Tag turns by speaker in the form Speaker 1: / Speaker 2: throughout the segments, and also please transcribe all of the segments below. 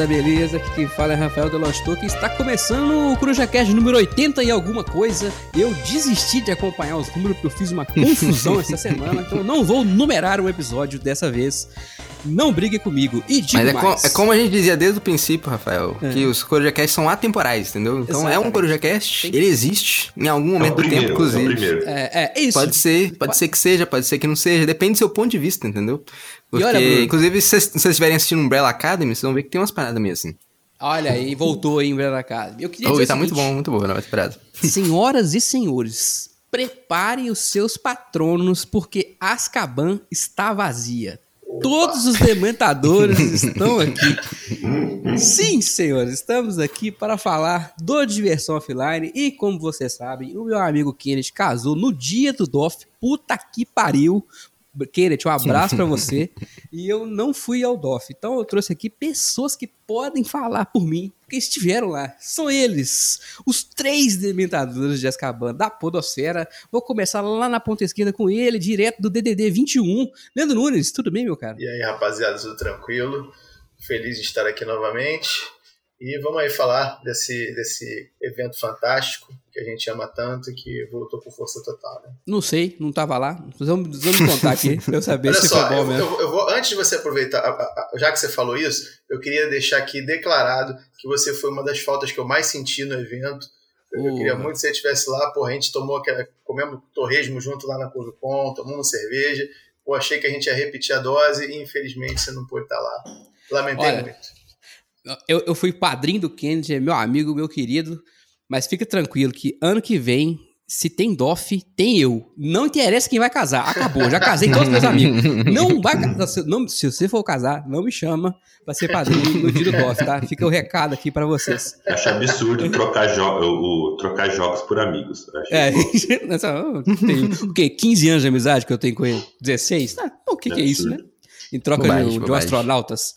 Speaker 1: Galera, beleza? Aqui quem fala é Rafael Delostor, que está começando o CrujaCast número 80 e alguma coisa. Eu desisti de acompanhar os números porque eu fiz uma confusão essa semana, então eu não vou numerar o episódio dessa vez. Não brigue comigo. E digo
Speaker 2: Mas é,
Speaker 1: mais.
Speaker 2: Com, é como a gente dizia desde o princípio, Rafael, é. que os CorujaCasts são atemporais, entendeu? Então Exatamente. é um CorujaCast, ele existe em algum momento é primeiro, do tempo, inclusive.
Speaker 1: É, é, é, isso.
Speaker 2: Pode ser, pode ser que seja, pode ser que não seja, depende do seu ponto de vista, entendeu? Porque, olha, inclusive, se vocês estiverem assistindo Umbrella Academy, vocês vão ver que tem umas paradas meio assim.
Speaker 1: Olha aí, voltou aí Umbrella Academy.
Speaker 2: Eu queria dizer tá muito bom, muito bom, não vai temporada.
Speaker 1: Senhoras e senhores, preparem os seus patronos, porque Azkaban está vazia. Todos os dementadores estão aqui. Sim, senhores, estamos aqui para falar do Diversão Offline. E como vocês sabem, o meu amigo Kenneth casou no dia do DOF. Puta que pariu. Kenneth, um abraço para você. E eu não fui ao DOF. Então eu trouxe aqui pessoas que podem falar por mim, porque estiveram lá. São eles, os três dementadores de Azkaban da Podosfera. Vou começar lá na ponta esquerda com ele, direto do DDD 21. Leandro Nunes, tudo bem, meu cara?
Speaker 3: E aí, rapaziada, tudo tranquilo? Feliz de estar aqui novamente. E vamos aí falar desse, desse evento fantástico que a gente ama tanto e que voltou com força total, né?
Speaker 1: Não sei, não estava lá. Vamos, vamos contar aqui pra eu saber Olha se só, foi bom
Speaker 3: eu,
Speaker 1: mesmo.
Speaker 3: Eu, eu, vou, antes de você aproveitar, já que você falou isso, eu queria deixar aqui declarado que você foi uma das faltas que eu mais senti no evento. Eu, queria muito que você estivesse lá, porra, a gente tomou comemos torresmo junto lá na Corupom, tomamos cerveja. Pô, achei que a gente ia repetir a dose e infelizmente você não pôde estar lá. Lamentei Olha, muito.
Speaker 1: Eu, eu fui padrinho do Kennedy, meu amigo, meu querido. Mas fica tranquilo que ano que vem, se tem DOF, tem eu. Não interessa quem vai casar. Acabou, já casei com todos meus amigos. Não vai casar. Não, se você for casar, não me chama pra ser padrinho no dia do DOF, tá? Fica o recado aqui pra vocês.
Speaker 4: Eu acho absurdo trocar, jo o, trocar jogos por amigos.
Speaker 1: É, tem, o quê? 15 anos de amizade que eu tenho com ele? 16? Ah, o que, é que é isso, né? Em troca bobagem, de, de astronautas.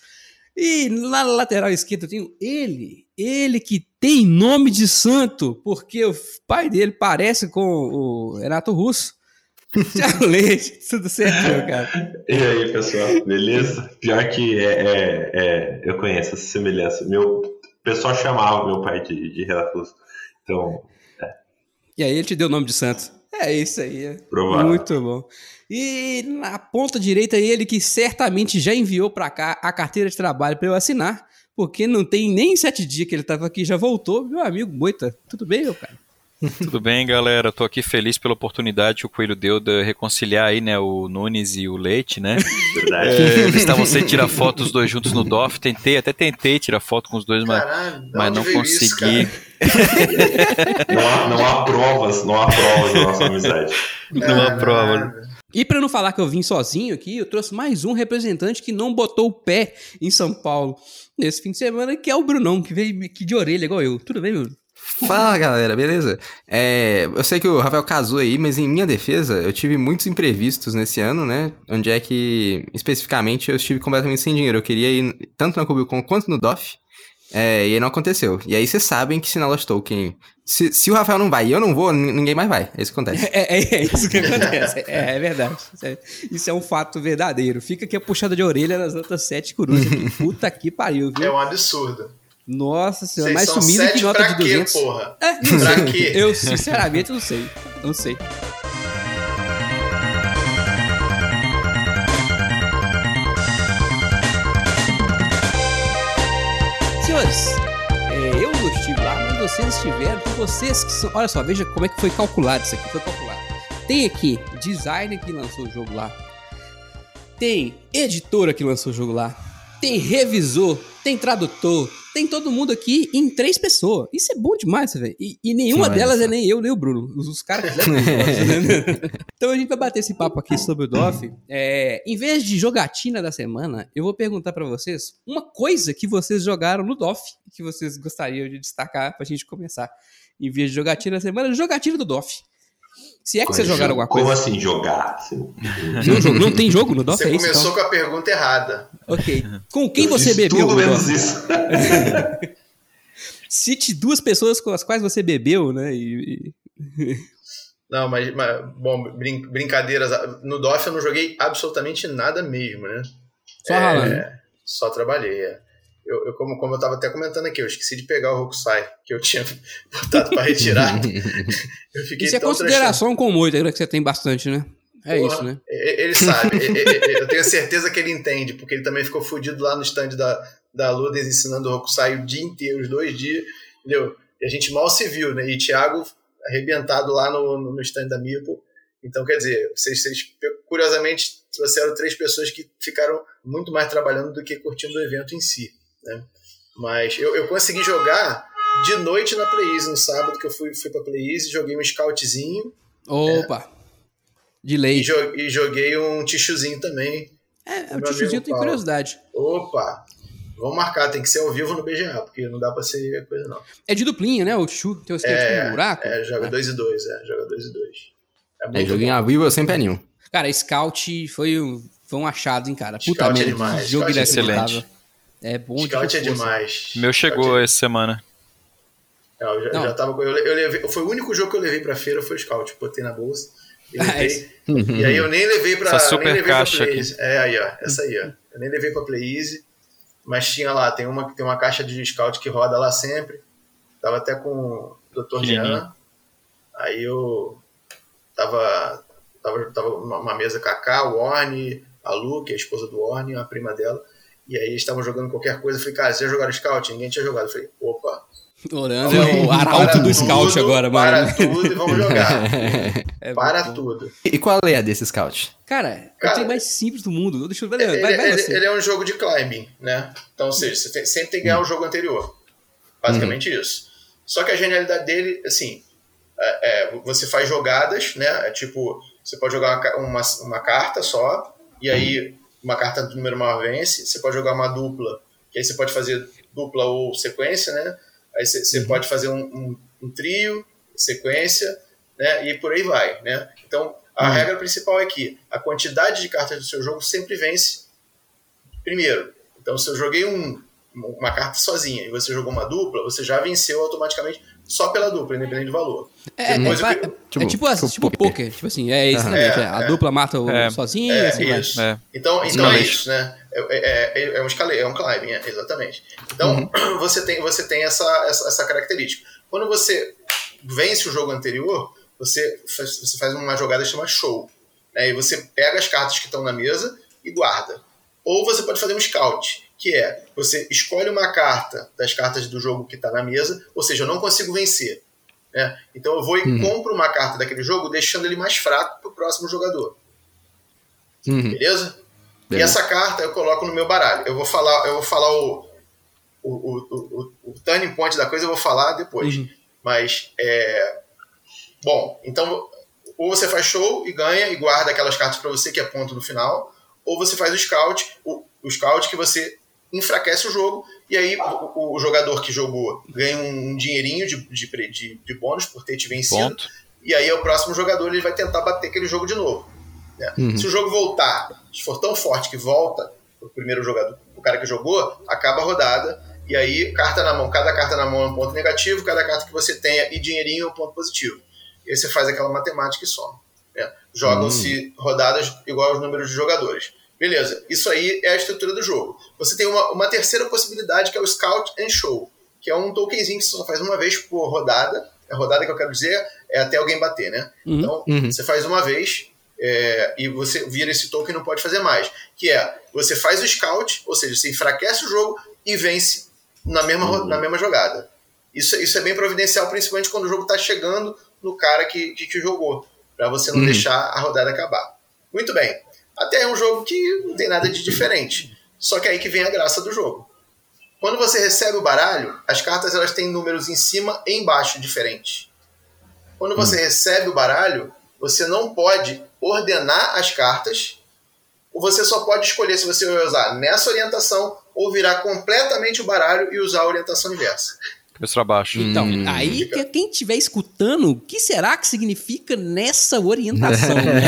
Speaker 1: E na lateral esquerda eu tenho ele, ele que tem nome de santo, porque o pai dele parece com o Renato Russo. Tchau, Leite, tudo certo, meu cara?
Speaker 4: E aí, pessoal, beleza? Pior que é, é, é, eu conheço essa semelhança. Meu o pessoal chamava meu pai de, de Renato Russo. Então. É.
Speaker 1: E aí ele te deu o nome de santo. É isso aí. É.
Speaker 4: Provável.
Speaker 1: Muito bom. E na ponta direita, ele que certamente já enviou para cá a carteira de trabalho para eu assinar, porque não tem nem sete dias que ele estava aqui, já voltou. Meu amigo Moita, tudo bem, meu cara?
Speaker 5: Tudo bem, galera? Tô aqui feliz pela oportunidade que o Coelho deu de reconciliar aí, né, o Nunes e o Leite, né?
Speaker 4: Verdade.
Speaker 5: É, eles estavam sem tirar foto os dois juntos no DOF. Tentei, até tentei tirar foto com os dois,
Speaker 3: Caralho,
Speaker 5: mas, mas não consegui.
Speaker 4: Isso, não, há, não há provas, não há provas da nossa amizade.
Speaker 5: Não há provas.
Speaker 1: E para não falar que eu vim sozinho aqui, eu trouxe mais um representante que não botou o pé em São Paulo nesse fim de semana, que é o Brunão, que veio aqui de orelha igual eu. Tudo bem, Bruno?
Speaker 2: Fala galera, beleza? É, eu sei que o Rafael casou aí, mas em minha defesa, eu tive muitos imprevistos nesse ano, né? Onde é que, especificamente, eu estive completamente sem dinheiro. Eu queria ir tanto na Cubicon quanto no DOF, é, e aí não aconteceu. E aí vocês sabem que se na Lost Token. Se, se o Rafael não vai e eu não vou, ninguém mais vai. É isso que acontece.
Speaker 1: É, é, é isso que acontece. é, é, verdade. Isso é, isso é, um fato verdadeiro. Fica aqui a puxada de orelha nas outras sete corujas. Que puta que pariu, viu?
Speaker 3: É um absurdo.
Speaker 1: Nossa senhora, mais sumido que nota de 200.
Speaker 3: Quê, porra?
Speaker 1: É, não pra sei. quê? Eu sinceramente não sei. Não sei. Senhores, é, eu não estive lá, mas vocês estiveram, vocês que são. Olha só, veja como é que foi calculado isso aqui. Foi calculado. Tem aqui designer que lançou o jogo lá. Tem editora que lançou o jogo lá. Tem revisor, tem tradutor, tem todo mundo aqui em três pessoas. Isso é bom demais, velho. E, e, nenhuma
Speaker 2: Olha
Speaker 1: delas é nem eu, nem o Bruno. Os, os caras quiseram. né? então a gente vai bater esse papo aqui sobre o DOF. É, em vez de jogatina da semana, eu vou perguntar pra vocês uma coisa que vocês jogaram no DOF que vocês gostariam de destacar pra gente começar. Em vez de jogatina da semana, jogatina do DOF. Se é que vocês jogaram alguma
Speaker 4: Como
Speaker 1: coisa.
Speaker 4: assim jogar?
Speaker 1: Não, jogo- não tem jogo no DOF?
Speaker 3: Você
Speaker 1: é isso?
Speaker 3: começou
Speaker 1: Então?
Speaker 3: com a pergunta errada.
Speaker 1: Ok. Com quem
Speaker 4: eu
Speaker 1: você bebeu?
Speaker 4: Tudo
Speaker 1: no
Speaker 4: menos isso.
Speaker 1: Cite duas pessoas com as quais você bebeu, né? E,
Speaker 3: Não, mas, mas, bom, brin- brincadeiras. No DOF eu não joguei absolutamente nada mesmo, né?
Speaker 1: Só ralando.
Speaker 3: É, só trabalhei, é. Eu, eu, como, como eu tava até comentando aqui, eu esqueci de pegar o Rokusai, que eu tinha botado pra retirar. eu fiquei
Speaker 1: Isso é consideração com muito, que você tem bastante, né? É
Speaker 3: Porra,
Speaker 1: isso, né?
Speaker 3: Ele sabe, eu tenho certeza que ele entende, porque ele também ficou fudido lá no stand da, da Ludens ensinando o Rokusai o dia inteiro, os dois dias, entendeu? E a gente mal se viu, né? E Thiago arrebentado lá no, no no stand da Mipo. Então, quer dizer, vocês, vocês curiosamente trouxeram três pessoas que ficaram muito mais trabalhando do que curtindo o evento em si, né? Mas eu, eu consegui jogar de noite na Plays, no sábado que eu fui, fui pra Plays, joguei um scoutzinho,
Speaker 1: Opa! De
Speaker 3: e,
Speaker 1: lei.
Speaker 3: jo- e joguei um tichuzinho também.
Speaker 1: É, o
Speaker 3: amigo
Speaker 1: tem curiosidade.
Speaker 3: Opa! Vamos marcar, tem que ser ao vivo no BGA, porque não dá pra ser coisa não.
Speaker 1: É de duplinha, né? O Chu. Tem o esquema
Speaker 3: É,
Speaker 1: um buraco.
Speaker 3: É, joga
Speaker 1: Ah.
Speaker 3: 2 e 2, é, joga 2 e 2. É
Speaker 2: É, joguinho ao vivo sem pé nenhum.
Speaker 1: Cara, Scout foi um, foi um achado, hein, cara. Puta
Speaker 3: é
Speaker 1: merda,
Speaker 3: demais,
Speaker 1: que jogo
Speaker 3: Scout é
Speaker 5: excelente.
Speaker 1: É bom de
Speaker 3: Scout é demais.
Speaker 5: Meu chegou
Speaker 3: Scout é-
Speaker 5: essa semana.
Speaker 3: Não, eu já,
Speaker 1: Não.
Speaker 3: já tava, eu, eu levei, foi o único jogo que eu levei pra feira, foi o Scout. Botei na bolsa. Levei,
Speaker 1: esse-
Speaker 3: e aí eu nem levei pra.
Speaker 5: Essa super
Speaker 3: nem levei
Speaker 5: caixa
Speaker 3: pra Play Easy. É, aí, ó. Essa aí, ó. Eu nem levei pra Play Easy. Mas tinha lá, tem uma, tem uma caixa de Scout que roda lá sempre. Tava até com o Dr. Jean. Aí eu tava, tava, tava uma, mesa com a K, o Orne, a Lu, que é a esposa do Orne, a prima dela. E aí eles estavam jogando qualquer coisa. Eu falei, cara, vocês jogaram Scout? Ninguém tinha jogado. Eu falei, opa.
Speaker 1: Orando é o arauto
Speaker 3: para
Speaker 1: do Scout
Speaker 3: tudo,
Speaker 1: agora,
Speaker 3: Para
Speaker 1: mano.
Speaker 3: tudo e vamos jogar.
Speaker 1: É
Speaker 3: para
Speaker 1: bom.
Speaker 3: tudo.
Speaker 2: E qual é a desse scout?
Speaker 1: Cara,
Speaker 3: Cara,
Speaker 1: é o mais simples do mundo. Deixa eu ver.
Speaker 3: Ele,
Speaker 1: Vai, vai
Speaker 3: ele-
Speaker 1: você.
Speaker 3: ele é um jogo de climbing, né? Então, ou seja, você tem- sempre tem que ganhar o jogo anterior. Basicamente isso. Só que a genialidade dele, assim, é, é, você faz jogadas, né? É tipo, você pode jogar uma, uma, uma carta só, e aí uma carta do número maior vence. Você pode jogar uma dupla, que aí você pode fazer dupla ou sequência, né? Aí você, você pode fazer um, um- um trio, sequência, né? E por aí vai, né? Então, a regra principal é que a quantidade de cartas do seu jogo sempre vence primeiro. Então, se eu joguei um, uma carta sozinha e você jogou uma dupla, você já venceu automaticamente só pela dupla, independente do valor.
Speaker 1: É, é,
Speaker 3: Depois eu-
Speaker 1: é
Speaker 2: tipo-
Speaker 1: tipo, assim,
Speaker 2: tipo
Speaker 1: tipo
Speaker 2: poker.
Speaker 1: Tipo assim, é isso, né?
Speaker 3: É,
Speaker 1: a
Speaker 3: é.
Speaker 1: dupla mata o
Speaker 5: É.
Speaker 1: sozinho
Speaker 3: É,
Speaker 1: assim vai.
Speaker 3: isso.
Speaker 5: É.
Speaker 3: Então, então é isso, né? É, é, é, é um escale, é um climbing, é, exatamente. Então,
Speaker 1: Uhum.
Speaker 3: você tem, você tem essa, essa, essa característica. Quando você vence o jogo anterior, você faz, você faz uma jogada que chama show. Né? E você pega as cartas que estão na mesa e guarda. Ou você pode fazer um scout, que é você escolhe uma carta das cartas do jogo que está na mesa, ou seja, eu não consigo vencer. Né? Então eu vou e compro uma carta daquele jogo, deixando ele mais fraco para o próximo jogador.
Speaker 2: Uhum.
Speaker 3: Beleza? E essa carta eu coloco no meu baralho. Eu vou falar, eu vou falar o, o, o, o, o turning point da coisa, eu vou falar depois.
Speaker 1: Uhum.
Speaker 3: Mas, é... Bom, então, ou você faz show e ganha e guarda aquelas cartas para você, que é ponto no final, ou você faz o scout, o, o scout que você enfraquece o jogo, e aí o, o jogador que jogou ganha um, dinheirinho de, de, de, de bônus por ter te vencido,
Speaker 5: Ponto.
Speaker 3: e aí o próximo jogador ele vai tentar bater aquele jogo de novo. né?
Speaker 2: Uhum.
Speaker 3: Se o jogo voltar, se for tão forte que volta o primeiro jogador, o cara que jogou, acaba a rodada, e aí carta na mão, cada carta na mão é um ponto negativo, cada carta que você tenha e dinheirinho é um ponto positivo. E aí você faz aquela matemática e soma. né? Jogam-se rodadas igual aos números de jogadores. Beleza, isso aí é a estrutura do jogo. Você tem uma, uma terceira possibilidade que é o Scout and Show, que é um tokenzinho que você só faz uma vez por rodada. A rodada que eu quero dizer é até alguém bater, né?
Speaker 1: Uhum.
Speaker 3: Então,
Speaker 2: Uhum.
Speaker 3: você faz uma vez é, e você vira esse token e não pode fazer mais. Que é, você faz o Scout, ou seja, você enfraquece o jogo e vence na mesma, ro- na mesma jogada. Isso, isso é bem providencial, principalmente quando o jogo está chegando no cara que, que, que jogou, para você não
Speaker 2: Uhum.
Speaker 3: deixar a rodada acabar. Muito bem. Até é um jogo que não tem nada de diferente. Só que é aí que vem a graça do jogo. Quando você recebe o baralho, as cartas elas têm números em cima e embaixo diferentes. Quando você hum. recebe o baralho, você não pode ordenar as cartas, ou você só pode escolher se você vai usar nessa orientação ou virar completamente o baralho e usar a orientação inversa.
Speaker 5: Cabeça para baixo.
Speaker 1: Então, hum. aí que quem estiver escutando, o que será que significa nessa orientação?
Speaker 3: Né?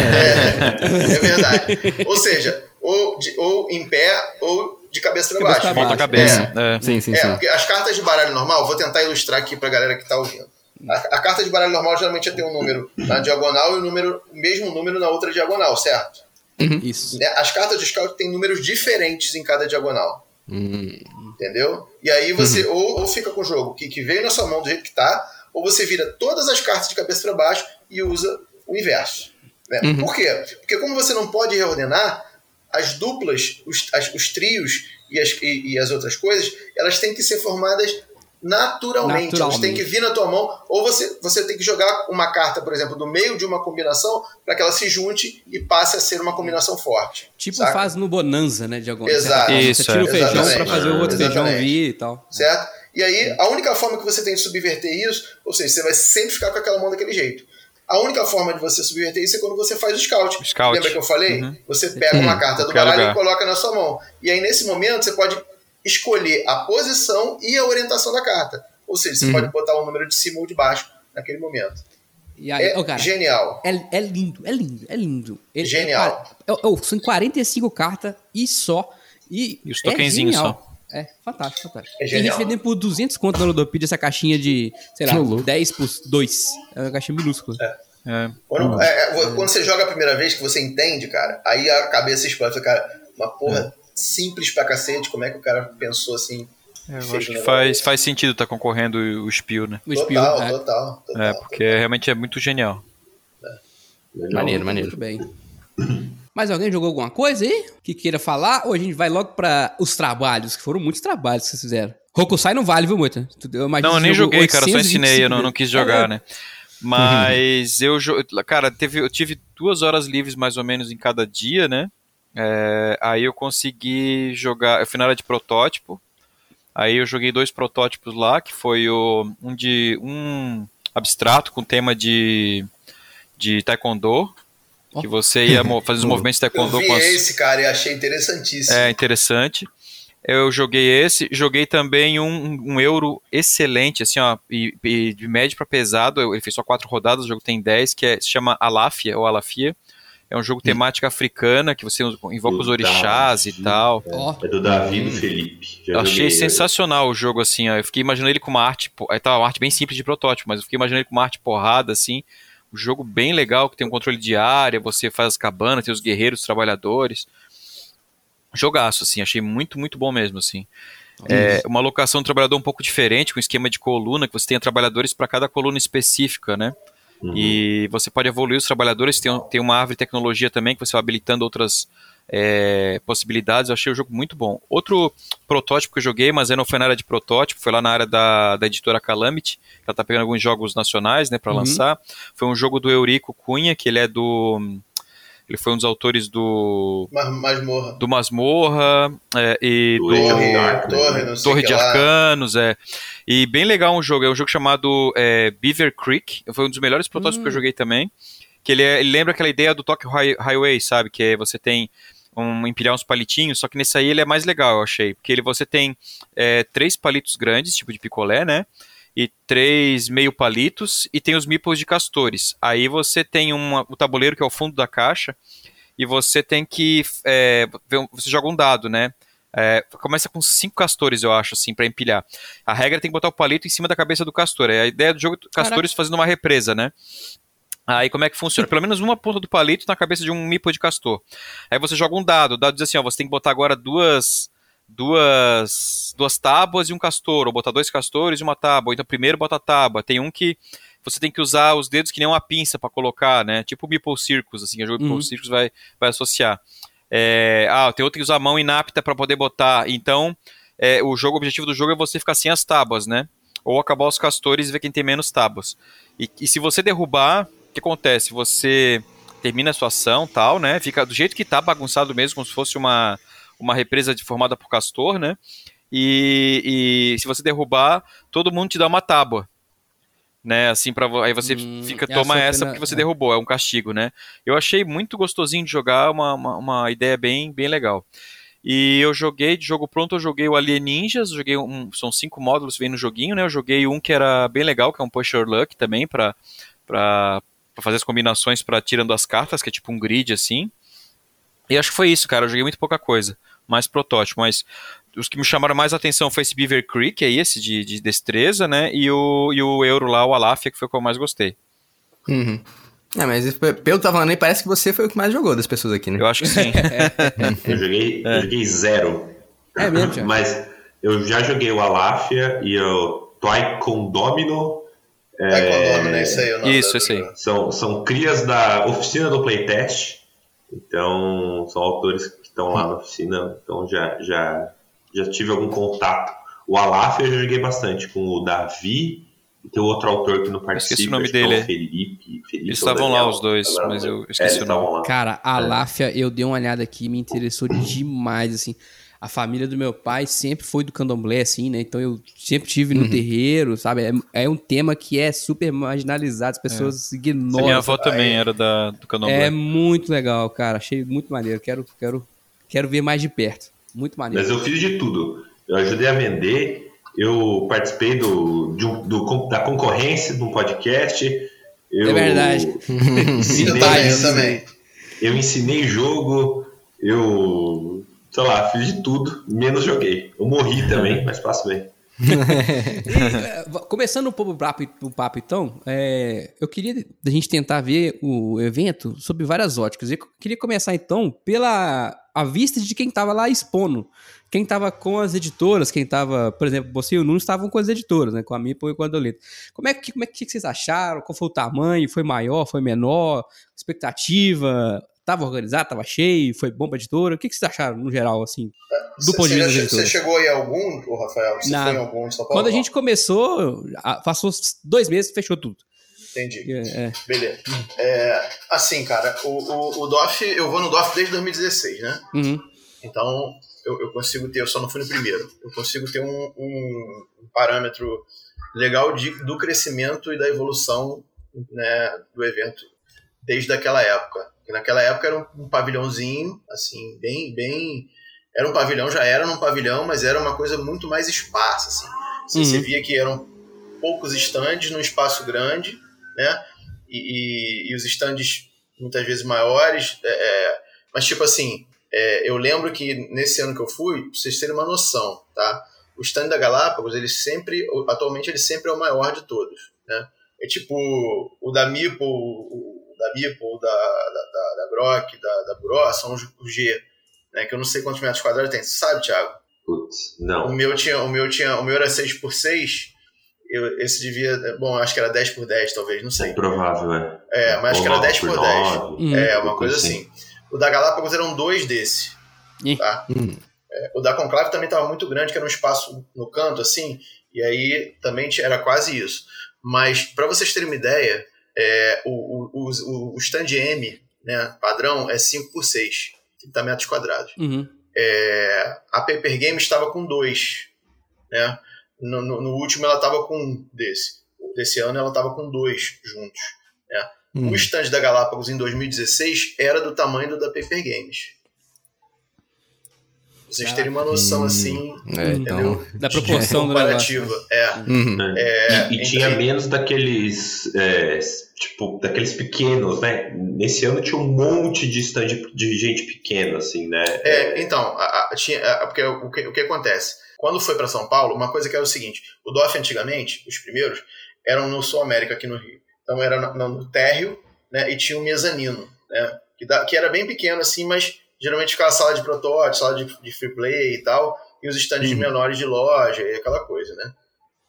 Speaker 3: é, é, verdade. Ou seja, ou, de, ou em pé ou de cabeça para baixo.
Speaker 5: Volta a cabeça. É.
Speaker 2: É. Sim, sim,
Speaker 3: é,
Speaker 2: sim.
Speaker 3: Porque as cartas de baralho normal, vou tentar ilustrar aqui para a galera que está ouvindo. A, a, carta de baralho normal geralmente tem um número na diagonal e o número, o mesmo número na outra diagonal, certo?
Speaker 1: Uhum. Isso.
Speaker 3: Né? As cartas de scout têm números diferentes em cada diagonal.
Speaker 2: Hum.
Speaker 3: Entendeu? E aí você uhum. ou, ou, fica com o jogo que, que veio na sua mão do jeito que tá, ou você vira todas as cartas de cabeça para baixo e usa o inverso. Né? Uhum. Por quê? Porque como você não pode reordenar, as duplas, os, as, os trios e as, e, e as outras coisas, elas têm que ser formadas naturalmente. naturalmente. Elas têm que vir na tua mão, ou você, você tem que jogar uma carta, por exemplo, do meio de uma combinação, para que ela se junte e passe a ser uma combinação forte.
Speaker 1: Tipo saca? faz no Bonanza, né? De alguma
Speaker 3: Exato.
Speaker 1: Isso, você tira o feijão para fazer o outro feijão vir e tal.
Speaker 3: Certo? E aí, a única forma que você tem de subverter isso, ou seja, você vai sempre ficar com aquela mão daquele jeito. A única forma de você subverter isso é quando você faz o scout.
Speaker 5: scout.
Speaker 3: Lembra que eu falei? Uhum. Você pega uma carta do baralho e coloca na sua mão. E aí, nesse momento, você pode escolher a posição e a orientação da carta. Ou seja, você uhum. pode botar o número de cima ou de baixo naquele momento.
Speaker 1: Aí, é oh, cara,
Speaker 3: genial.
Speaker 1: É, é, lindo, é lindo, é lindo.
Speaker 3: Ele, genial.
Speaker 1: É, oh, são 45 cartas e só. E,
Speaker 5: e os tokenzinhos
Speaker 1: é
Speaker 5: só.
Speaker 1: É, fantástico, fantástico.
Speaker 3: É Tem gente
Speaker 1: vendendo por 200 conto na Ludopedia essa caixinha de, sei lá, 10 por 2. É uma caixinha minúscula.
Speaker 3: É. É. Quando, é, é, quando, você joga a primeira vez que você entende, cara, aí a cabeça explode. Cara, uma porra simples pra cacete, como é que o cara pensou assim?
Speaker 5: É, eu acho que faz, faz sentido estar tá concorrendo o Spiel, né?
Speaker 1: O
Speaker 3: total, é. total, total,
Speaker 5: É, porque total. realmente é muito genial.
Speaker 2: É. Maneiro, maneiro.
Speaker 1: Muito bem. Mais alguém jogou alguma coisa aí que queira falar? Ou a gente vai logo para os trabalhos, que foram muitos trabalhos que vocês fizeram. Rokusai não vale, viu, muito?
Speaker 5: Eu não, eu nem joguei, cara, só ensinei, eu não, não quis jogar, é. né? Mas eu, cara, teve, eu tive duas horas livres mais ou menos em cada dia, né? É, aí eu consegui jogar, eu fui na área de protótipo, aí eu joguei dois protótipos lá, que foi o, um de um abstrato com tema de, de taekwondo, que você ia fazer os movimentos de taekwondo
Speaker 3: eu vi
Speaker 5: com as...
Speaker 3: esse, cara, e achei interessantíssimo.
Speaker 5: É, interessante. Eu joguei esse, joguei também um, um euro excelente, assim, ó, e, e de médio para pesado, ele fez só quatro rodadas, o jogo tem 10, que é, se chama Alafia, ou Alafia, é um jogo temática africana, que você invoca do os orixás Davi, e tal.
Speaker 4: É, é do Davi e do Felipe.
Speaker 5: Eu achei sensacional o jogo, assim, ó, eu fiquei imaginando ele com uma arte, é, tá, uma arte bem simples de protótipo, mas eu fiquei imaginando ele com uma arte porrada, assim, um jogo bem legal, que tem um controle de área, você faz as cabanas, tem os guerreiros, os trabalhadores, jogaço, assim, achei muito, muito bom mesmo, assim. É, uma alocação do trabalhador um pouco diferente, com esquema de coluna, que você tenha trabalhadores para cada coluna específica, né? Uhum. E você pode evoluir os trabalhadores, tem, tem uma árvore de tecnologia também, que você vai habilitando outras é, possibilidades. Eu achei o jogo muito bom. Outro protótipo que eu joguei, mas não foi na área de protótipo, foi lá na área da, da editora Calamity, que ela tá pegando alguns jogos nacionais, né, para uhum. lançar. Foi um jogo do Eurico Cunha, que ele é do ele foi um dos autores do.
Speaker 3: Masmorra.
Speaker 5: Do Masmorra é, e do.
Speaker 3: Torre, Torre, Torre,
Speaker 5: Torre de Arcanos, é. E bem legal um jogo. É um jogo chamado é, Beaver Creek. Foi um dos melhores protótipos hum. que eu hum. joguei também. Que ele, é, ele lembra aquela ideia do Tokyo Highway, sabe? Que é você tem um empilhar uns palitinhos, só que nesse aí ele é mais legal, eu achei. Porque ele você tem é, três palitos grandes, tipo de picolé, né? E três meio palitos e tem os meeples de castores. Aí você tem uma, o tabuleiro que é o fundo da caixa e você tem que é, você joga um dado, né? É, começa com cinco castores, eu acho, assim, para empilhar. A regra tem que botar o palito em cima da cabeça do castor. É a ideia do jogo castores Caraca. fazendo uma represa, né? Aí como é que funciona? Pelo menos uma ponta do palito na cabeça de um mipo de castor. Aí você joga um dado. O dado diz assim, ó, você tem que botar agora duas duas, duas tábuas e um castor, ou botar dois castores e uma tábua. Então primeiro bota a tábua. Tem um que você tem que usar os dedos que nem uma pinça para colocar, né? Tipo o Meeple Circus, assim, o jogo uhum. Meeple Circus vai, vai associar. É, ah, tem outro que usa a mão inapta para poder botar. Então, é, o jogo, o objetivo do jogo é você ficar sem as tábuas, né? Ou acabar os castores e ver quem tem menos tábuas. E, e se você derrubar, o que acontece? Você termina a sua ação, tal, né? Fica do jeito que tá bagunçado mesmo, como se fosse uma uma represa de, formada por castor, né? e, e se você derrubar, todo mundo te dá uma tábua né? Assim, para aí você hum, fica, toma essa porque você é. derrubou, é um castigo, né? Eu achei muito gostosinho de jogar, uma, uma, uma, ideia bem, bem legal. E eu joguei, de jogo pronto, eu joguei o Alien Ninjas, joguei um, são cinco módulos vem no joguinho, né? Eu joguei um que era bem legal, que é um Pusher Luck também, pra, pra, pra fazer as combinações para tirando as cartas, que é tipo um grid assim. E acho que foi isso, cara. Eu joguei muito pouca coisa. Mais protótipo, mas os que me chamaram mais atenção foi esse Beaver Creek, é esse de, de destreza, né? E o, e o Euro lá, o Alafia, que foi o que eu mais gostei.
Speaker 2: Uhum. É, mas pelo que tá falando aí, parece que você foi o que mais jogou das pessoas aqui, né?
Speaker 5: Eu acho que sim.
Speaker 4: eu, joguei, é. eu joguei zero.
Speaker 1: É mesmo?
Speaker 4: Mas eu já joguei o Alafia e o Toy Condomino.
Speaker 3: É, Condomino, é isso aí. O
Speaker 5: nome isso, isso aí.
Speaker 4: São, são crias da oficina do playtest. Então, são autores que estão lá na oficina. Então, já, já já tive algum contato. O Alaf eu já joguei bastante com o Davi e tem outro autor que não participa.
Speaker 5: esqueci o nome dele. É
Speaker 4: o Felipe, Felipe.
Speaker 5: Eles estavam lá os dois, mas eu esqueci é, o nome.
Speaker 1: Cara, a Aláfia, eu dei uma olhada aqui me interessou demais, assim. A família do meu pai sempre foi do candomblé, assim, né? Então eu sempre tive no uhum. terreiro, sabe? É, é, um tema que é super marginalizado, as pessoas é. ignoram.
Speaker 5: Minha avó também era da, do candomblé.
Speaker 1: É muito legal, cara. Achei muito maneiro. Quero, quero, quero ver mais de perto. Muito maneiro.
Speaker 4: Mas eu fiz de tudo. Eu ajudei a vender, eu participei do, de um, do da concorrência de um podcast. Eu
Speaker 1: é verdade.
Speaker 4: Ensinei,
Speaker 3: eu também, eu também.
Speaker 4: Eu ensinei jogo, eu, sei lá, fiz de tudo, menos joguei. Eu morri também, mas passo bem.
Speaker 1: e, começando um pouco o papo, o papo então, é, eu queria a gente tentar ver o evento sob várias óticas. Eu queria começar então pela a vista de quem estava lá expondo. Quem estava com as editoras, quem estava, por exemplo, você e o Nuno estavam com as editoras, né? Com a Mipo e com a Doleta. Como é que, como é que vocês acharam? Qual foi o tamanho? Foi maior? Foi menor? Expectativa? Tava organizado, tava cheio, foi bom pra editora? O que, que vocês acharam, no geral, assim, do ponto de vista da editora?
Speaker 3: Você chegou em algum, Rafael? Você foi em algum São Paulo?
Speaker 1: Quando a gente começou, passou dois meses, fechou tudo.
Speaker 3: Entendi. É, é. Beleza. É, assim, cara, o, o, o DOF, eu vou no DOF desde 2016, né?
Speaker 1: Uhum.
Speaker 3: Então, eu, eu, consigo ter, eu só não fui no primeiro, eu consigo ter um, um, um parâmetro legal de, do crescimento e da evolução né, do evento desde aquela época. Naquela época era um, um, pavilhãozinho, assim, bem, bem. Era um pavilhão, já era num pavilhão, mas era uma coisa muito mais esparsa, assim. Você, uhum. você via que eram poucos estandes num espaço grande, né? E, e, e os estandes muitas vezes maiores. É, é, mas, tipo assim, é, eu lembro que nesse ano que eu fui, pra vocês terem uma noção, tá? O stand da Galápagos, ele sempre, atualmente, ele sempre é o maior de todos, né? É tipo o da Mipo, o, da Mipo, da, da, da, da Grok, da, da Buró, são os, G, né? Que eu não sei quantos metros quadrados tem. Você sabe, Thiago?
Speaker 4: Putz, não.
Speaker 3: O meu, tinha, o meu, tinha, o meu era 6 por 6 eu, esse devia. Bom, acho que era 10 por 10, talvez, não sei.
Speaker 4: É provável, é.
Speaker 3: É, mas acho que era 10 por 10. é, uma coisa assim. assim. O da Galápagos eram dois desse. Tá? Hum. É, o da Conclave também estava muito grande, que era um espaço no canto, assim, e aí também era quase isso. Mas, para vocês terem uma ideia, é, o, o, o, o stand M, né, padrão, é 5 por 6, 30 metros quadrados.
Speaker 1: Uhum.
Speaker 3: É, a Paper Game estava com 2, né? No, no, no último ela estava com um desse. Desse ano ela estava com dois juntos. Né? Hum. O stand da Galápagos em 2016 era do tamanho do da Paper Games. Vocês terem uma noção hum. assim,
Speaker 2: é,
Speaker 3: entendeu?
Speaker 1: Então, da proporção
Speaker 3: comparativa.
Speaker 1: É.
Speaker 2: Uhum.
Speaker 4: é. E, e tinha menos daqueles, é, tipo, daqueles pequenos, né? Nesse ano tinha um monte de stand de gente pequena, assim, né?
Speaker 3: É, então, a, a, tinha, a, porque o que, o que acontece? Quando foi para São Paulo, uma coisa que era o seguinte: o DOF antigamente, os primeiros, eram no Sul América aqui no Rio. Então era no, no térreo, né? E tinha um mezanino, né? Que, da, que era bem pequeno assim, mas geralmente ficava sala de protótipo, sala de, de free play e tal, e os stands uhum. menores de loja e aquela coisa, né?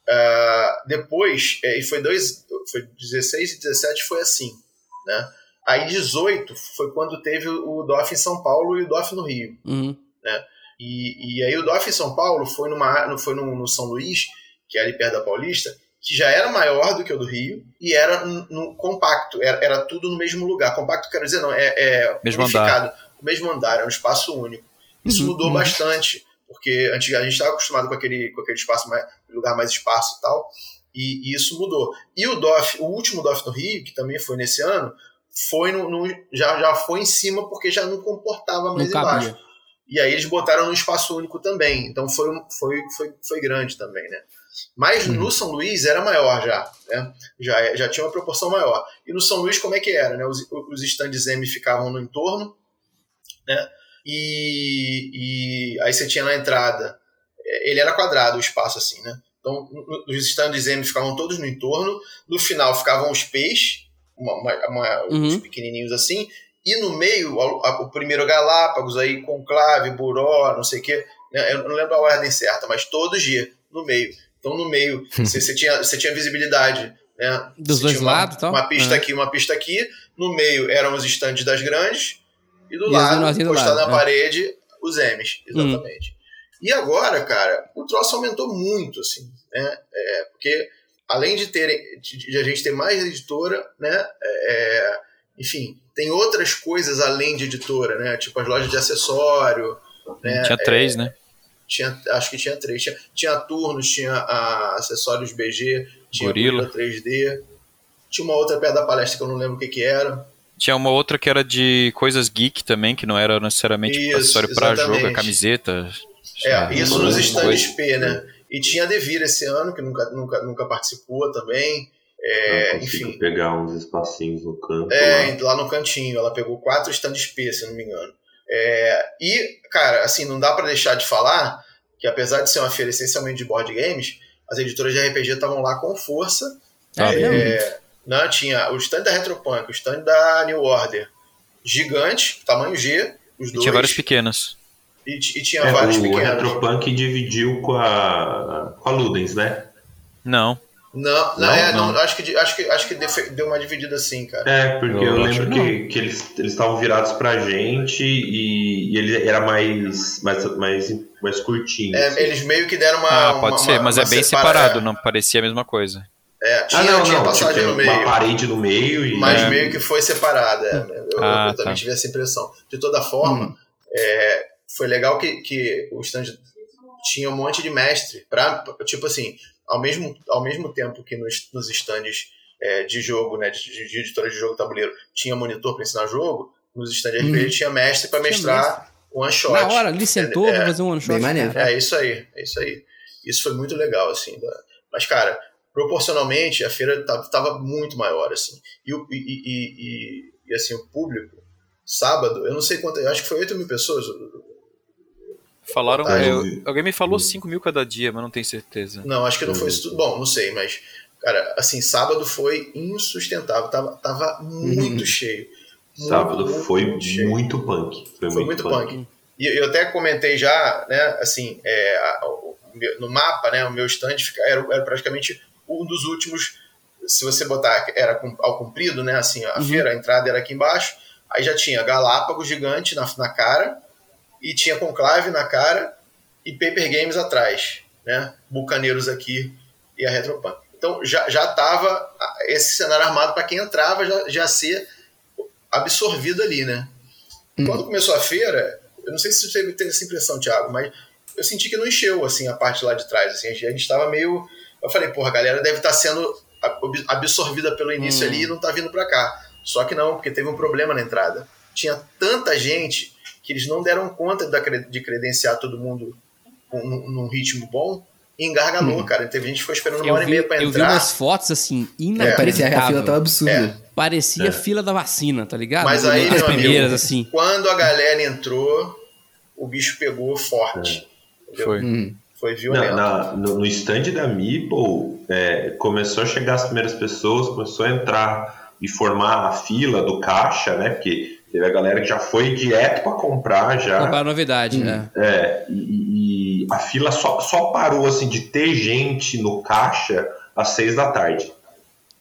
Speaker 3: Uh, depois, é, e foi dois, foi 16 e 17 foi assim, né? Aí 18 foi quando teve o DOF em São Paulo e o DOF no Rio,
Speaker 1: uhum.
Speaker 3: né? E, e aí o DOF em São Paulo foi, numa, foi no, no São Luís, que é ali perto da Paulista, que já era maior do que o do Rio e era no, no compacto, era, era, tudo no mesmo lugar. Compacto quero dizer, não, é, é
Speaker 5: mesmo unificado.
Speaker 3: Andar. O mesmo andar, é um espaço único. Isso uhum. mudou bastante Porque antes a gente estava acostumado com aquele, com aquele espaço mais, lugar mais espaço e tal, e, e, isso mudou. E o DOF, o último DOF no Rio, que também foi nesse ano, foi no, no, já, já foi em cima porque já não comportava mais não embaixo. Cabia. E aí eles botaram no espaço único também. Então foi, foi, foi, foi grande também, né? Mas uhum. no São Luís era maior já, né? Já, já tinha uma proporção maior. E no São Luís, como é que era? Né? Os, os stands M ficavam no entorno, né? E, e aí você tinha na entrada, é, ele era quadrado o espaço assim, né? Então os stands M ficavam todos no entorno, no final ficavam os peixes, uma, uma, uma, uhum. uns pequenininhos assim, e no meio, o, o primeiro Galápagos, aí Conclave, Buró, não sei o quê, né? eu não lembro a ordem certa, mas todos G no meio. Então, no meio, você, tinha, você tinha visibilidade. Né?
Speaker 1: Dos dois lados,
Speaker 3: uma, uma pista aqui, uma pista aqui. No meio eram os estandes das grandes. E do e lado, encostado na é. parede, os M's. Exatamente. Hum. E agora, cara, o troço aumentou muito, assim, né? É, porque além de, ter, de, de, a gente ter mais editora, né? É, enfim, tem outras coisas além de editora, né? Tipo as lojas de acessório. Né?
Speaker 5: Tinha três, é, né?
Speaker 3: Tinha, acho que tinha três. Tinha, tinha turnos, tinha a acessórios BG, tinha
Speaker 5: Gorila
Speaker 3: 3D. Tinha uma outra perto da palestra que eu não lembro o que, que era.
Speaker 5: Tinha uma outra que era de coisas geek também, que não era necessariamente isso, acessório para jogo, a camiseta.
Speaker 3: É, isso nos stands P, né? E tinha a Devir esse ano, que nunca, nunca, nunca participou também. É,
Speaker 4: ah, enfim. pegar uns espacinhos no canto.
Speaker 3: É, lá. lá no cantinho. Ela pegou quatro stands P, se não me engano. É, e, cara, assim, não dá para deixar de falar que apesar de ser uma feira essencialmente de board games, as editoras de RPG estavam lá com força. Ah, é, né, tinha o stand da Retropunk, o stand da New Order, gigante, tamanho G, os e dois.
Speaker 5: tinha vários pequenos.
Speaker 3: E, e tinha é, vários
Speaker 4: o
Speaker 3: pequenos.
Speaker 4: O Retropunk dividiu com a, com a Ludens, né?
Speaker 5: Não.
Speaker 3: Não, não, é, não, Acho, que, acho, que, acho que deu uma dividida assim, cara.
Speaker 4: É, porque eu, eu lembro que, que eles estavam virados pra gente e, e, ele era mais, mais, mais, mais curtinho.
Speaker 3: É,
Speaker 4: assim.
Speaker 3: Eles meio que deram uma.
Speaker 5: Ah, pode uma, ser, uma, mas é bem separa... separado, não parecia a mesma coisa.
Speaker 3: É, tinha, ah, não, tinha
Speaker 4: não,
Speaker 3: passagem
Speaker 4: tipo,
Speaker 3: no meio.
Speaker 4: Uma parede no meio e.
Speaker 3: Mas é. meio que foi separada. É. Eu, ah, eu, também tá. tive essa impressão. De toda forma, hum. é, foi legal que, que o stand tinha um monte de mestre. Pra, tipo assim, ao mesmo, ao mesmo tempo que nos, nos stands é, de jogo, né, de, de, de editora de jogo tabuleiro, tinha monitor para ensinar jogo, nos stands de RPG hum. tinha mestre para mestrar one shot.
Speaker 1: Na hora, ali sentou é, fazer um one shot. Bem
Speaker 3: maneiro. É isso aí, é isso aí. Isso foi muito legal, assim. Mas, cara, proporcionalmente, a feira estava muito maior, assim. E, e, e, e, e, assim, o público, sábado, eu não sei quanto, acho que foi 8 mil pessoas,
Speaker 5: Falaram. Tá, eu, alguém me falou 5 mil cada dia, mas não tenho certeza.
Speaker 3: Não, acho que não foi isso tudo. Bom, não sei, mas. Cara, assim, sábado foi insustentável. Tava, tava muito cheio.
Speaker 4: Muito, sábado muito, foi muito, cheio. muito punk.
Speaker 3: Foi, foi muito, punk. punk. E eu até comentei já, né, assim, é, a, no mapa, né, o meu stand era, era praticamente um dos últimos. Se você botar, era ao comprido, né, assim, a uhum. feira, a entrada era aqui embaixo. Aí já tinha Galápagos gigante na, na cara e tinha Conclave na cara e Paper Games atrás, né? Bucaneiros aqui e a Retropunk. Então já já estava esse cenário armado para quem entrava já, já ser absorvido ali, né? Hum. Quando começou a feira, eu não sei se você teve essa impressão, Thiago, mas eu senti que não encheu assim a parte lá de trás, assim, a gente estava meio, eu falei, porra, a galera deve estar tá sendo absorvida pelo início hum. ali e não está vindo para cá. Só que não, porque teve um problema na entrada. Tinha tanta gente que eles não deram conta de credenciar todo mundo num ritmo bom e engargalou, hum. cara. Teve gente que ficou esperando uma eu hora vi, e meia pra entrar.
Speaker 1: Eu vi umas fotos assim, inacreditável. É,
Speaker 2: parecia que a fila tava absurda. É.
Speaker 1: Parecia é. fila da vacina, tá ligado?
Speaker 3: Mas aí, As primeiras, amigo, assim. quando a galera entrou, o bicho pegou forte.
Speaker 5: É. Foi. Hum.
Speaker 3: Foi violento.
Speaker 4: Na, na, no, no stand da Meeple, é, começou a chegar as primeiras pessoas, começou a entrar e formar a fila do caixa, né? Porque Teve a galera que já foi direto para comprar já.
Speaker 1: Comprar novidade,
Speaker 4: né? É, e, e, a fila só, só parou assim de ter gente no caixa às seis da tarde.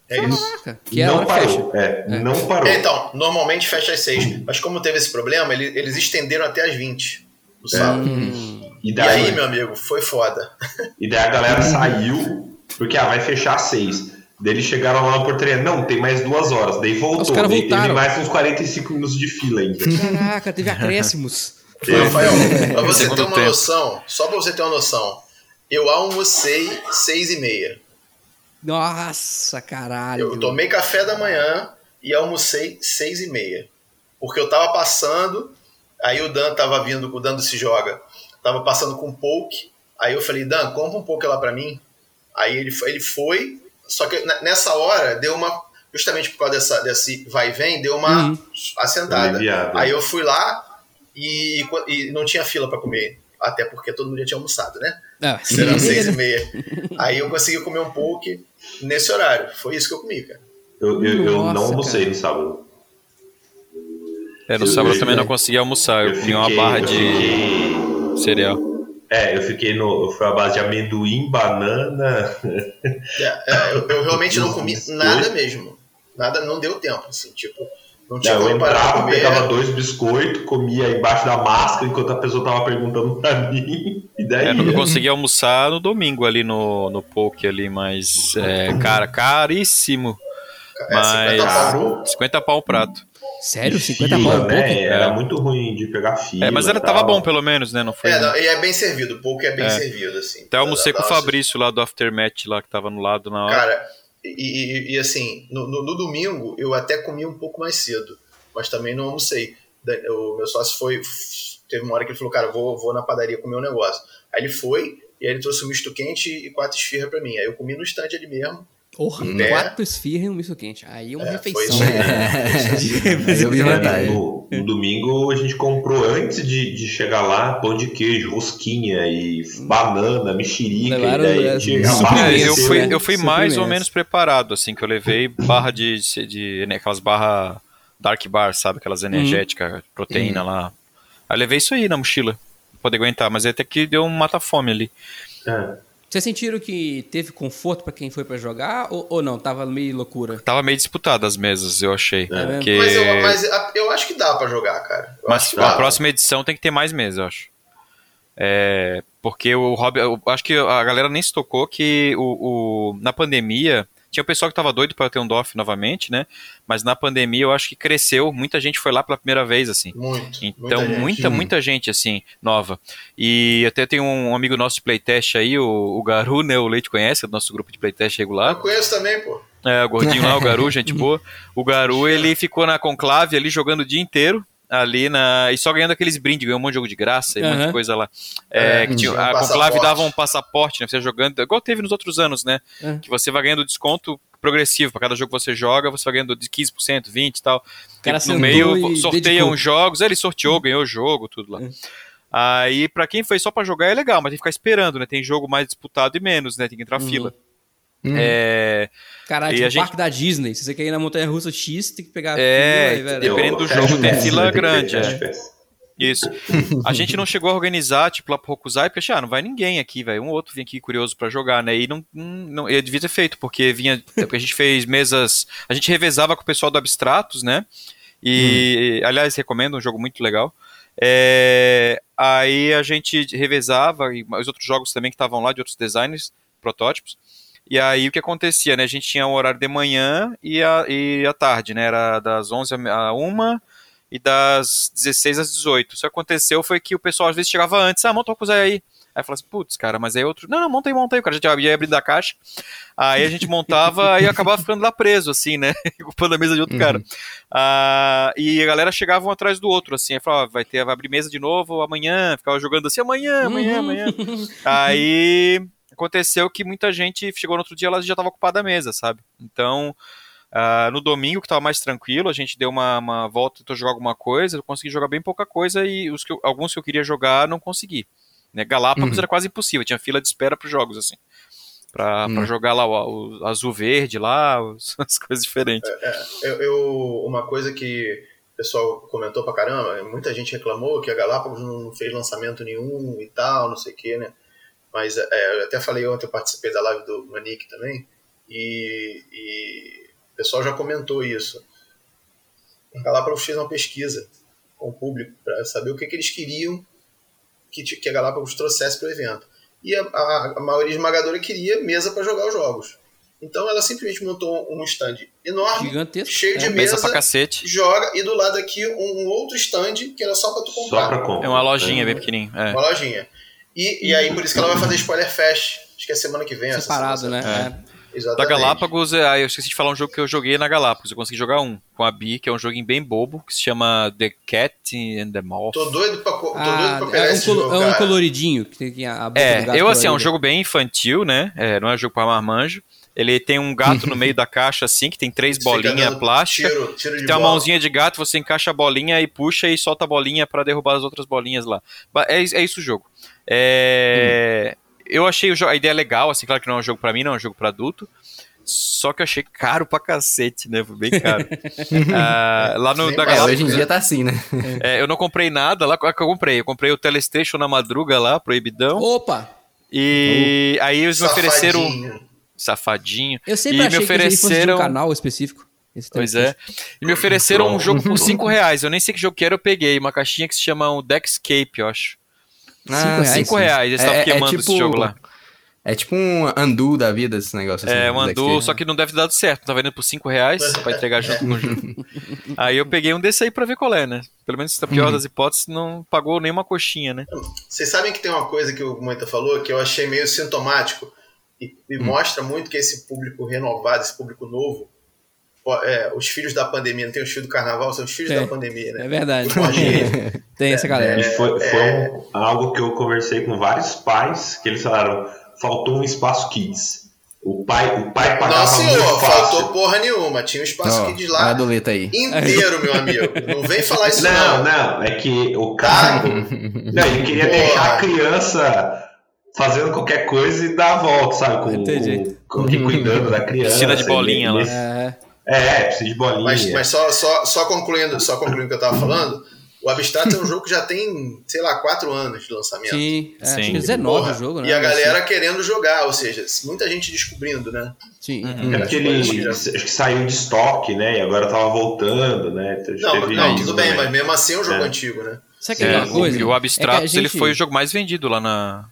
Speaker 3: É isso.
Speaker 1: que
Speaker 4: é não parou. É, é, não parou.
Speaker 3: Então, normalmente fecha às seis. Mas como teve esse problema, eles, eles estenderam até às 20 no é. sábado. Hum. E, daí, e aí, meu amigo, foi foda.
Speaker 4: E daí a galera saiu, porque ah, vai fechar às seis. Daí eles chegaram lá na portaria, não, tem mais duas horas. Daí voltou, Os daí teve mais uns 45 minutos de fila ainda.
Speaker 1: Caraca, teve acréscimos.
Speaker 3: Rafael, pra você ter uma
Speaker 5: tempo.
Speaker 3: noção, só pra você ter uma noção, eu almocei seis e meia.
Speaker 1: Nossa, caralho.
Speaker 3: Eu tomei café da manhã e almocei seis e meia. Porque eu tava passando, aí o Dan tava vindo, o Dan do Se Joga, tava passando com poke, aí eu falei, Dan, compra um poke lá pra mim. Aí ele foi, ele foi só que ne- nessa hora deu uma, justamente por causa dessa, desse vai e vem, deu uma
Speaker 1: Uhum.
Speaker 3: assentada.
Speaker 4: Aliviado.
Speaker 3: Aí eu fui lá e, e não tinha fila pra comer. Até porque todo mundo já tinha almoçado, né?
Speaker 1: Ah,
Speaker 3: Será seis e meia. Aí eu consegui comer um poke nesse horário. Foi isso que eu comi, cara.
Speaker 4: Eu, eu, eu
Speaker 1: Nossa,
Speaker 4: não almocei
Speaker 1: cara.
Speaker 4: no sábado.
Speaker 5: É, no
Speaker 4: Eu-
Speaker 5: sábado eu
Speaker 4: eu-
Speaker 5: também não consegui almoçar. Eu, comi uma barra
Speaker 4: eu
Speaker 5: de
Speaker 4: fiquei-
Speaker 5: cereal.
Speaker 4: é, eu fiquei no. Foi a base de amendoim, banana.
Speaker 3: É, é, eu, eu realmente não comi nada mesmo. Nada, não deu tempo, assim, tipo, não tinha
Speaker 4: Não, eu entrava,
Speaker 3: comer.
Speaker 4: pegava dois biscoitos, comia embaixo da máscara enquanto a pessoa tava perguntando pra mim. E daí.
Speaker 5: É, não consegui almoçar no domingo ali no, no poke ali, mas é, cara, caríssimo.
Speaker 3: É, 50
Speaker 5: Mas
Speaker 3: pau.
Speaker 5: 50 pau o prato.
Speaker 1: Sério?
Speaker 4: E
Speaker 1: 50
Speaker 4: fila,
Speaker 1: pau
Speaker 4: né?
Speaker 1: pouco?
Speaker 4: Era
Speaker 5: É.
Speaker 4: muito ruim de pegar fila.
Speaker 5: É, mas era,
Speaker 4: e
Speaker 5: tava bom pelo menos, né? Não foi.
Speaker 3: É, não, e é bem servido, o pouco é bem
Speaker 5: É.
Speaker 3: servido, assim.
Speaker 5: Até almocei com o Fabrício lá do Aftermath lá que tava no lado na hora.
Speaker 3: Cara, e, e- e, assim, no, no- no domingo eu até comi um pouco mais cedo, mas também não almocei. O meu sócio foi. Teve uma hora que ele falou, cara, vou, vou na padaria comer um negócio. Aí ele foi, e aí ele trouxe um misto quente e quatro esfirras pra mim. Aí eu comi no estande ali mesmo.
Speaker 1: Porra,
Speaker 3: É.
Speaker 1: quatro esfirras e um misto quente. Aí é uma
Speaker 3: É, foi
Speaker 1: refeição.
Speaker 3: isso aí.
Speaker 1: né?
Speaker 2: Aí eu vi vantagem.
Speaker 4: no, no domingo a gente comprou, antes de, de chegar lá, pão de queijo, rosquinha e banana, mexerica.
Speaker 1: Levaram,
Speaker 4: e daí
Speaker 1: é,
Speaker 5: É, eu fui,
Speaker 1: né?
Speaker 5: eu fui mais ou menos preparado, assim, que eu levei barra de, de né, aquelas barras Dark Bar, sabe? Aquelas energéticas, proteína lá. Aí eu levei isso aí na mochila, pra poder aguentar, mas até que deu um mata-fome ali.
Speaker 4: É.
Speaker 1: Vocês sentiram que teve conforto pra quem foi pra jogar ou, ou não? Tava meio loucura?
Speaker 5: Tava meio disputado as mesas, eu achei.
Speaker 1: É mesmo?
Speaker 5: Porque...
Speaker 3: Mas, eu, mas eu acho que dá pra jogar, cara. Eu
Speaker 5: Mas a próxima edição tem que ter mais mesas, eu acho. É, porque o. Eu acho que a galera nem se tocou que o, o- na pandemia. Tinha o pessoal que tava doido para ter um DOF novamente, né? Mas na pandemia eu acho que cresceu, muita gente foi lá pela primeira vez, assim.
Speaker 3: Muito.
Speaker 5: Então,
Speaker 3: gente.
Speaker 5: muita, muita gente, assim, nova. E até tem um amigo nosso de playtest aí, o, o Garu, né? O Leite conhece, é do nosso grupo de playtest regular.
Speaker 3: Eu conheço também, pô.
Speaker 5: É, o gordinho lá, o Garu, gente boa. O Garu, ele ficou na conclave ali jogando o dia inteiro. Ali na. E só ganhando aqueles brindes, ganhou um monte de jogo de graça e um monte de coisa lá. É,
Speaker 3: É,
Speaker 5: que tinha,
Speaker 3: um
Speaker 5: a conclave dava um passaporte, né? Você jogando, igual teve nos outros anos, né?
Speaker 1: É.
Speaker 5: Que você vai ganhando desconto progressivo. Para cada jogo que você joga, você vai ganhando de 15%, 20% e tal.
Speaker 1: cara
Speaker 5: no meio sorteia
Speaker 1: dedicou.
Speaker 5: uns jogos, ele sorteou, ganhou o jogo, tudo lá.
Speaker 1: É.
Speaker 5: Aí, pra quem foi só pra jogar é legal, mas tem que ficar esperando, né? Tem jogo mais disputado e menos, né? Tem que entrar
Speaker 1: Uhum.
Speaker 5: fila.
Speaker 2: Hum.
Speaker 5: É.
Speaker 1: Caralho,
Speaker 5: E
Speaker 1: tipo
Speaker 5: gente-
Speaker 1: parque da Disney. Se você quer ir na montanha russa X, tem que pegar
Speaker 5: É,
Speaker 1: fila, aí, velho.
Speaker 5: dependendo do jogo, tem fila grande, é. Isso. A gente não chegou a organizar, tipo, lá pro Hokusai, porque, achei, ah, não vai ninguém aqui, velho. Um ou outro vinha aqui curioso pra jogar, né? E não, não, não eu devia ter feito, porque vinha. Porque a gente fez mesas. A gente revezava com o pessoal do Abstratos, né? E, aliás, recomendo, um jogo muito legal. É, aí a gente revezava, e os outros jogos também que estavam lá, de outros designers, protótipos. E aí o que acontecia, né? A gente tinha um horário de manhã e a, e a tarde, né? Era das 11 a 1 e das 16 às 18. Isso que aconteceu foi que o pessoal às vezes chegava antes, ah, monta o Hokusai aí. Aí falava assim, putz, cara, mas aí outro, não, não, monta aí. O cara já ia abrindo a caixa. Aí a gente montava e acabava ficando lá preso, assim, né? Ocupando a mesa de outro cara. Ah, e a galera chegava um atrás do outro, assim. Aí falava, ah, vai ter, vai abrir mesa de novo amanhã. Ficava jogando assim, amanhã, amanhã,
Speaker 1: Uhum.
Speaker 5: amanhã. Aí aconteceu que muita gente chegou no outro dia, ela já estava ocupada a mesa, sabe? Então, ah, no domingo, que estava mais tranquilo, a gente deu uma, uma volta, tentou jogar alguma coisa, eu consegui jogar bem pouca coisa e os que eu- alguns que eu queria jogar não consegui. Né? Galápagos
Speaker 2: Uhum.
Speaker 5: era quase impossível, tinha fila de espera para jogos, assim. Pra, pra
Speaker 2: Hum.
Speaker 5: jogar lá o, o azul verde lá, os- as coisas diferentes.
Speaker 3: Eu, eu- uma coisa que o pessoal comentou pra caramba, muita gente reclamou que a Galápagos não fez lançamento nenhum e tal, não sei o que, né? Mas é, eu até falei ontem, eu participei da live do Manique também, e, e o pessoal já comentou isso. A Galápagos fez uma pesquisa com o público para saber o que, que eles queriam que, que a Galápagos trouxesse para o evento. E a, a- a maioria esmagadora queria mesa para jogar os jogos. Então ela simplesmente montou um stand enorme,
Speaker 1: Gigantesco.
Speaker 3: cheio de
Speaker 1: É.
Speaker 5: Mesa
Speaker 3: mesa,
Speaker 5: pra cacete.
Speaker 3: joga, e do lado aqui um, um outro stand que era só pra tu
Speaker 4: Só
Speaker 3: comprar.
Speaker 4: pra comprar.
Speaker 5: É uma lojinha bem pequenininha. É.
Speaker 3: Uma lojinha. E, e aí, por isso que ela vai fazer Spoiler Fest. Acho que é semana que vem.
Speaker 1: Separado,
Speaker 3: semana.
Speaker 1: né? É.
Speaker 5: Da
Speaker 3: Exatamente.
Speaker 5: Galápagos, é, aí eu esqueci de falar um jogo que eu joguei na Galápagos. Eu consegui jogar um com a Bi, que é um joguinho bem bobo, que se chama The Cat and the Moth.
Speaker 3: Tô doido pra, tô
Speaker 1: Ah,
Speaker 3: doido pra pegar
Speaker 1: é um,
Speaker 3: esse
Speaker 1: colo-
Speaker 3: jogo,
Speaker 1: é um coloridinho que tem a boca do
Speaker 5: É,
Speaker 1: gato
Speaker 5: eu assim, é um jogo bem infantil, né? É, não é um jogo pra marmanjo. Ele tem um gato no meio da caixa, assim, que tem três bolinhas plásticas.
Speaker 3: Tiro, tiro
Speaker 5: Tem uma
Speaker 3: bola.
Speaker 5: mãozinha de gato, você encaixa a bolinha e puxa e solta a bolinha pra derrubar as outras bolinhas lá. É, é isso o jogo. É, Eu achei a ideia legal, assim, claro que não é um jogo pra mim, não é um jogo pra adulto. Só que eu achei caro pra cacete, né? Foi bem caro. Ah, lá no da. Galápagos,
Speaker 2: hoje em dia tá assim, né?
Speaker 5: é, eu não comprei nada lá. Que eu comprei? Eu comprei o Telestation na madruga lá, proibidão.
Speaker 1: Opa!
Speaker 5: E aí eles me ofereceram.
Speaker 3: Safadinho.
Speaker 1: Eu sempre
Speaker 5: E me
Speaker 1: de um
Speaker 5: ofereceram-
Speaker 1: canal específico.
Speaker 5: Pois é. E me ofereceram um jogo por 5 reais. Eu nem sei que jogo que era, eu peguei. Uma caixinha que se chama o Deckscape, eu acho.
Speaker 1: Cinco reais?
Speaker 5: 5 reais, eles estavam queimando esse jogo lá.
Speaker 2: É tipo um undo da vida, esse negócio. assim,
Speaker 5: É,
Speaker 2: do
Speaker 5: mandou,
Speaker 2: Dexter.
Speaker 5: só que não deve ter dado certo. Tava vendendo por 5 reais pra entregar junto com o jogo. Aí eu peguei um desse aí pra ver qual é, né? Pelo menos, na pior das hipóteses, não pagou nenhuma coxinha, né?
Speaker 3: Vocês sabem que tem uma coisa que o Moita falou que eu achei meio sintomático e, e mostra muito que esse público renovado, esse público novo, é, os filhos da pandemia, não tem os filhos do carnaval, são os filhos
Speaker 1: É.
Speaker 3: da pandemia, né?
Speaker 1: É verdade.
Speaker 3: Borginha.
Speaker 1: Tem essa galera.
Speaker 4: E foi, foi um- algo que eu conversei com vários pais, que eles falaram, faltou um espaço kids. O pai, o pai pagava
Speaker 3: Não, senhor, faltou porra nenhuma. Tinha um espaço kids lá
Speaker 2: aí.
Speaker 3: inteiro, meu amigo. Não vem falar isso
Speaker 4: Não,
Speaker 3: não.
Speaker 4: não, é que o cara. não, ele queria
Speaker 3: Porra.
Speaker 4: deixar a criança fazendo qualquer coisa e dar a volta, sabe? Com,
Speaker 1: Entendi.
Speaker 4: com, com- cuidando da criança.
Speaker 5: Piscina de bolinha lá.
Speaker 4: Ele-
Speaker 1: É,
Speaker 4: É, piscina de bolinha.
Speaker 3: Mas, mas só, só, só concluindo só concluindo o que eu tava falando, o Abstract é um jogo que já tem, sei lá, 4 anos de lançamento.
Speaker 1: sim. É,
Speaker 5: Sim.
Speaker 1: acho que 19
Speaker 3: Porra,
Speaker 1: o jogo, né?
Speaker 3: E a galera querendo jogar, ou seja, muita gente descobrindo, né?
Speaker 1: Sim.
Speaker 4: É porque ele acho que saiu de estoque, né? E agora tava voltando, né? Então,
Speaker 3: Não,
Speaker 4: teve
Speaker 3: não tudo bem, mas mesmo assim é um jogo
Speaker 4: É.
Speaker 3: antigo, né?
Speaker 1: Sabe que
Speaker 5: É,
Speaker 1: é uma coisa?
Speaker 5: e o Abstratos,
Speaker 1: É que a
Speaker 5: ele
Speaker 1: gente-
Speaker 5: foi o jogo mais vendido lá na.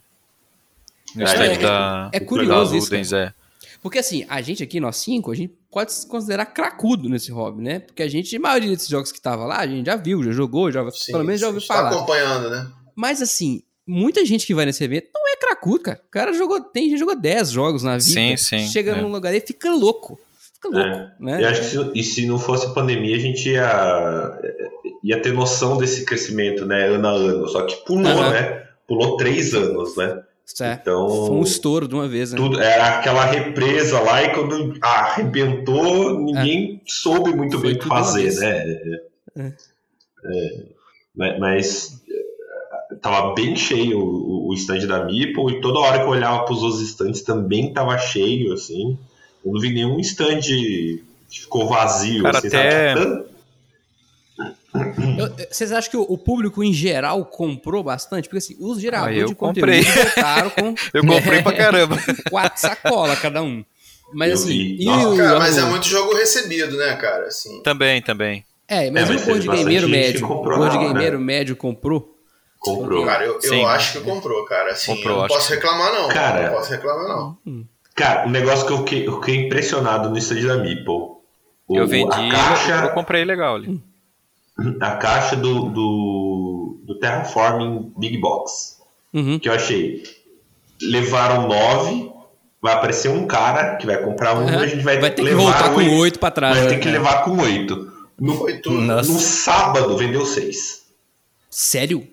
Speaker 5: No
Speaker 3: É, é,
Speaker 5: da.
Speaker 1: é curioso
Speaker 5: da
Speaker 1: isso,
Speaker 5: Ludens, é.
Speaker 1: Porque assim, a gente aqui, nós cinco, a gente pode se considerar cracudo nesse hobby, né? Porque a gente, a maioria desses jogos que tava lá, a gente já viu, já jogou, já,
Speaker 3: Sim,
Speaker 1: pelo menos já ouviu
Speaker 3: está
Speaker 1: falar.
Speaker 3: acompanhando, né?
Speaker 1: Mas assim, muita gente que vai nesse evento não é cracudo, cara. O cara jogou, tem, já jogou 10 jogos na vida.
Speaker 5: Sim, sim,
Speaker 1: Chega
Speaker 5: é.
Speaker 1: num lugar e fica louco. Fica louco,
Speaker 4: É.
Speaker 1: né?
Speaker 4: Eu acho que se, e se não fosse a pandemia, a gente ia, ia ter noção desse crescimento, né? Ano a ano. Só que pulou,
Speaker 1: Aham.
Speaker 4: né? Pulou três anos, né?
Speaker 1: Certo.
Speaker 4: Então.
Speaker 1: Foi um estouro de uma vez, né?
Speaker 4: tudo era aquela represa lá e quando arrebentou, ninguém soube muito
Speaker 1: É. Foi
Speaker 4: bem o que fazer, né?
Speaker 1: É.
Speaker 4: É, mas, mas, eh, tava bem cheio o, o stand da Meeple e toda hora que eu olhava para os outros stands também tava cheio, assim. Eu não vi nenhum stand que ficou vazio.
Speaker 5: Cara,
Speaker 4: assim,
Speaker 5: até-
Speaker 4: sabe?
Speaker 1: Eu- vocês acham que o, o público em geral comprou bastante? Porque assim, os geradores
Speaker 5: Ah, eu
Speaker 1: de
Speaker 5: comprei.
Speaker 1: conteúdo voltaram com
Speaker 5: Eu comprei pra caramba.
Speaker 1: quatro sacolas cada um. Mas
Speaker 4: Eu
Speaker 1: assim, e
Speaker 4: Nossa,
Speaker 1: o,
Speaker 3: Cara, mas é
Speaker 1: o-
Speaker 3: muito jogo recebido, né, cara? Assim,
Speaker 5: também, também.
Speaker 1: É, mas
Speaker 4: É,
Speaker 1: e
Speaker 4: mas
Speaker 1: o
Speaker 4: bastante
Speaker 1: gameiro médio? O
Speaker 4: na hora.
Speaker 1: gameiro médio comprou?
Speaker 4: Comprou.
Speaker 3: cara, eu, eu
Speaker 5: Sim.
Speaker 3: acho que comprou, cara. Assim,
Speaker 5: Comprou,
Speaker 3: eu não posso
Speaker 5: que-
Speaker 3: reclamar, não.
Speaker 4: Cara-
Speaker 3: não posso reclamar, não.
Speaker 4: Cara, um negócio que eu fiquei, eu fiquei impressionado no stand da Meeple. O-
Speaker 5: Eu vendi,
Speaker 4: a caixa,
Speaker 5: eu comprei legal ali.
Speaker 4: A caixa do, do, do Terraforming Big Box.
Speaker 1: Uhum.
Speaker 4: Que eu achei. Levaram nove, vai aparecer um cara que vai comprar um,
Speaker 1: Aham.
Speaker 4: a gente vai,
Speaker 1: Vai ter que
Speaker 4: levar
Speaker 1: voltar com
Speaker 4: oito,
Speaker 1: oito pra trás.
Speaker 4: Vai
Speaker 1: né?
Speaker 4: ter que levar com oito. No, no sábado vendeu seis.
Speaker 1: Sério?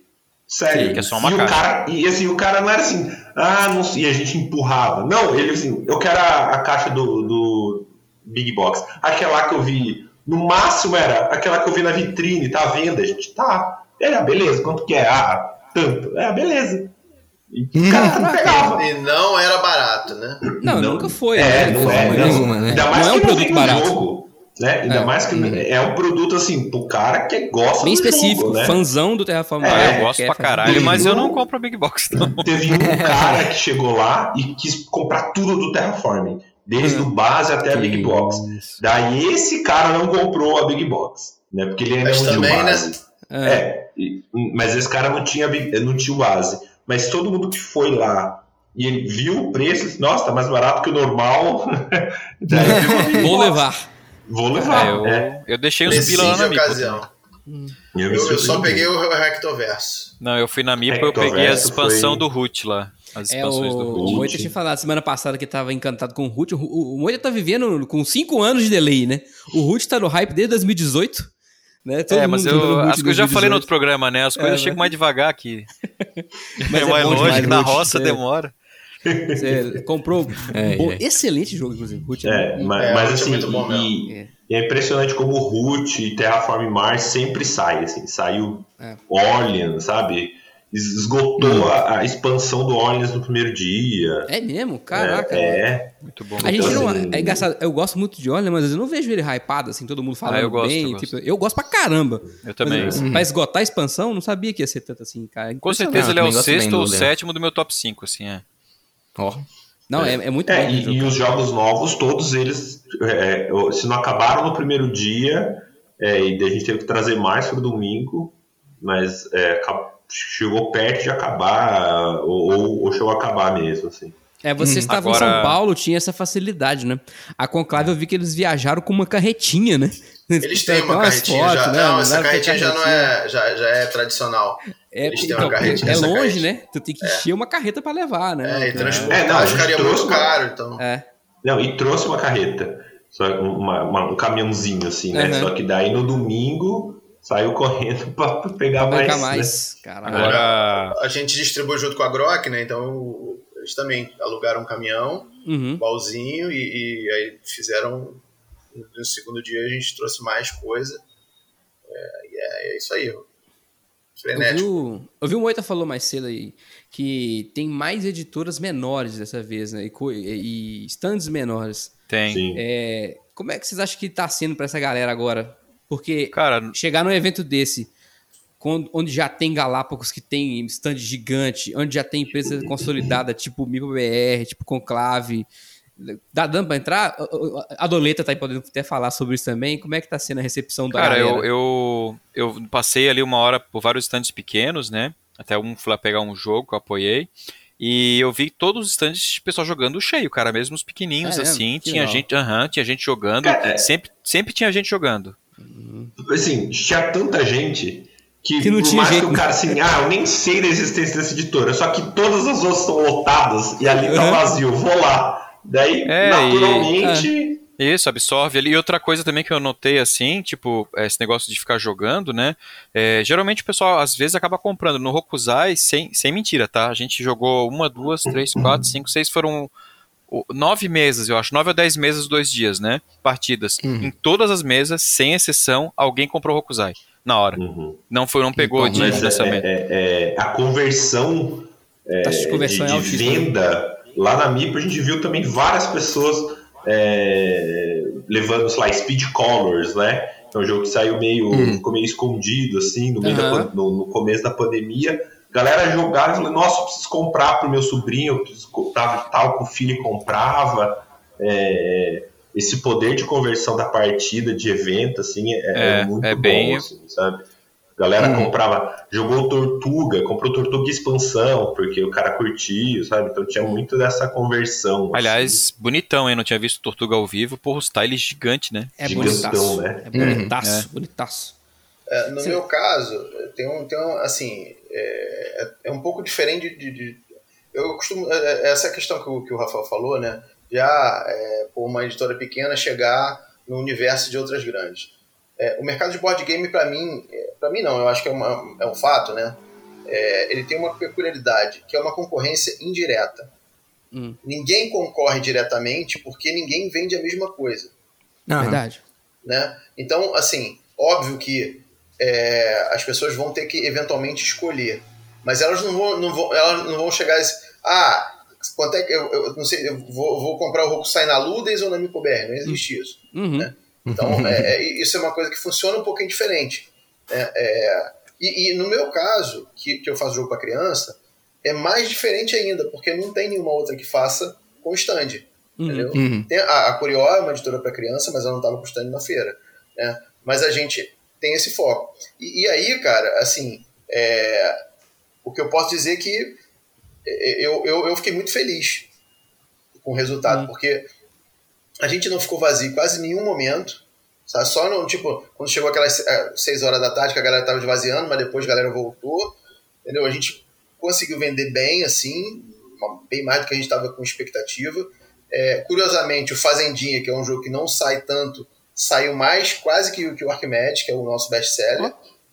Speaker 4: Sério.
Speaker 5: Sim, que é só uma
Speaker 4: e, o
Speaker 5: caixa.
Speaker 4: cara, e assim, o cara não era assim, ah, não sei, e a gente empurrava. Não, ele assim, eu quero a, a caixa do, do Big Box. Aquela que eu vi, no máximo era aquela que eu vi na vitrine, tá à venda, gente. Tá. Era, beleza, quanto que é? Ah, tanto. É, beleza. E o cara não pegava.
Speaker 3: E não era barato, né?
Speaker 1: Não, nunca foi.
Speaker 4: É,
Speaker 1: né?
Speaker 4: não é, não.
Speaker 2: nenhuma, né?
Speaker 4: Ainda mais
Speaker 1: Não é um
Speaker 4: que
Speaker 1: produto barato.
Speaker 4: jogo. Né? Ainda
Speaker 1: É.
Speaker 4: mais que é um produto assim, pro cara que gosta
Speaker 1: Bem
Speaker 4: do
Speaker 1: específico,
Speaker 4: jogo, né?
Speaker 1: fãzão do Terraform.
Speaker 4: É,
Speaker 5: Ah,
Speaker 1: Mars,
Speaker 5: eu gosto pra caralho, mas eu não compro a Big Box, não.
Speaker 4: Teve um cara que chegou lá e quis comprar tudo do Terraforming, desde
Speaker 1: Hum.
Speaker 4: o base até a Big Box. Daí esse cara não comprou a Big Box, né? Porque ele ainda
Speaker 3: Mas
Speaker 4: não tinha
Speaker 3: também,
Speaker 4: o
Speaker 3: né?
Speaker 4: base.
Speaker 1: É.
Speaker 4: É, e- mas esse cara não tinha, não tinha o base. Mas todo mundo que foi lá e ele viu o preço, disse, nossa, tá mais barato que o normal.
Speaker 1: Vou levar.
Speaker 4: Vou levar.
Speaker 5: É, eu,
Speaker 4: é.
Speaker 5: eu deixei os pila lá na Mipo.
Speaker 3: ocasião. Eu, eu só peguei o Rectoverso.
Speaker 5: Não, eu fui na Mipo eu peguei a expansão foi... do Root lá. As
Speaker 1: é,
Speaker 5: expansões
Speaker 1: o,
Speaker 5: do
Speaker 1: o
Speaker 5: Root.
Speaker 1: Moita tinha falado semana passada que tava encantado com o Root. O, o, o Moita tá vivendo com 5 anos de delay, né? O Root tá no hype desde 2018. Né? Todo
Speaker 5: é, mas eu, as coisas eu já falei no outro programa, né? As coisas
Speaker 1: É,
Speaker 5: chegam
Speaker 1: né?
Speaker 5: mais devagar aqui.
Speaker 1: Mas
Speaker 5: é
Speaker 1: é
Speaker 5: mais longe,
Speaker 1: demais,
Speaker 5: que na roça
Speaker 1: É.
Speaker 5: demora.
Speaker 1: Você comprou.
Speaker 2: É,
Speaker 1: bom,
Speaker 2: é.
Speaker 1: Excelente jogo, inclusive. Root
Speaker 4: É, mas,
Speaker 3: É,
Speaker 4: mas
Speaker 3: o é
Speaker 4: assim,
Speaker 3: bom
Speaker 4: e, e é impressionante como o Root e Terraform Mars sempre sai, assim, saiu
Speaker 1: É.
Speaker 4: Orleans, sabe? Es- Esgotou a, a expansão do Orleans no primeiro dia.
Speaker 1: É mesmo? Caraca.
Speaker 4: É, é.
Speaker 5: Muito bom.
Speaker 1: A gente
Speaker 4: Então,
Speaker 1: não.
Speaker 4: assim,
Speaker 1: É engraçado, eu gosto muito de Orleans, mas eu não vejo ele hypado, assim, todo mundo falando
Speaker 5: Ah, eu gosto,
Speaker 1: bem.
Speaker 5: eu gosto.
Speaker 1: tipo, eu gosto pra caramba.
Speaker 5: Eu também.
Speaker 1: Mas, Pra esgotar a expansão, não sabia que ia ser tanto assim, cara.
Speaker 5: Com certeza ele é o sexto ou sétimo do meu top 5, assim, é.
Speaker 2: Ó.
Speaker 1: Não, é, é muito
Speaker 4: É,
Speaker 1: bom.
Speaker 4: e, e os jogos novos, todos eles, é, se não acabaram no primeiro dia, é, e a gente teve que trazer mais para o domingo, mas é, chegou perto de acabar, ou, ou- ou chegou a acabar mesmo, assim.
Speaker 1: É, você estava em
Speaker 5: Agora-
Speaker 1: São Paulo, tinha essa facilidade, né? A Conclave eu vi que eles viajaram com uma carretinha, né?
Speaker 3: Eles têm uma carretinha
Speaker 1: fotos,
Speaker 3: já.
Speaker 1: né?
Speaker 3: Não, essa carretinha já não é, já, já é tradicional.
Speaker 1: É,
Speaker 3: Eles têm
Speaker 1: então,
Speaker 3: uma carretinha,
Speaker 1: é longe,
Speaker 3: carretinha.
Speaker 1: né? Tu tem que encher uma carreta pra levar, né?
Speaker 3: É, e transportar
Speaker 4: É, não,
Speaker 3: ficaria muito
Speaker 4: uma-
Speaker 3: caro, então.
Speaker 1: É.
Speaker 4: Não, e trouxe uma carreta, só uma- uma- um caminhãozinho, assim, né?
Speaker 1: Uhum.
Speaker 4: Só que daí no domingo saiu correndo para pegar mais.
Speaker 1: Pegar
Speaker 4: né?
Speaker 1: mais. Caralho.
Speaker 5: Agora,
Speaker 3: A gente distribui junto com a Grok, né? Então eles também alugaram um caminhão,
Speaker 1: Uhum.
Speaker 3: um baúzinho, e, e aí fizeram. No segundo dia a gente trouxe mais coisa. É, e é, é isso aí.
Speaker 1: Eu vi,
Speaker 3: Frenético.
Speaker 1: o, eu vi o Moita falou mais cedo aí que tem mais editoras menores dessa vez, né? E, e, e stands menores.
Speaker 5: tem.
Speaker 4: Sim.
Speaker 1: É, como é que vocês acham que tá sendo pra essa galera agora? Porque
Speaker 5: Cara,
Speaker 1: chegar num evento desse, quando- onde já tem Galápagos que tem stand gigante, onde já tem empresa consolidada, tipo MicroBR, tipo Conclave, dá dando pra entrar? A Doleta tá aí podendo até falar sobre isso também. Como é que tá sendo a recepção da
Speaker 5: Cara,
Speaker 1: galera?
Speaker 5: eu, eu, eu passei ali uma hora por vários stands pequenos, né? Até um fui lá pegar um jogo que eu apoiei. E eu vi todos os stands de pessoal jogando cheio, cara, mesmo os pequenininhos
Speaker 1: É
Speaker 5: assim.
Speaker 1: Que
Speaker 5: Tinha
Speaker 1: legal.
Speaker 5: gente, tinha gente jogando.
Speaker 4: É.
Speaker 5: Sempre, sempre tinha gente jogando.
Speaker 4: Assim, tinha tanta gente que,
Speaker 1: Que não
Speaker 4: por
Speaker 1: tinha
Speaker 4: mais
Speaker 1: jeito,
Speaker 4: que o cara assim, ah, eu nem sei da existência dessa editora, só que todas as outras estão lotadas e ali tá
Speaker 1: Uhum.
Speaker 4: vazio, vou lá. Daí,
Speaker 5: É,
Speaker 4: naturalmente.
Speaker 5: Isso, absorve ali. E outra coisa também que eu notei, assim, tipo, esse negócio de ficar jogando, né? é, geralmente o pessoal, às vezes, acaba comprando. No Rokuzai, sem, sem mentira, tá? A gente jogou uma, duas, três, quatro, cinco, seis, foram nove mesas, eu acho. Nove ou dez mesas, dois dias, né? Partidas.
Speaker 2: Uhum.
Speaker 5: Em todas as mesas, sem exceção, alguém comprou Rokuzai. Na hora.
Speaker 4: Uhum.
Speaker 5: Não foi, não pegou
Speaker 2: bom,
Speaker 5: de
Speaker 4: Mas é,
Speaker 5: lançamento.
Speaker 4: é- é- a conversão é,
Speaker 1: de
Speaker 4: de,
Speaker 1: conversão é
Speaker 4: de venda lá na MIP, a gente viu também várias pessoas é, levando, sei lá, Speed Colors, né? É um jogo que saiu meio,
Speaker 2: Hum.
Speaker 4: ficou meio escondido, assim, no, meio da no, no começo da pandemia. Galera jogava e falou, nossa, eu preciso comprar pro meu sobrinho, eu preciso comprar tal que o filho comprava. É, esse poder de conversão da partida, de evento, assim, é, é
Speaker 5: É,
Speaker 4: muito
Speaker 5: é
Speaker 4: bom,
Speaker 5: bem-
Speaker 4: assim, sabe? A galera
Speaker 2: Uhum.
Speaker 4: comprava, jogou Tortuga, comprou Tortuga expansão, porque o cara curtiu, sabe? Então tinha muito dessa conversão. assim,
Speaker 5: Aliás, bonitão, hein? Não tinha visto Tortuga ao vivo. Porra, o style gigante, né?
Speaker 1: É
Speaker 4: gigantão,
Speaker 1: bonitaço.
Speaker 4: né?
Speaker 1: É bonitaço, bonitaço.
Speaker 3: É, no
Speaker 1: Sim.
Speaker 3: meu caso, tem um, tem um assim, é, é- é um pouco diferente de, de- eu costumo, é- é- essa questão que o, que o Rafael falou, né, já é, por uma editora pequena chegar no universo de outras grandes. É, o mercado de board game, para mim, é, para mim não, eu acho que é, uma, é um fato, né, é, ele tem uma peculiaridade, que é uma concorrência indireta.
Speaker 1: Hum.
Speaker 3: Ninguém concorre diretamente porque ninguém vende a mesma coisa
Speaker 2: Aham.
Speaker 1: Verdade.
Speaker 3: né? Então, assim, óbvio que é, as pessoas vão ter que eventualmente escolher, mas elas não vão, não vão, elas não vão chegar a esse, ah, quanto é que eu, eu não sei, eu vou, vou comprar o Rokusai na Ludens ou na MicroBR? Não existe isso.
Speaker 1: Uhum.
Speaker 3: Então, é, é, isso é uma coisa que funciona um pouquinho diferente. né? É, e, e no meu caso, que, que eu faço jogo para criança, é mais diferente ainda, porque não tem nenhuma outra que faça com stand.
Speaker 1: Uhum.
Speaker 3: Entendeu?
Speaker 2: Uhum.
Speaker 3: Tem a, a Curió é uma editora para criança, mas ela não estava custando na feira. Né? Mas a gente tem esse foco. E, e aí, cara, assim, é, o que eu posso dizer é que eu, eu, eu fiquei muito feliz com o resultado, hum. porque a gente não ficou vazio quase nenhum momento. Sabe? Só no, tipo, quando chegou aquelas 6 horas da tarde que a galera tava esvaziando, mas depois a galera voltou. Entendeu? A gente conseguiu vender bem, assim, bem mais do que a gente estava com expectativa. É, curiosamente, o Fazendinha, que é um jogo que não sai tanto, saiu mais quase que, que o Arquimedes, que é o nosso best-seller.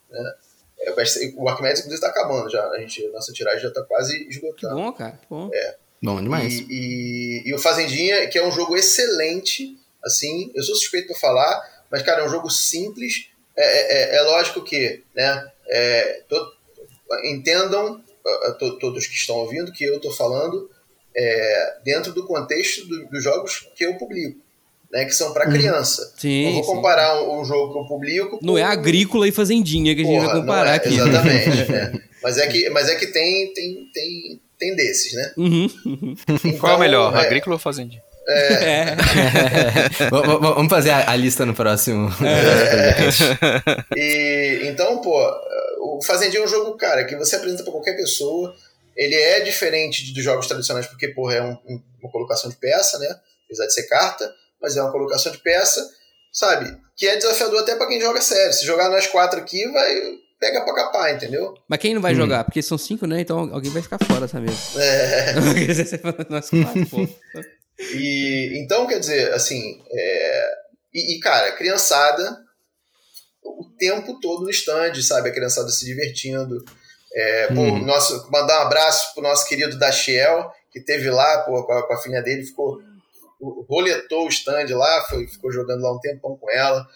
Speaker 3: Né? É, o Arquimedes, inclusive, está acabando já. A gente, nossa tiragem já está quase esgotando.
Speaker 1: Que bom, cara. Bom.
Speaker 3: É.
Speaker 2: Bom demais.
Speaker 3: E, e, e, o Fazendinha, que é um jogo excelente, assim, eu sou suspeito para falar, mas, cara, é um jogo simples. É, é, é, é lógico que, né, é, to, entendam, todos que estão ouvindo, que eu estou falando é, dentro do contexto do, dos jogos que eu publico. Né, que são para uhum. criança.
Speaker 1: Sim,
Speaker 3: não vou comparar um, um, jogo que eu publico.
Speaker 1: Não é agrícola e fazendinha que a gente Porra, vai comparar é, aqui.
Speaker 3: Exatamente. né? Mas é que, mas é que tem, tem, tem, tem desses, né?
Speaker 1: Uhum.
Speaker 5: Então, Qual é o melhor, é, agrícola ou fazendinha?
Speaker 3: É. é.
Speaker 2: Vamos fazer a, a, lista no próximo.
Speaker 3: É. e, então, pô, o Fazendinha é um jogo, cara, que você apresenta para qualquer pessoa. Ele é diferente dos jogos tradicionais, porque, porra, é um, uma colocação de peça, né? Apesar de ser carta, mas é uma colocação de peça, sabe? Que é desafiador até para quem joga sério. Se jogar nós quatro aqui, vai pega pra capar, entendeu?
Speaker 1: Mas quem não vai hum. jogar? Porque são cinco, né? Então alguém vai ficar fora dessa mesa.
Speaker 3: É.
Speaker 1: nós quatro, pô.
Speaker 3: E, então, quer dizer, assim, é, e, e, cara, criançada o tempo todo no stand, sabe? A criançada se divertindo. É, pô, hum. nosso, mandar um abraço pro nosso querido Dachiel, que teve lá pô, com, a, com a filha dele, ficou roletou o stand lá, foi, ficou jogando lá um tempão com ela.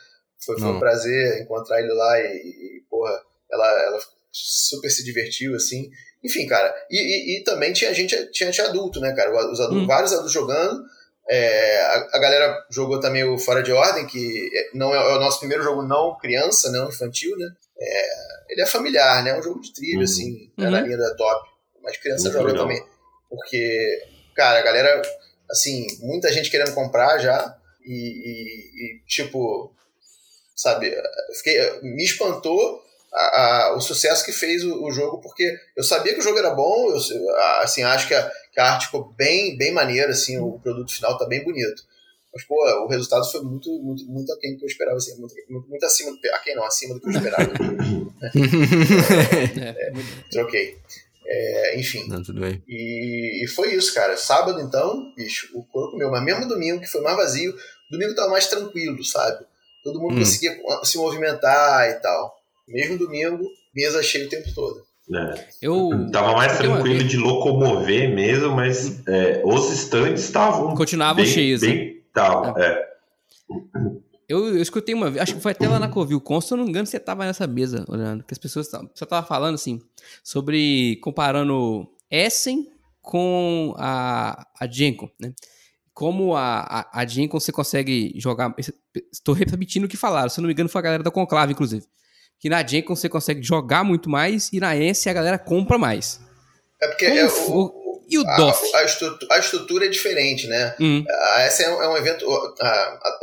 Speaker 3: Foi, foi um prazer encontrar ele lá e, e porra, ela, ela super se divertiu, assim. Enfim, cara, e, e, e, também tinha gente, tinha gente adulto, né, cara? Os adultos, hum. Vários adultos jogando. É, a, a, galera jogou também o Fora de Ordem, que é, não é, é, o nosso primeiro jogo não criança, não infantil, né? É, ele é familiar, né? É um jogo de trilha, uhum. assim, uhum. na linha da top. Mas criança Muito joga legal. também. Porque, cara, a galera, assim, muita gente querendo comprar já. E, e, e tipo, sabe, fiquei, me espantou a, a, o sucesso que fez o, o, jogo, porque eu sabia que o jogo era bom, eu assim, acho que a, que a arte ficou bem, bem maneira, assim, o produto final tá bem bonito. Mas, pô, o resultado foi muito, muito, muito aquém do que eu esperava, assim, muito, muito, muito acima do aquém não, acima do que eu esperava. é, é, troquei. É, enfim.
Speaker 2: Não, tudo bem.
Speaker 3: E, e, foi isso, cara. Sábado, então, bicho, o corpo comeu. Mas mesmo domingo, que foi mais vazio, domingo tava mais tranquilo, sabe? Todo mundo hum. conseguia se movimentar e tal. Mesmo domingo, mesa cheia o tempo todo.
Speaker 4: É. Eu tava mais tranquilo de locomover mesmo, mas é, os estandes estavam
Speaker 1: continuavam bem, cheios.
Speaker 4: Bem, né? tal, é. É.
Speaker 1: Eu, eu, escutei uma vez, acho que foi até lá na Covil Consta, se eu não me engano, você tava nessa mesa olhando, que as pessoas você tava falando assim sobre comparando Essen com a, a Genko, né? Como a, a, a você consegue jogar. Estou repetindo o que falaram, se eu não me engano, foi a galera da Conclave, inclusive que na Jenkins você consegue jogar muito mais e na Ence a galera compra mais.
Speaker 3: É porque é o, o,
Speaker 1: e o
Speaker 3: a,
Speaker 1: DOF?
Speaker 3: A, estrutura, a, estrutura, é diferente, né?
Speaker 1: Uhum.
Speaker 3: A Ence é, é um evento. A, a,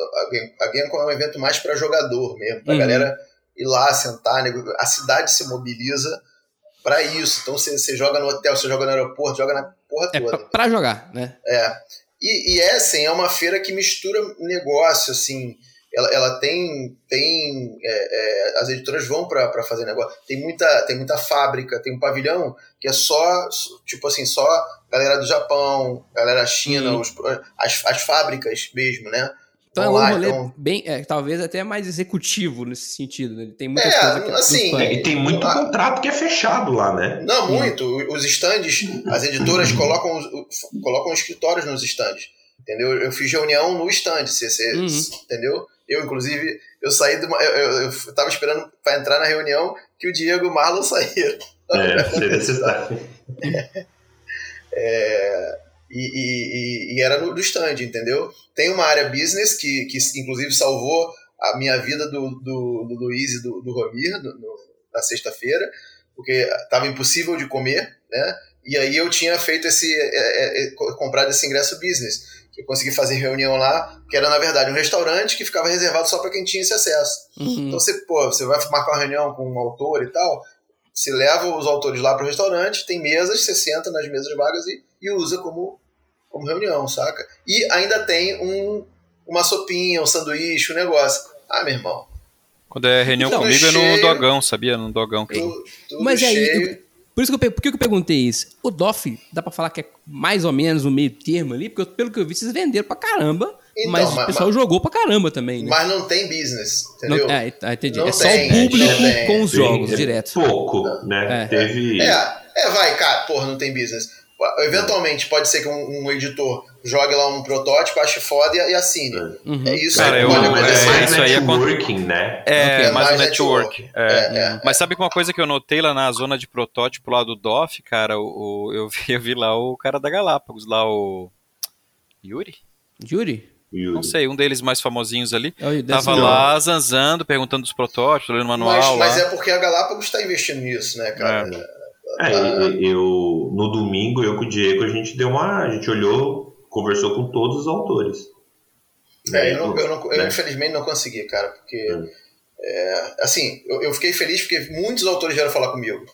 Speaker 3: a Gamecom é um evento mais para jogador mesmo, pra uhum. galera ir lá, sentar, né? a cidade se mobiliza para isso. Então você, você joga no hotel, você joga no aeroporto, joga na porra
Speaker 1: é
Speaker 3: toda.
Speaker 1: É pra, jogar, né?
Speaker 3: É. E, e Essen é uma feira que mistura negócio, assim ela, ela tem, tem é, é, as editoras vão para fazer negócio. Tem muita, tem muita fábrica, tem um pavilhão que é só, tipo assim, só galera do Japão, galera China, os, as, as fábricas mesmo, né?
Speaker 1: Então é um rolê então... bem, é, talvez até mais executivo nesse sentido. Né? Tem muitas
Speaker 3: é,
Speaker 1: coisas que
Speaker 3: assim,
Speaker 4: é, E tem muito a... contrato que é fechado lá, né?
Speaker 3: Não, muito. Os estandes, as editoras colocam, colocam escritórios nos estandes. Entendeu? Eu fiz reunião no stand, você, você, uhum. entendeu? Eu, inclusive, eu saí de uma. Eu, eu, eu tava esperando para entrar na reunião que o Diego e o Marlon saíram.
Speaker 4: É, seria necessário.
Speaker 3: é, e, e, e, era no, do stand, entendeu? Tem uma área business que, que inclusive salvou a minha vida do, do, do Luiz e do, do Romir no, no, na sexta-feira, porque estava impossível de comer, né? E aí eu tinha feito esse. É, é, é comprado esse ingresso business eu consegui fazer reunião lá, que era na verdade um restaurante que ficava reservado só para quem tinha esse acesso. Uhum. Então você, pô, você vai marcar uma reunião com um autor e tal, Se leva os autores lá pro restaurante, tem mesas, você senta nas mesas vagas e, e usa como, como reunião, saca? E ainda tem um, uma sopinha, um sanduíche, um negócio. Ah, meu irmão.
Speaker 5: Quando é reunião
Speaker 3: Tudo
Speaker 5: comigo é no dogão, sabia? No dogão. que-
Speaker 3: Tu- tudo
Speaker 1: Mas aí,
Speaker 3: cheio.
Speaker 1: Por isso que eu, por que eu perguntei isso? O DOF, dá pra falar que é mais ou menos o meio termo ali, porque eu- pelo que eu vi, vocês venderam pra caramba,
Speaker 3: Então,
Speaker 1: mas o
Speaker 3: mas-
Speaker 1: pessoal jogou pra caramba também, né?
Speaker 3: Mas não tem business,
Speaker 1: Não-
Speaker 3: entendeu?
Speaker 1: é, ah, entendi.
Speaker 3: Não
Speaker 1: é só
Speaker 3: tem,
Speaker 1: o público
Speaker 3: não tem.
Speaker 1: com os jogos,
Speaker 4: é
Speaker 1: direto.
Speaker 4: Pouco, né?
Speaker 1: É.
Speaker 4: Teve.
Speaker 3: É, é, vai, cara, porra, não tem business. Eventualmente pode ser que um, um editor jogue lá um protótipo, ache foda e, e assine.
Speaker 1: Uhum.
Speaker 3: É isso
Speaker 5: Cara,
Speaker 3: que
Speaker 5: eu-
Speaker 4: mas
Speaker 5: é,
Speaker 4: é
Speaker 5: isso aí é
Speaker 4: networking, né?
Speaker 5: É,
Speaker 3: É
Speaker 5: mais o
Speaker 3: mais
Speaker 5: network.
Speaker 3: network.
Speaker 5: é.
Speaker 3: É, é.
Speaker 5: Mas sabe que uma coisa que eu notei lá na zona de protótipo lá do DOF, cara? O, o- eu, vi, eu vi lá o cara da Galápagos, lá o. Yuri?
Speaker 1: Yuri?
Speaker 4: Yuri.
Speaker 5: Não sei, um deles mais famosinhos ali.
Speaker 1: É o- deve
Speaker 5: Tava lá zanzando, perguntando dos protótipos, lendo o
Speaker 3: Mas,
Speaker 5: manual
Speaker 3: mas
Speaker 5: lá.
Speaker 3: é porque a Galápagos está investindo nisso, né, cara?
Speaker 4: É, eu, eu- no domingo, eu com o Diego, a gente deu uma. A gente olhou, conversou com todos os autores.
Speaker 3: É, eu, não- eu não- eu
Speaker 4: Né?
Speaker 3: infelizmente não consegui, cara, porque
Speaker 4: Hum.
Speaker 3: é, assim, eu, eu fiquei feliz porque muitos autores vieram falar comigo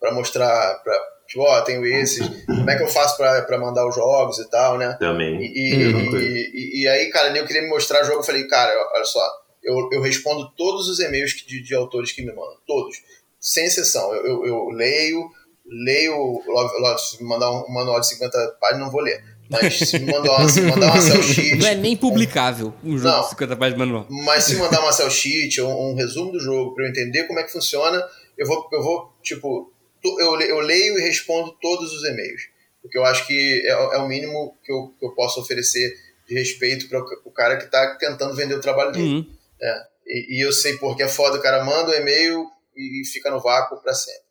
Speaker 3: pra mostrar, pra, tipo, ó, tenho esses, como é que eu faço pra, pra mandar os jogos e tal, né?
Speaker 4: Também.
Speaker 3: E, e,
Speaker 4: Uhum.
Speaker 3: e- e- aí, cara, eu queria me mostrar o jogo, eu falei, cara, olha só, eu, eu respondo todos os e-mails de, de autores que me mandam, todos, sem exceção. Eu, eu, eu leio, leio, se me mandar um manual de 50 páginas, não vou ler. Mas se me mandar uma, se me mandar uma cell sheet,
Speaker 1: Não é nem publicável um jogo
Speaker 3: Não.
Speaker 1: de 50 páginas manual.
Speaker 3: mas se mandar uma cell sheet ou um, resumo do jogo para eu entender como é que funciona, eu vou, eu vou tipo, eu, eu leio e respondo todos os e-mails. Porque eu acho que é, é o mínimo que eu, que eu posso oferecer de respeito para o cara que está tentando vender o trabalho dele.
Speaker 1: Uhum.
Speaker 3: E, e eu sei porque é foda, o cara manda o e-mail e fica no vácuo para sempre.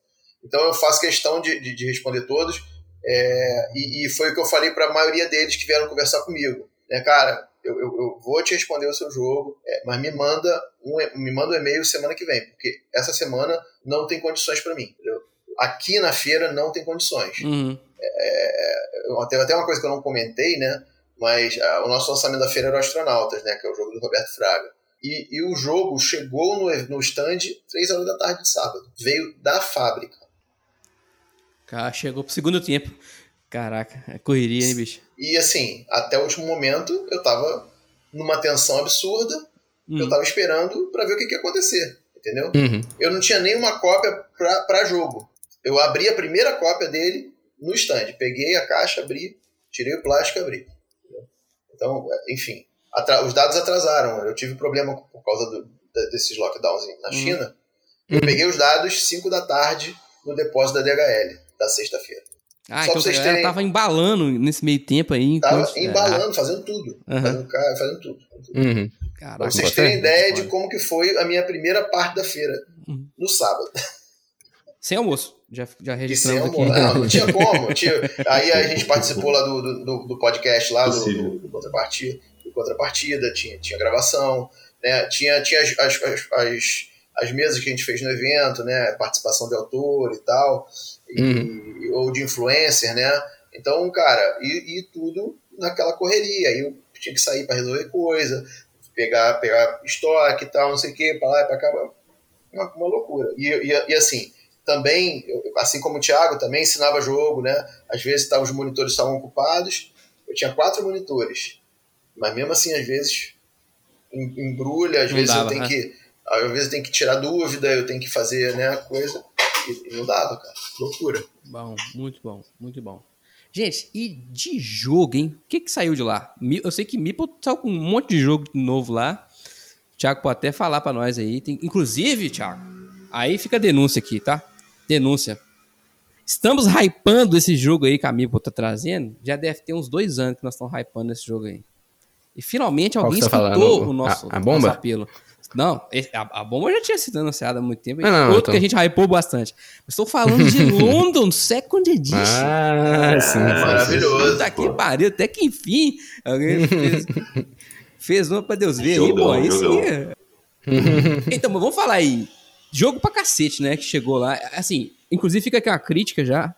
Speaker 3: Então eu faço questão de, de, de responder todos. é, e, e foi o que eu falei para a maioria deles que vieram conversar comigo. Né, cara, eu, eu, eu vou te responder o seu jogo, é, mas me manda um, me manda um e-mail semana que vem, porque essa semana não tem condições para mim. entendeu? Aqui na feira não tem condições.
Speaker 1: Uhum.
Speaker 3: Eu- Teve até uma coisa que eu não comentei, né? Mas ah, o nosso lançamento da feira era o Astronautas, né? Que é o jogo do Roberto Fraga. E, e o jogo chegou no, no stand 3 horas da tarde de sábado. Veio da fábrica.
Speaker 1: Cara, chegou pro segundo tempo. Caraca, é correria, hein, bicho?
Speaker 3: E assim, até o último momento, eu tava numa tensão absurda.
Speaker 1: Hum.
Speaker 3: Eu tava esperando pra ver o que, que ia acontecer. Entendeu?
Speaker 2: Uhum.
Speaker 3: Eu não tinha nenhuma cópia pra, pra jogo. Eu abri a primeira cópia dele no stand. Peguei a caixa, abri, tirei o plástico e abri. Então, é, enfim, os dados atrasaram. Eu tive problema por causa do- de- desses lockdowns na
Speaker 1: Uhum.
Speaker 3: China. Eu peguei os dados 5 da tarde no depósito da DHL da sexta-feira.
Speaker 1: Ah,
Speaker 3: Só
Speaker 1: então
Speaker 3: vocês terem-
Speaker 1: tava embalando nesse meio tempo aí.
Speaker 3: Tava
Speaker 1: enquanto-
Speaker 3: embalando, fazendo tudo.
Speaker 1: Aham.
Speaker 3: Fazendo, fazendo tudo. fazendo tudo.
Speaker 2: Uhum.
Speaker 1: Caraca,
Speaker 3: Pra vocês terem ideia de como que foi a minha primeira parte da feira.
Speaker 1: Uhum.
Speaker 3: No sábado.
Speaker 1: Sem almoço. Já, já
Speaker 3: sem
Speaker 1: registramos aqui.
Speaker 3: Não, não tinha como. Tinha... Aí a gente participou lá do, do, do- podcast lá, do, do, do Contrapartida, do Contrapartida tinha, tinha gravação, né? tinha, tinha as, as, as, as, as mesas que a gente fez no evento, né? Participação de autor e tal, e- ou de influencer, né? Então, cara, e, e tudo naquela correria. Aí eu tinha que sair para resolver coisa, pegar, pegar estoque e tal, não sei o que, pra lá e pra cá. Uma, uma loucura. E, e, e assim, também, eu- assim como o Thiago, também ensinava jogo, né? Às vezes tava, os monitores estavam ocupados. Eu tinha quatro monitores. Mas mesmo assim, às vezes, em- embrulha, às
Speaker 1: Não
Speaker 3: vezes
Speaker 1: dava,
Speaker 3: eu tenho
Speaker 1: né?
Speaker 3: que. Às vezes tenho que tirar dúvida, eu tenho que fazer né, coisa. E, não dava, cara. Loucura.
Speaker 1: Bom, muito bom, muito bom. Gente, e de jogo, hein? O que que saiu de lá? Eu sei que Meeple saiu com um monte de jogo novo lá. O Thiago pode até falar pra nós aí. Tem- inclusive, Thiago, aí fica a denúncia aqui, tá? Denúncia. Estamos hypando esse jogo aí que a Meeple tá trazendo. Já deve ter uns dois anos que nós estamos hypando esse jogo aí. E finalmente alguém
Speaker 2: tá
Speaker 1: escutou
Speaker 2: falando?
Speaker 1: o nosso,
Speaker 2: A- a bomba?
Speaker 1: nosso apelo. Não, a, a bomba já tinha sido anunciada há muito tempo.
Speaker 2: Não, não,
Speaker 1: Outro
Speaker 2: então.
Speaker 1: que a gente hypou bastante. Estou falando de London Second Edition.
Speaker 2: Ah, sim.
Speaker 3: Maravilhoso.
Speaker 1: Puta que pariu, até que enfim alguém fez, fez uma pra Deus ver aí,
Speaker 4: Jogão,
Speaker 1: pô. Aí sim.
Speaker 4: jogão.
Speaker 1: é. então, mas vamos falar aí. Jogo pra cacete, né? Que chegou lá. Assim, inclusive fica aqui uma crítica já.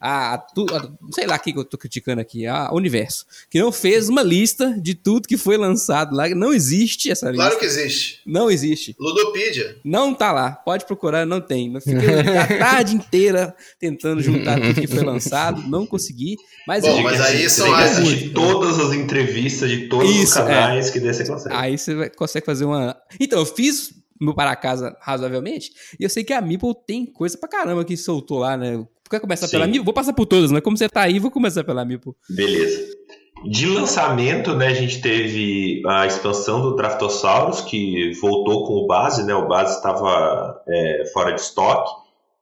Speaker 1: A, tu, a, sei lá o que eu tô criticando aqui, a Universo, que não fez uma lista de tudo que foi lançado lá. Não existe essa lista.
Speaker 3: Claro que existe.
Speaker 1: Não existe.
Speaker 3: Ludopedia.
Speaker 1: Não tá lá. Pode procurar, não tem. Eu fiquei a tarde inteira tentando juntar tudo que foi lançado, não consegui. Mas,
Speaker 3: Bom, mas aí
Speaker 4: Você
Speaker 3: são as-
Speaker 4: assistir todas as entrevistas de todos os
Speaker 1: Isso, é.
Speaker 4: canais que daí você consegue.
Speaker 1: aí você vai- consegue fazer uma. Então, eu fiz meu para casa razoavelmente, e eu sei que a Meeple tem coisa pra caramba que soltou lá, né? Quer começar
Speaker 4: Sim.
Speaker 1: pela Meeple? Vou passar por todas, né? Como você tá aí, vou começar pela Meeple.
Speaker 4: Beleza. De lançamento, né, a gente teve a expansão do Draftosaurus, que voltou com o base, né? O base estava é, fora de estoque,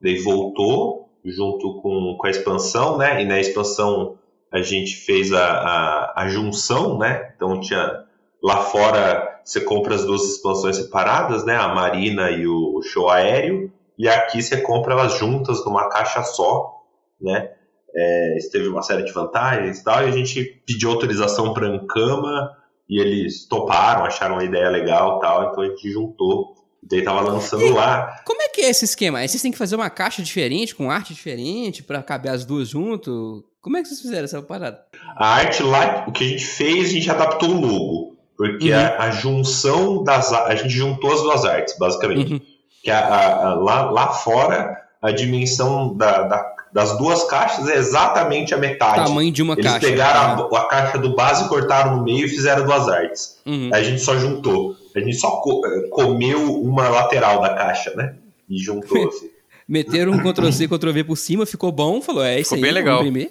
Speaker 4: daí voltou junto com, com a expansão, né? E na expansão a gente fez a, a, a junção, né? Então tinha lá fora você compra as duas expansões separadas, né? A Marina e o Show Aéreo, e aqui você compra elas juntas numa caixa só, né? É, isso teve uma série de vantagens e tal, e a gente pediu autorização para a Ancama e eles toparam, acharam uma ideia legal e tal, então a gente juntou. Daí tava lançando lá.
Speaker 1: Como é que é esse esquema? Aí vocês têm que fazer uma caixa diferente, com arte diferente, pra caber as duas junto? Como é que vocês fizeram essa parada?
Speaker 4: A arte lá, o que a gente fez, a gente adaptou o logo. Porque
Speaker 1: Uhum.
Speaker 4: a, a junção das. a- A gente juntou as duas artes, basicamente.
Speaker 1: Uhum.
Speaker 4: Que a- a- a- lá, lá fora, a dimensão da- da- das duas caixas é exatamente a metade.
Speaker 1: Tamanho de uma
Speaker 4: Eles
Speaker 1: caixa.
Speaker 4: pegaram a, a caixa do base, cortaram no meio e fizeram duas artes.
Speaker 1: Uhum.
Speaker 4: Aí a gente só juntou. A gente só co- eh, comeu uma lateral da caixa, né? E juntou assim.
Speaker 1: Meteram um Ctrl-C, Ctrl-V por cima, ficou bom, falou, é isso
Speaker 5: Ficou
Speaker 1: aí,
Speaker 5: bem legal.
Speaker 1: imprimir.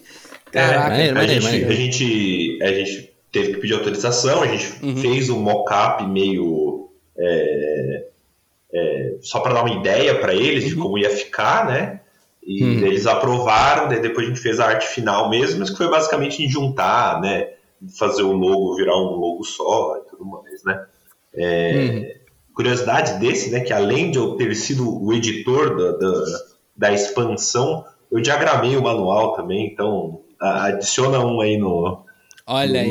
Speaker 4: É,
Speaker 1: Caraca.
Speaker 2: maneiro,
Speaker 4: a,
Speaker 2: maneiro,
Speaker 4: gente,
Speaker 2: maneiro.
Speaker 4: a, gente, a gente teve que pedir autorização, a gente
Speaker 1: Uhum.
Speaker 4: fez um mock-up meio. é, é, só para dar uma ideia para eles de
Speaker 1: Uhum.
Speaker 4: como ia ficar, né? E
Speaker 2: Uhum.
Speaker 4: eles aprovaram, daí depois a gente fez a arte final mesmo, mas que foi basicamente em juntar, né? Fazer o logo virar um logo só e tudo mais, né? É, Curiosidade desse, né? Que além de eu ter sido o editor da, da, da expansão, eu diagramei o manual também, então adiciona um aí no.
Speaker 1: Olha aí,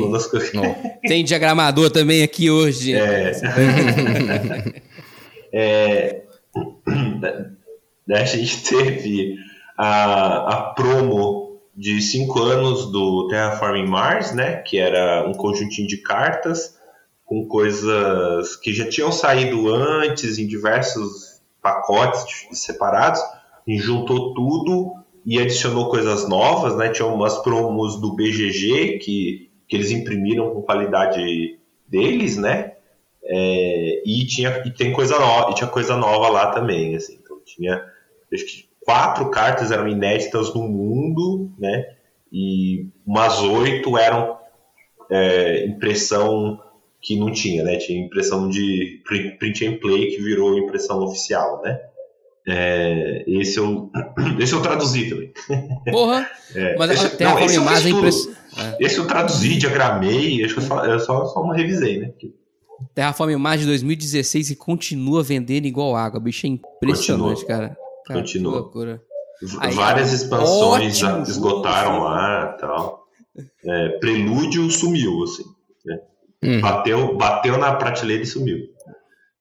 Speaker 1: tem diagramador também aqui hoje.
Speaker 4: É. É, a gente teve a, a promo de 5 anos do Terraforming Mars, né? Que era um conjuntinho de cartas com coisas que já tinham saído antes em diversos pacotes separados e juntou tudo e adicionou coisas novas, né? Tinha umas promos do BGG que, que eles imprimiram com qualidade deles, né? É, e tinha e tem coisa nova, e tinha coisa nova lá também, assim. Então tinha acho que quatro cartas eram inéditas no mundo, né? E umas oito eram é, impressão que não tinha, né? Tinha impressão de print, and play que virou impressão oficial, né? É, esse, eu, esse eu traduzi também.
Speaker 1: Porra,
Speaker 4: É,
Speaker 1: mas
Speaker 4: esse,
Speaker 1: Terraform
Speaker 4: esse eu fiz
Speaker 1: Mars é impress...
Speaker 4: Esse eu traduzi, diagramei, acho que eu só, eu só, só não revisei, né?
Speaker 1: Terraform Mars de 2016 e continua vendendo igual água. Bicho, é impressionante,
Speaker 4: Continua.
Speaker 1: cara. Cara,
Speaker 4: Continua.
Speaker 1: Que loucura. Aí,
Speaker 4: Várias expansões já
Speaker 1: ótimo
Speaker 4: esgotaram lá e tal. É, Prelúdio sumiu, assim.
Speaker 2: Hum.
Speaker 4: Bateu, bateu na prateleira e sumiu.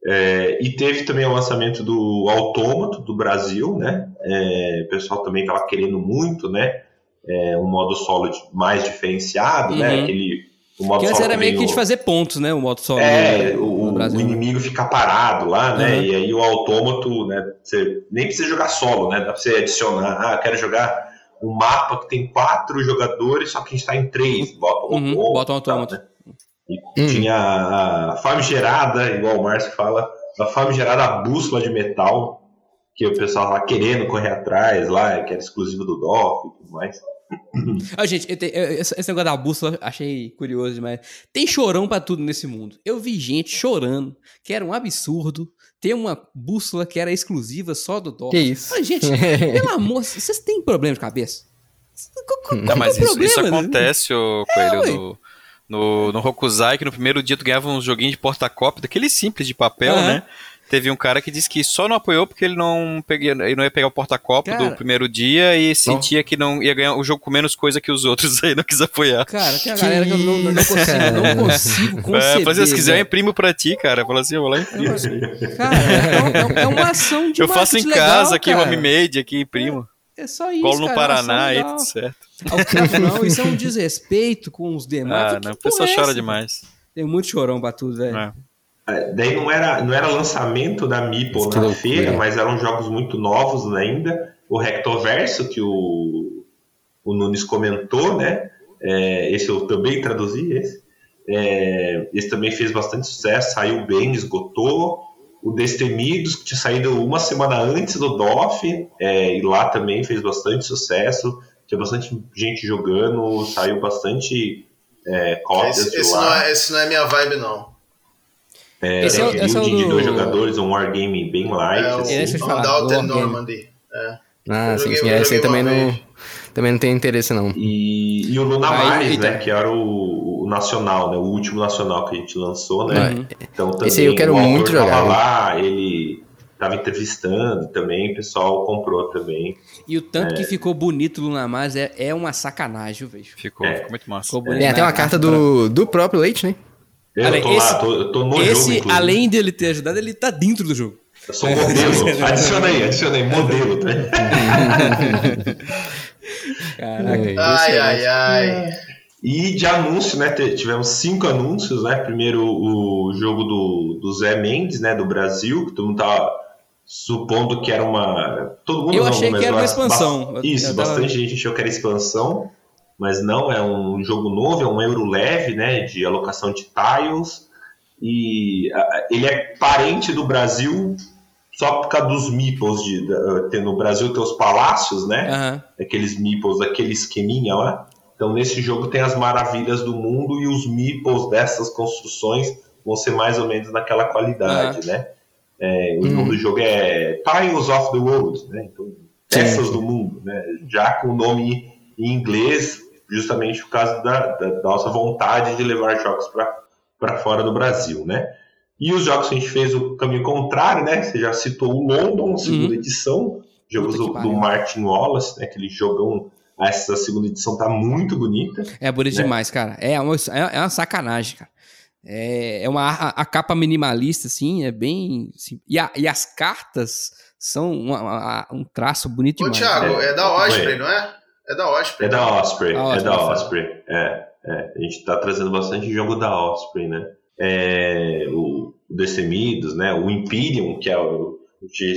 Speaker 4: É, e teve também o lançamento do Autômato do Brasil, né? É, o pessoal também estava querendo muito, né? É, um modo solo mais diferenciado, né?
Speaker 1: Uhum.
Speaker 4: Aquele, o modo
Speaker 1: Que antes
Speaker 4: solo
Speaker 1: era meio que de fazer pontos, né? O modo solo
Speaker 4: é,
Speaker 1: no,
Speaker 4: o,
Speaker 1: no
Speaker 4: o
Speaker 1: né?
Speaker 4: inimigo fica parado lá, né?
Speaker 1: Uhum.
Speaker 4: E aí o autômato, né? Você nem precisa jogar solo, né? Dá pra você adicionar. Ah, quero jogar um mapa que tem quatro jogadores, só que a gente tá em três. Bota um
Speaker 1: Uhum, bota um autômato.
Speaker 4: né? E tinha a, a famigerada, igual o Márcio fala, a famigerada bússola de metal, que o pessoal lá querendo correr atrás lá, que era exclusivo do DOF e tudo mais.
Speaker 1: Ah, gente, te- eu- esse negócio da bússola achei curioso demais. Tem chorão pra tudo nesse mundo. Eu vi gente chorando, que era um absurdo ter uma bússola que era exclusiva só do DOF.
Speaker 2: Que isso?
Speaker 1: Ah, gente, pelo amor, vocês têm problema de cabeça? Qual-
Speaker 5: Não, mas
Speaker 1: é o
Speaker 5: isso, isso acontece, ô Coelho,
Speaker 1: ué.
Speaker 5: no, no, no Hokusai, que no primeiro dia tu ganhava uns joguinhos de porta-cópia, daquele simples de papel,
Speaker 1: Aham.
Speaker 5: né? Teve um cara que disse que só não apoiou porque ele não, peguei, ele não ia pegar o porta-cópia
Speaker 1: Cara.
Speaker 5: do primeiro dia e sentia que não ia ganhar o jogo com menos coisa que os outros, aí não quis apoiar.
Speaker 1: Cara, tem a
Speaker 2: Que
Speaker 1: galera que eu não, não consigo,
Speaker 2: cara.
Speaker 1: não consigo conceber.
Speaker 5: É, fazer, se quiser, eu imprimo pra ti, cara. Fala assim, eu vou lá e imprimo.
Speaker 1: Cara, é, é- é uma ação de
Speaker 5: Eu faço em casa
Speaker 1: legal,
Speaker 5: aqui,
Speaker 1: cara.
Speaker 5: homemade, aqui, imprimo.
Speaker 1: É só isso,
Speaker 5: Colo no
Speaker 1: cara,
Speaker 5: Paraná aí,
Speaker 1: nossa,
Speaker 5: tudo certo.
Speaker 1: não, isso é um desrespeito com os demais.
Speaker 5: Ah, não, o pessoal
Speaker 1: é
Speaker 5: chora demais.
Speaker 1: Tem muito chorão pra tudo, velho.
Speaker 5: É.
Speaker 4: É, Daí não era, não era lançamento da Meeple na feira, mas eram jogos muito novos ainda. O Rectoverso, que o, o Nunes comentou, né? É, esse eu também traduzi, esse. É, esse também fez bastante sucesso, saiu bem, esgotou. O Destemidos, que tinha saído uma semana antes do DOF, é, e lá também fez bastante sucesso. Tinha bastante gente jogando, saiu bastante é, cópias
Speaker 3: Esse,
Speaker 4: de
Speaker 3: esse
Speaker 4: lá.
Speaker 3: não é, esse não é minha vibe, não.
Speaker 4: É,
Speaker 1: Esse é esse é o
Speaker 4: de
Speaker 1: do-
Speaker 4: dois jogadores, um wargame bem light.
Speaker 3: É o
Speaker 4: assim.
Speaker 1: Esse eu falar.
Speaker 3: Normandy. É.
Speaker 2: Ah,
Speaker 3: Eu
Speaker 2: sim, sim.
Speaker 3: eu
Speaker 2: Esse aí também não, também não tem interesse, não.
Speaker 4: E, e o Lunamares,
Speaker 1: Aí, então.
Speaker 4: né? Que era o, o nacional, né? O último nacional que a gente lançou, né?
Speaker 1: Uhum.
Speaker 4: Então também
Speaker 2: Esse aí eu quero muito
Speaker 4: tava
Speaker 2: jogar, né?
Speaker 4: lá, ele tava entrevistando também, o pessoal comprou também.
Speaker 1: E o tanto
Speaker 4: É.
Speaker 1: que ficou bonito o Lunamars é, é uma sacanagem, velho.
Speaker 5: Ficou,
Speaker 4: É.
Speaker 5: ficou muito massa.
Speaker 1: Ficou bonito.
Speaker 2: Tem até uma carta do, do próprio Leite, né?
Speaker 4: Eu
Speaker 1: Olha,
Speaker 4: tô
Speaker 1: esse-
Speaker 4: lá, tô, eu tô no jogo,
Speaker 1: Esse,
Speaker 4: inclusive.
Speaker 1: além dele ter ajudado, ele tá dentro do jogo.
Speaker 4: Eu sou modelo. adiciona aí, adiciona aí, modelo, tá?
Speaker 1: Caraca.
Speaker 2: É,
Speaker 3: Ai,
Speaker 2: excelente.
Speaker 3: ai, ai.
Speaker 4: E de anúncio, né? Tivemos cinco anúncios, né? Primeiro o jogo do, do Zé Mendes, né? Do Brasil, que todo mundo tava supondo que era uma. Todo mundo
Speaker 1: Eu
Speaker 4: não,
Speaker 1: achei
Speaker 4: mas
Speaker 1: que era uma expansão.
Speaker 4: bas- Isso,
Speaker 1: tava-
Speaker 4: bastante gente achou que era expansão, mas não, é um jogo novo, é um euro leve, né? De alocação de tiles. E ele é parente do Brasil só por causa dos meeples de, tem no Brasil tem os palácios, né?
Speaker 1: Aham.
Speaker 4: aqueles meeples, aquele esqueminha lá. Então nesse jogo tem as maravilhas do mundo e os meeples dessas construções vão ser mais ou menos naquela qualidade, né? É, o
Speaker 2: Hum.
Speaker 4: nome do jogo é Tiles of the World, né? Então, peças do mundo, né? Já com o nome em inglês, justamente por causa da, da- nossa vontade de levar jogos para fora do Brasil, né? E os jogos que a gente fez o caminho contrário, né? Você já citou o London, segunda edição, jogos do, do. Martin Wallace, né? Aquele jogão. Essa segunda edição tá muito bonita.
Speaker 1: É bonito
Speaker 4: Né?
Speaker 1: demais, cara. É uma, é é uma sacanagem, cara. É, é uma a, a capa minimalista, assim, é bem. assim, e, a- e as cartas são uma- uma- um traço bonito
Speaker 3: Ô,
Speaker 1: demais.
Speaker 3: Thiago,
Speaker 4: É.
Speaker 3: é da Osprey, não é? É da Osprey.
Speaker 4: É da Osprey,
Speaker 1: A
Speaker 4: é
Speaker 1: Osprey,
Speaker 4: da. Osprey. É, é. A gente tá trazendo bastante jogo da Osprey, né? É, o Destemidos, né? O Imperium, que é o, o que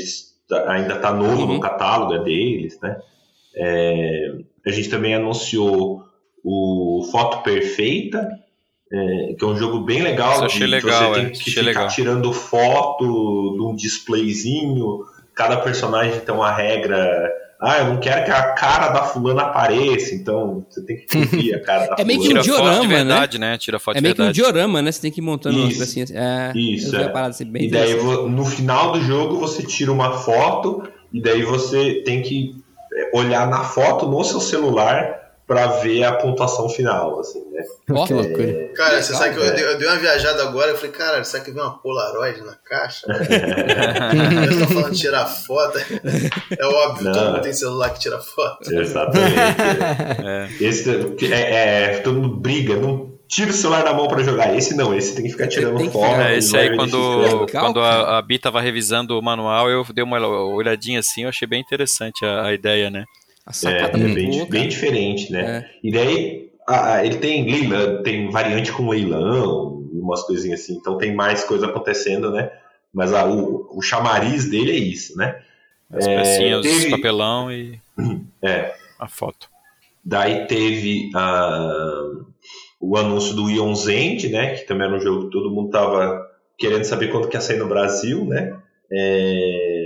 Speaker 4: tá- ainda tá novo
Speaker 1: Uhum.
Speaker 4: no catálogo, é deles, né? É, a gente também anunciou o Foto Perfeita, é, que é um jogo bem legal.
Speaker 5: Isso achei
Speaker 4: de- que
Speaker 5: legal,
Speaker 4: você
Speaker 5: é,
Speaker 4: tem que
Speaker 5: achei
Speaker 4: ficar
Speaker 5: legal.
Speaker 4: tirando foto de um displayzinho. Cada personagem tem uma regra. Ah, eu não quero que a cara da fulana apareça, então você tem que cobrir a cara da
Speaker 1: É meio que
Speaker 4: fulana.
Speaker 1: um
Speaker 5: Tira foto
Speaker 1: diorama,
Speaker 5: de
Speaker 1: né?
Speaker 5: verdade, né? Tira foto
Speaker 1: É
Speaker 5: de
Speaker 1: meio que um diorama, né? Você tem que ir montando
Speaker 4: Isso.
Speaker 1: pecinhas. É,
Speaker 4: Isso, é.
Speaker 1: parada assim, bem
Speaker 4: E daí no final do jogo você tira uma foto e daí você tem que é, olhar na foto no seu celular para ver a pontuação final, assim, né?
Speaker 2: Loucura.
Speaker 3: Cara, você
Speaker 1: Legal,
Speaker 3: sabe que eu dei, eu dei uma viajada agora, eu falei, cara, será que veio uma Polaroid na caixa? eu tô falando de tirar foto. É óbvio,
Speaker 4: Não.
Speaker 3: todo mundo tem celular que tira foto.
Speaker 4: Exatamente.
Speaker 5: É.
Speaker 4: Esse é, é, todo mundo briga, não tira o celular da mão para jogar. Esse não, esse tem que ficar tirando
Speaker 1: tem
Speaker 4: foto.
Speaker 5: É, esse aí,
Speaker 4: vai
Speaker 5: quando.
Speaker 1: Legal,
Speaker 5: quando a, a Bi tava revisando o manual, eu dei uma olhadinha assim, eu achei bem interessante a, a ideia, né?
Speaker 1: A
Speaker 4: É,
Speaker 1: sacada
Speaker 4: é bem,
Speaker 1: boa,
Speaker 4: bem diferente, né?
Speaker 1: É.
Speaker 4: E daí a- a- ele tem leilão, tem variante com leilão, umas coisinhas assim, então tem mais coisa acontecendo, né? Mas a- o, o chamariz dele é isso, né?
Speaker 5: As
Speaker 4: É,
Speaker 5: pecinhas,
Speaker 4: teve-
Speaker 5: os papelão e
Speaker 4: É.
Speaker 5: a foto.
Speaker 4: Daí teve ah, o anúncio do Ion's End, né? Que também era um jogo que todo mundo tava querendo saber quando que ia sair no Brasil, né? É,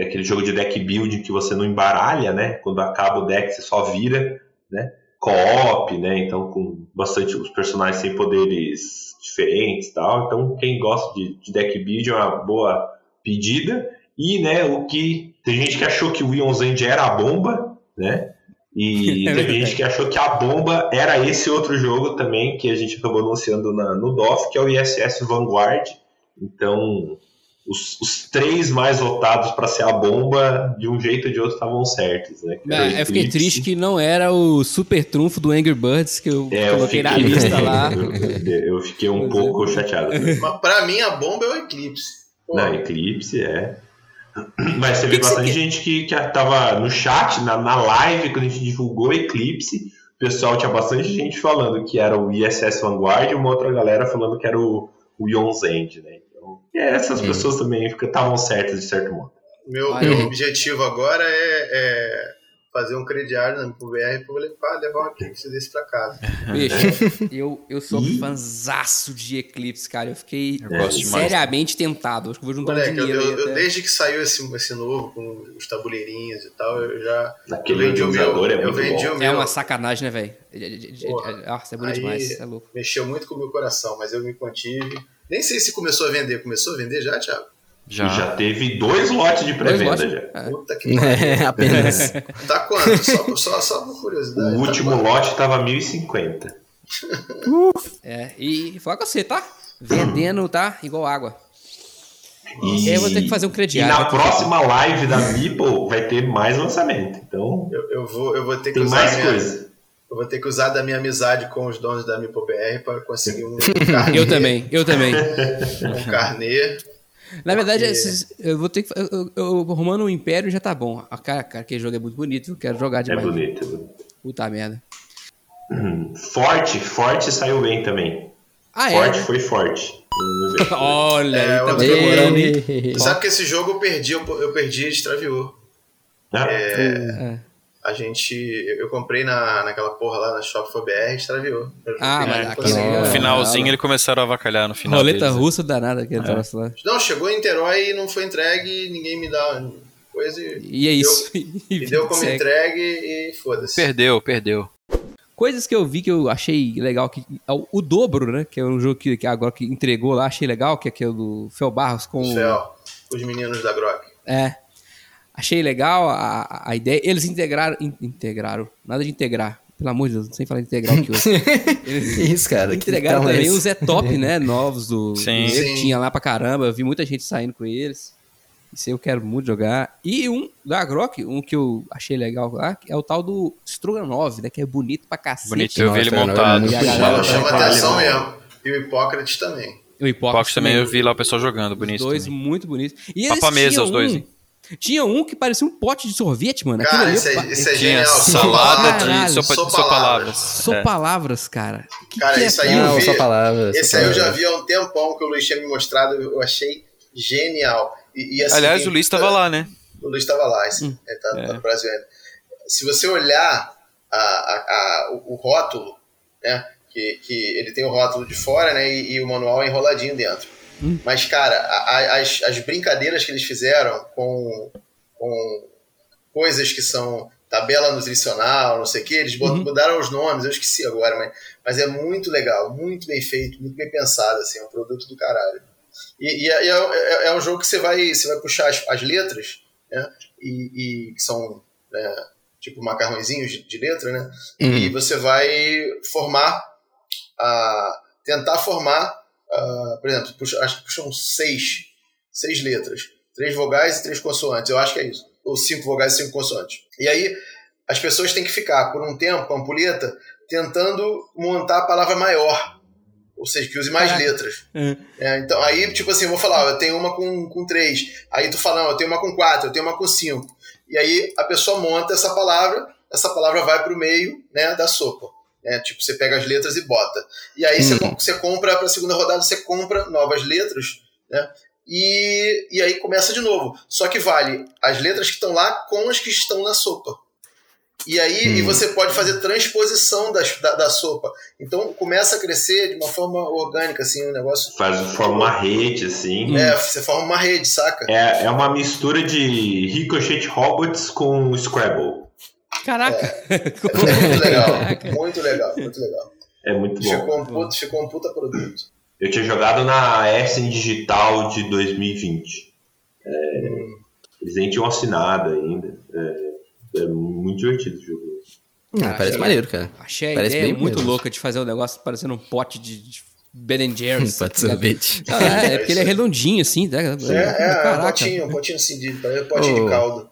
Speaker 4: é aquele jogo de deck building que você não embaralha, né? Quando acaba o deck você só vira, né? Co-op, né? Então com bastante os personagens têm poderes diferentes, e tal. Então quem gosta de, de deck building é uma boa pedida. E, né? O que tem gente que achou que o Ion's End era a bomba, né? E
Speaker 1: É verdade.
Speaker 4: gente que achou que a bomba era esse outro jogo também que a gente acabou anunciando na- no DOF, que é o ISS Vanguard. Então, os, os três mais votados para ser a bomba, de um jeito ou de outro, estavam certos. Né?
Speaker 1: É, eu fiquei
Speaker 4: Eclipse.
Speaker 1: triste que não era o super trunfo do Angry Birds que eu
Speaker 4: É, eu
Speaker 1: coloquei na
Speaker 4: fiquei-
Speaker 1: lista lá.
Speaker 4: Eu, eu fiquei um
Speaker 1: Pois é.
Speaker 4: pouco chateado.
Speaker 3: Mas pra mim a bomba é o Eclipse. Pô,
Speaker 4: Na Eclipse, é. Mas teve
Speaker 1: Que que
Speaker 4: bastante
Speaker 1: você
Speaker 4: gente que, que tava no chat, na, na live, quando a gente divulgou o Eclipse, o pessoal tinha bastante gente falando que era o ISS Vanguard e uma outra galera falando que era o, o Yon's End, né? Então, e essas pessoas também estavam certas, de certo modo.
Speaker 3: Meu, meu objetivo agora é, é fazer um crediário na MPBR pra eu levar, levar um Eclipse desse pra casa.
Speaker 1: Bicho, eu, eu sou
Speaker 4: Ih.
Speaker 1: fanzaço de Eclipse, cara. Eu fiquei
Speaker 5: Eu
Speaker 1: seriamente tentado. Acho que vou juntar um
Speaker 3: Moleque, eu,
Speaker 1: dinheiro
Speaker 3: eu- eu-
Speaker 1: até.
Speaker 3: desde que saiu esse, esse novo, com os tabuleirinhos e tal, eu já.
Speaker 4: Aquele
Speaker 3: eu vendi o meu.
Speaker 4: é
Speaker 3: eu vendi
Speaker 4: bom.
Speaker 3: o meu.
Speaker 1: É uma sacanagem, né, velho? É- é- é- é- Nossa, é bonito demais. É louco.
Speaker 3: Mexeu muito com o meu coração, mas eu me contive. Nem sei se começou a vender. Começou a vender já, Thiago?
Speaker 5: Já.
Speaker 4: E já teve dois lotes de pré-venda já.
Speaker 1: É.
Speaker 3: Puta que pariu.
Speaker 2: É, apenas.
Speaker 3: Tá quanto? Só, só, só por curiosidade.
Speaker 4: O
Speaker 3: tá
Speaker 4: último
Speaker 3: quanto?
Speaker 4: lote tava 1.050.
Speaker 1: É, e falar com você, tá? Vendendo, tá? Igual água.
Speaker 4: E,
Speaker 1: Eu vou ter que fazer um
Speaker 4: e
Speaker 1: crediário.
Speaker 4: na próxima live da Meeple vai ter mais lançamento. Então
Speaker 3: Eu, eu vou, eu vou ter que
Speaker 4: tem
Speaker 3: usar
Speaker 4: mais
Speaker 3: minha,
Speaker 4: coisa.
Speaker 3: Eu vou ter que usar da minha amizade com os donos da MipoBR para conseguir um carnê.
Speaker 1: Eu também, eu também.
Speaker 3: Um carnê.
Speaker 1: Na verdade,
Speaker 3: Porque-
Speaker 1: eu vou ter que. Eu, eu, arrumando um Império já tá bom. Ah, Cara, cara, aquele jogo é muito bonito. Eu quero jogar
Speaker 4: É
Speaker 1: demais.
Speaker 4: é bonito.
Speaker 1: Puta merda.
Speaker 4: Hum, Forte, forte saiu bem também.
Speaker 1: Ah,
Speaker 4: Forte
Speaker 1: é?
Speaker 4: foi forte.
Speaker 1: Olha,
Speaker 3: É,
Speaker 1: tá.
Speaker 3: Tu sabe que esse jogo eu perdi, eu, eu perdi e extraviou.
Speaker 4: Ah,
Speaker 1: É.
Speaker 3: A gente. Eu comprei na, naquela porra lá na Shop for BR e extraviou.
Speaker 1: Ah, mas
Speaker 3: consegui.
Speaker 1: aquele-
Speaker 5: No
Speaker 1: É,
Speaker 5: finalzinho
Speaker 1: é,
Speaker 5: eles começaram a avacalhar no final.
Speaker 1: Roleta
Speaker 5: deles, né?
Speaker 1: russa danada aquele troço lá.
Speaker 3: Não, chegou em Niterói e não foi entregue, ninguém me dá coisa e,
Speaker 1: E é isso.
Speaker 3: e deu como
Speaker 1: Segue.
Speaker 3: entregue e foda-se.
Speaker 5: Perdeu, perdeu.
Speaker 1: Coisas que eu vi que eu achei legal, que é o, o Dobro, né? Que é um jogo que, que agora que entregou lá, achei legal, que é aquele do Fel Barros com. o-
Speaker 3: Fel, os meninos da Grok.
Speaker 1: É. Achei legal a, a ideia. Eles integraram. in- integraram. Nada de integrar. Pelo amor de Deus, não sei falar integral aqui hoje. Eles
Speaker 2: Que isso, cara?
Speaker 1: Entregaram também
Speaker 2: esse?
Speaker 1: os é top, né? Novos do.
Speaker 5: Sim.
Speaker 1: do-
Speaker 3: Sim.
Speaker 1: Tinha lá pra caramba. Eu vi muita gente saindo com eles. Isso aí eu quero muito jogar. E um da Grok, um que eu achei legal lá, é o tal do Stroganov, né? Que é bonito pra cacete.
Speaker 5: Bonito, eu vi ele montado.
Speaker 1: E
Speaker 3: Chama, chama atenção mesmo. E o Hipócrates também.
Speaker 1: O Hipócrates
Speaker 5: também eu vi lá o pessoal jogando,
Speaker 1: Os
Speaker 5: bonito.
Speaker 1: dois
Speaker 5: também.
Speaker 1: muito bonitos. E eles
Speaker 5: Papa mesa, os dois,
Speaker 1: um-
Speaker 5: hein?
Speaker 1: Tinha um que parecia um pote de sorvete, mano.
Speaker 3: Cara,
Speaker 1: ali
Speaker 3: isso
Speaker 1: eu
Speaker 3: é, isso é
Speaker 5: Tinha
Speaker 3: genial.
Speaker 5: Salada de sopa,
Speaker 3: Só
Speaker 5: palavras.
Speaker 1: Só
Speaker 5: É.
Speaker 1: palavras, cara. Que
Speaker 3: Cara,
Speaker 1: que é
Speaker 3: isso aí
Speaker 1: aquilo?
Speaker 3: eu
Speaker 2: Não,
Speaker 3: vi.
Speaker 2: só palavras.
Speaker 3: Esse
Speaker 2: só
Speaker 3: aí eu já vi há um tempão que o Luiz tinha me mostrado, eu achei genial. E, e assim,
Speaker 5: Aliás, o Luiz estava lá, né?
Speaker 3: O Luiz estava lá, esse,
Speaker 1: Hum.
Speaker 3: ele tá,
Speaker 5: É.
Speaker 3: tá no Brasil ainda. Se você olhar a, a- a- o, o rótulo, né? Que, que ele tem o rótulo de fora, né? E, e o manual enroladinho dentro.
Speaker 1: Hum.
Speaker 3: Mas, cara, a- a- as, as brincadeiras que eles fizeram com, com coisas que são tabela nutricional, não sei o que, eles
Speaker 1: Uhum.
Speaker 3: mudaram os nomes, eu esqueci agora, mas, mas é muito legal, muito bem feito, muito bem pensado, assim, é um produto do caralho. E, e é, é- é um jogo que você vai, você vai puxar as, as letras, né? E, e que são né, tipo macarrõezinhos de, de letra, né? E
Speaker 2: Uhum.
Speaker 3: você vai formar, a, tentar formar, ah, por exemplo, puxa, acho que puxam seis, seis letras, três vogais e três consoantes, eu acho que é isso, ou cinco vogais e cinco consoantes. E aí as pessoas têm que ficar por um tempo com a ampulheta tentando montar a palavra maior, ou seja, que use mais
Speaker 1: Caraca.
Speaker 3: letras.
Speaker 1: É.
Speaker 3: É, então, aí, tipo assim, eu vou falar, ó, eu tenho uma com, com três. Aí tu fala, não, eu tenho uma com quatro, eu tenho uma com cinco. E aí a pessoa monta essa palavra, essa palavra vai pro meio né, da sopa. Né? Tipo, você pega as letras e bota. E aí você,
Speaker 2: Hum.
Speaker 3: com- você compra, pra segunda rodada, você compra novas letras, né? E, e aí começa de novo. Só que vale as letras que estão lá com as que estão na sopa. E aí e
Speaker 2: Hum.
Speaker 3: você pode fazer transposição das, da, da sopa. Então começa a crescer de uma forma orgânica, assim, o negócio.
Speaker 4: Faz forma uma rede, assim.
Speaker 3: É, você forma uma rede, saca?
Speaker 4: É, é uma mistura de Ricochet Robots com Scrabble.
Speaker 1: Caraca.
Speaker 3: É muito legal, muito legal, muito legal.
Speaker 4: É muito bom.
Speaker 3: Ficou um, puta, ficou um puta produto.
Speaker 4: Eu tinha jogado na Essen Digital de 2020. É, eles nem tinham assinado ainda. É, é muito divertido o jogo.
Speaker 2: Ah, parece maneiro, cara.
Speaker 1: Achei a
Speaker 2: Parece
Speaker 1: ideia
Speaker 2: bem
Speaker 1: muito
Speaker 2: mesmo.
Speaker 1: louca de fazer um negócio parecendo um pote de, de Ben Jerry's.
Speaker 2: Pode
Speaker 1: tá ligado?
Speaker 2: sorvete.
Speaker 1: É, é porque ele é redondinho, assim, né?
Speaker 3: É, é, é um potinho, um potinho assim, de, um potinho
Speaker 2: Ô.
Speaker 3: de caldo.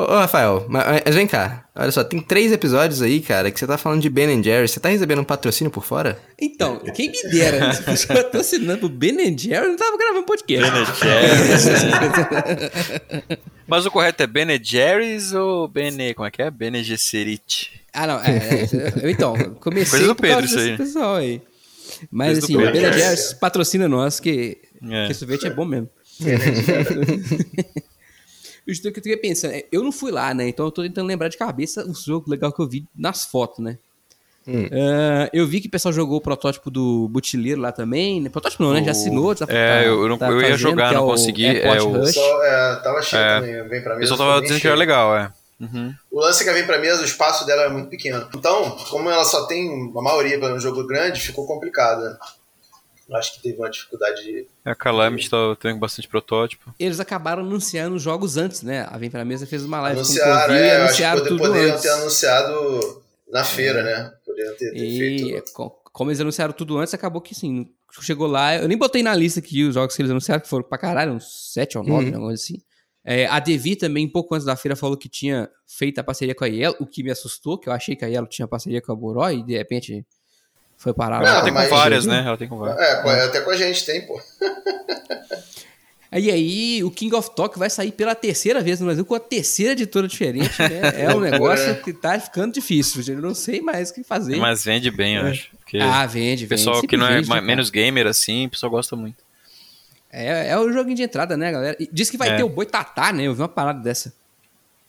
Speaker 2: Ô, ô, Rafael, mas, mas vem cá. Olha só, tem três episódios aí, cara, que você tá falando de Ben Jerry. Você tá recebendo um patrocínio por fora?
Speaker 1: Então, quem me dera, né? Se fosse patrocinando pro Ben Jerry, eu não tava gravando podcast.
Speaker 5: Ben Mas o correto é Bene Jerry's ou Bene, como é que é? Bene Gesserit?
Speaker 1: Ah, não, é, é, então, comecei
Speaker 5: Coisa do
Speaker 1: por causa
Speaker 5: Pedro, isso
Speaker 1: desse
Speaker 5: aí.
Speaker 1: pessoal aí. Mas
Speaker 5: Coisa
Speaker 1: assim, o. Ben Jerry's patrocina nós, que,
Speaker 5: É.
Speaker 1: que sorvete é bom mesmo. Estou que eu fiquei pensando, é, eu não fui lá, né? Então eu tô tentando lembrar de cabeça o jogo legal que eu vi nas fotos, né?
Speaker 2: Hum.
Speaker 1: Ah, eu vi que o pessoal jogou o protótipo do Butileiro lá também. Né? Protótipo não, né? Já assinou. Tá,
Speaker 5: É,
Speaker 1: tá-
Speaker 5: eu não-
Speaker 1: tá
Speaker 5: eu ia
Speaker 1: fazendo,
Speaker 5: jogar,
Speaker 1: é
Speaker 5: não
Speaker 1: o
Speaker 5: consegui,
Speaker 1: Airport
Speaker 5: é o-
Speaker 1: Rush.
Speaker 3: Só, é, tava cheio
Speaker 5: É.
Speaker 3: também, vem pra
Speaker 5: O
Speaker 3: mesa.
Speaker 5: pessoal tava dizendo que era
Speaker 3: cheio.
Speaker 5: legal, é. Uhum.
Speaker 3: O lance é que a Vem pra mesa, o espaço dela é muito pequeno. Então, como ela só tem a maioria para um jogo grande, ficou complicado. Acho que teve uma dificuldade de.
Speaker 5: A Calamity tá tendo bastante protótipo.
Speaker 1: Eles acabaram anunciando os jogos antes, né? A Vem Pra Mesa fez uma live
Speaker 3: Anunciaram,
Speaker 1: com o Covil e
Speaker 3: é, que
Speaker 1: anunciaram tudo
Speaker 3: poderiam
Speaker 1: antes.
Speaker 3: ter anunciado na feira, né? Poderiam ter, ter
Speaker 1: E
Speaker 3: feito.
Speaker 1: co- como eles anunciaram tudo antes, acabou que sim. Chegou lá, eu nem botei na lista aqui os jogos que eles anunciaram, que foram pra caralho, uns 7 ou 9,
Speaker 2: Uhum.
Speaker 1: alguma coisa assim. É, a Devi também, pouco antes da feira, falou que tinha feito a parceria com a Yellow, o que me assustou, que eu achei que a Yellow tinha parceria com a Boró e de repente foi parar
Speaker 3: Não,
Speaker 1: lá.
Speaker 5: Ela tem com várias, né? Ela tem com várias.
Speaker 3: É, até com a gente tem, pô.
Speaker 1: E aí, o King of Talk vai sair pela terceira vez no Brasil com a terceira editora diferente, né? É um negócio que tá ficando difícil, gente. Eu não sei mais o que fazer.
Speaker 5: Mas vende bem, eu acho. Porque
Speaker 1: ah, vende, vende.
Speaker 5: pessoal
Speaker 1: Sempre
Speaker 5: que não é
Speaker 1: vende, né, cara?
Speaker 5: menos gamer assim, o pessoal gosta muito.
Speaker 1: É, é o joguinho de entrada, né, galera? E diz que vai
Speaker 5: É.
Speaker 1: ter o Boitatá, né? Eu vi uma parada dessa.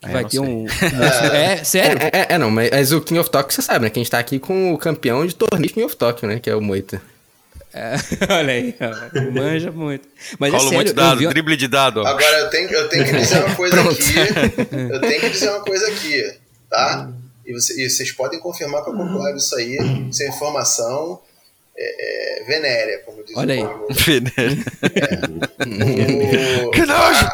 Speaker 1: Que
Speaker 5: É,
Speaker 1: vai
Speaker 5: não
Speaker 1: ter
Speaker 5: sei.
Speaker 1: um. é, sério?
Speaker 2: É, é, é, não, mas, o King of Tokyo você sabe, né? Que a gente tá aqui com o campeão de torneio King of Tokyo, né? Que é o Moita.
Speaker 1: É, olha aí, ó, manja muito. Mas
Speaker 5: Rola
Speaker 1: é sério,
Speaker 5: muito dado,
Speaker 1: vi...
Speaker 5: drible de dado. ó.
Speaker 3: Agora eu tenho, eu tenho que dizer uma coisa aqui. Eu tenho que dizer uma coisa aqui, tá? E, você- e vocês podem confirmar com a Conclave isso aí, isso é informação é, é, venérea, como diz
Speaker 1: Olha aí.
Speaker 3: o povo.
Speaker 5: Né?
Speaker 3: O-
Speaker 5: Que nojo!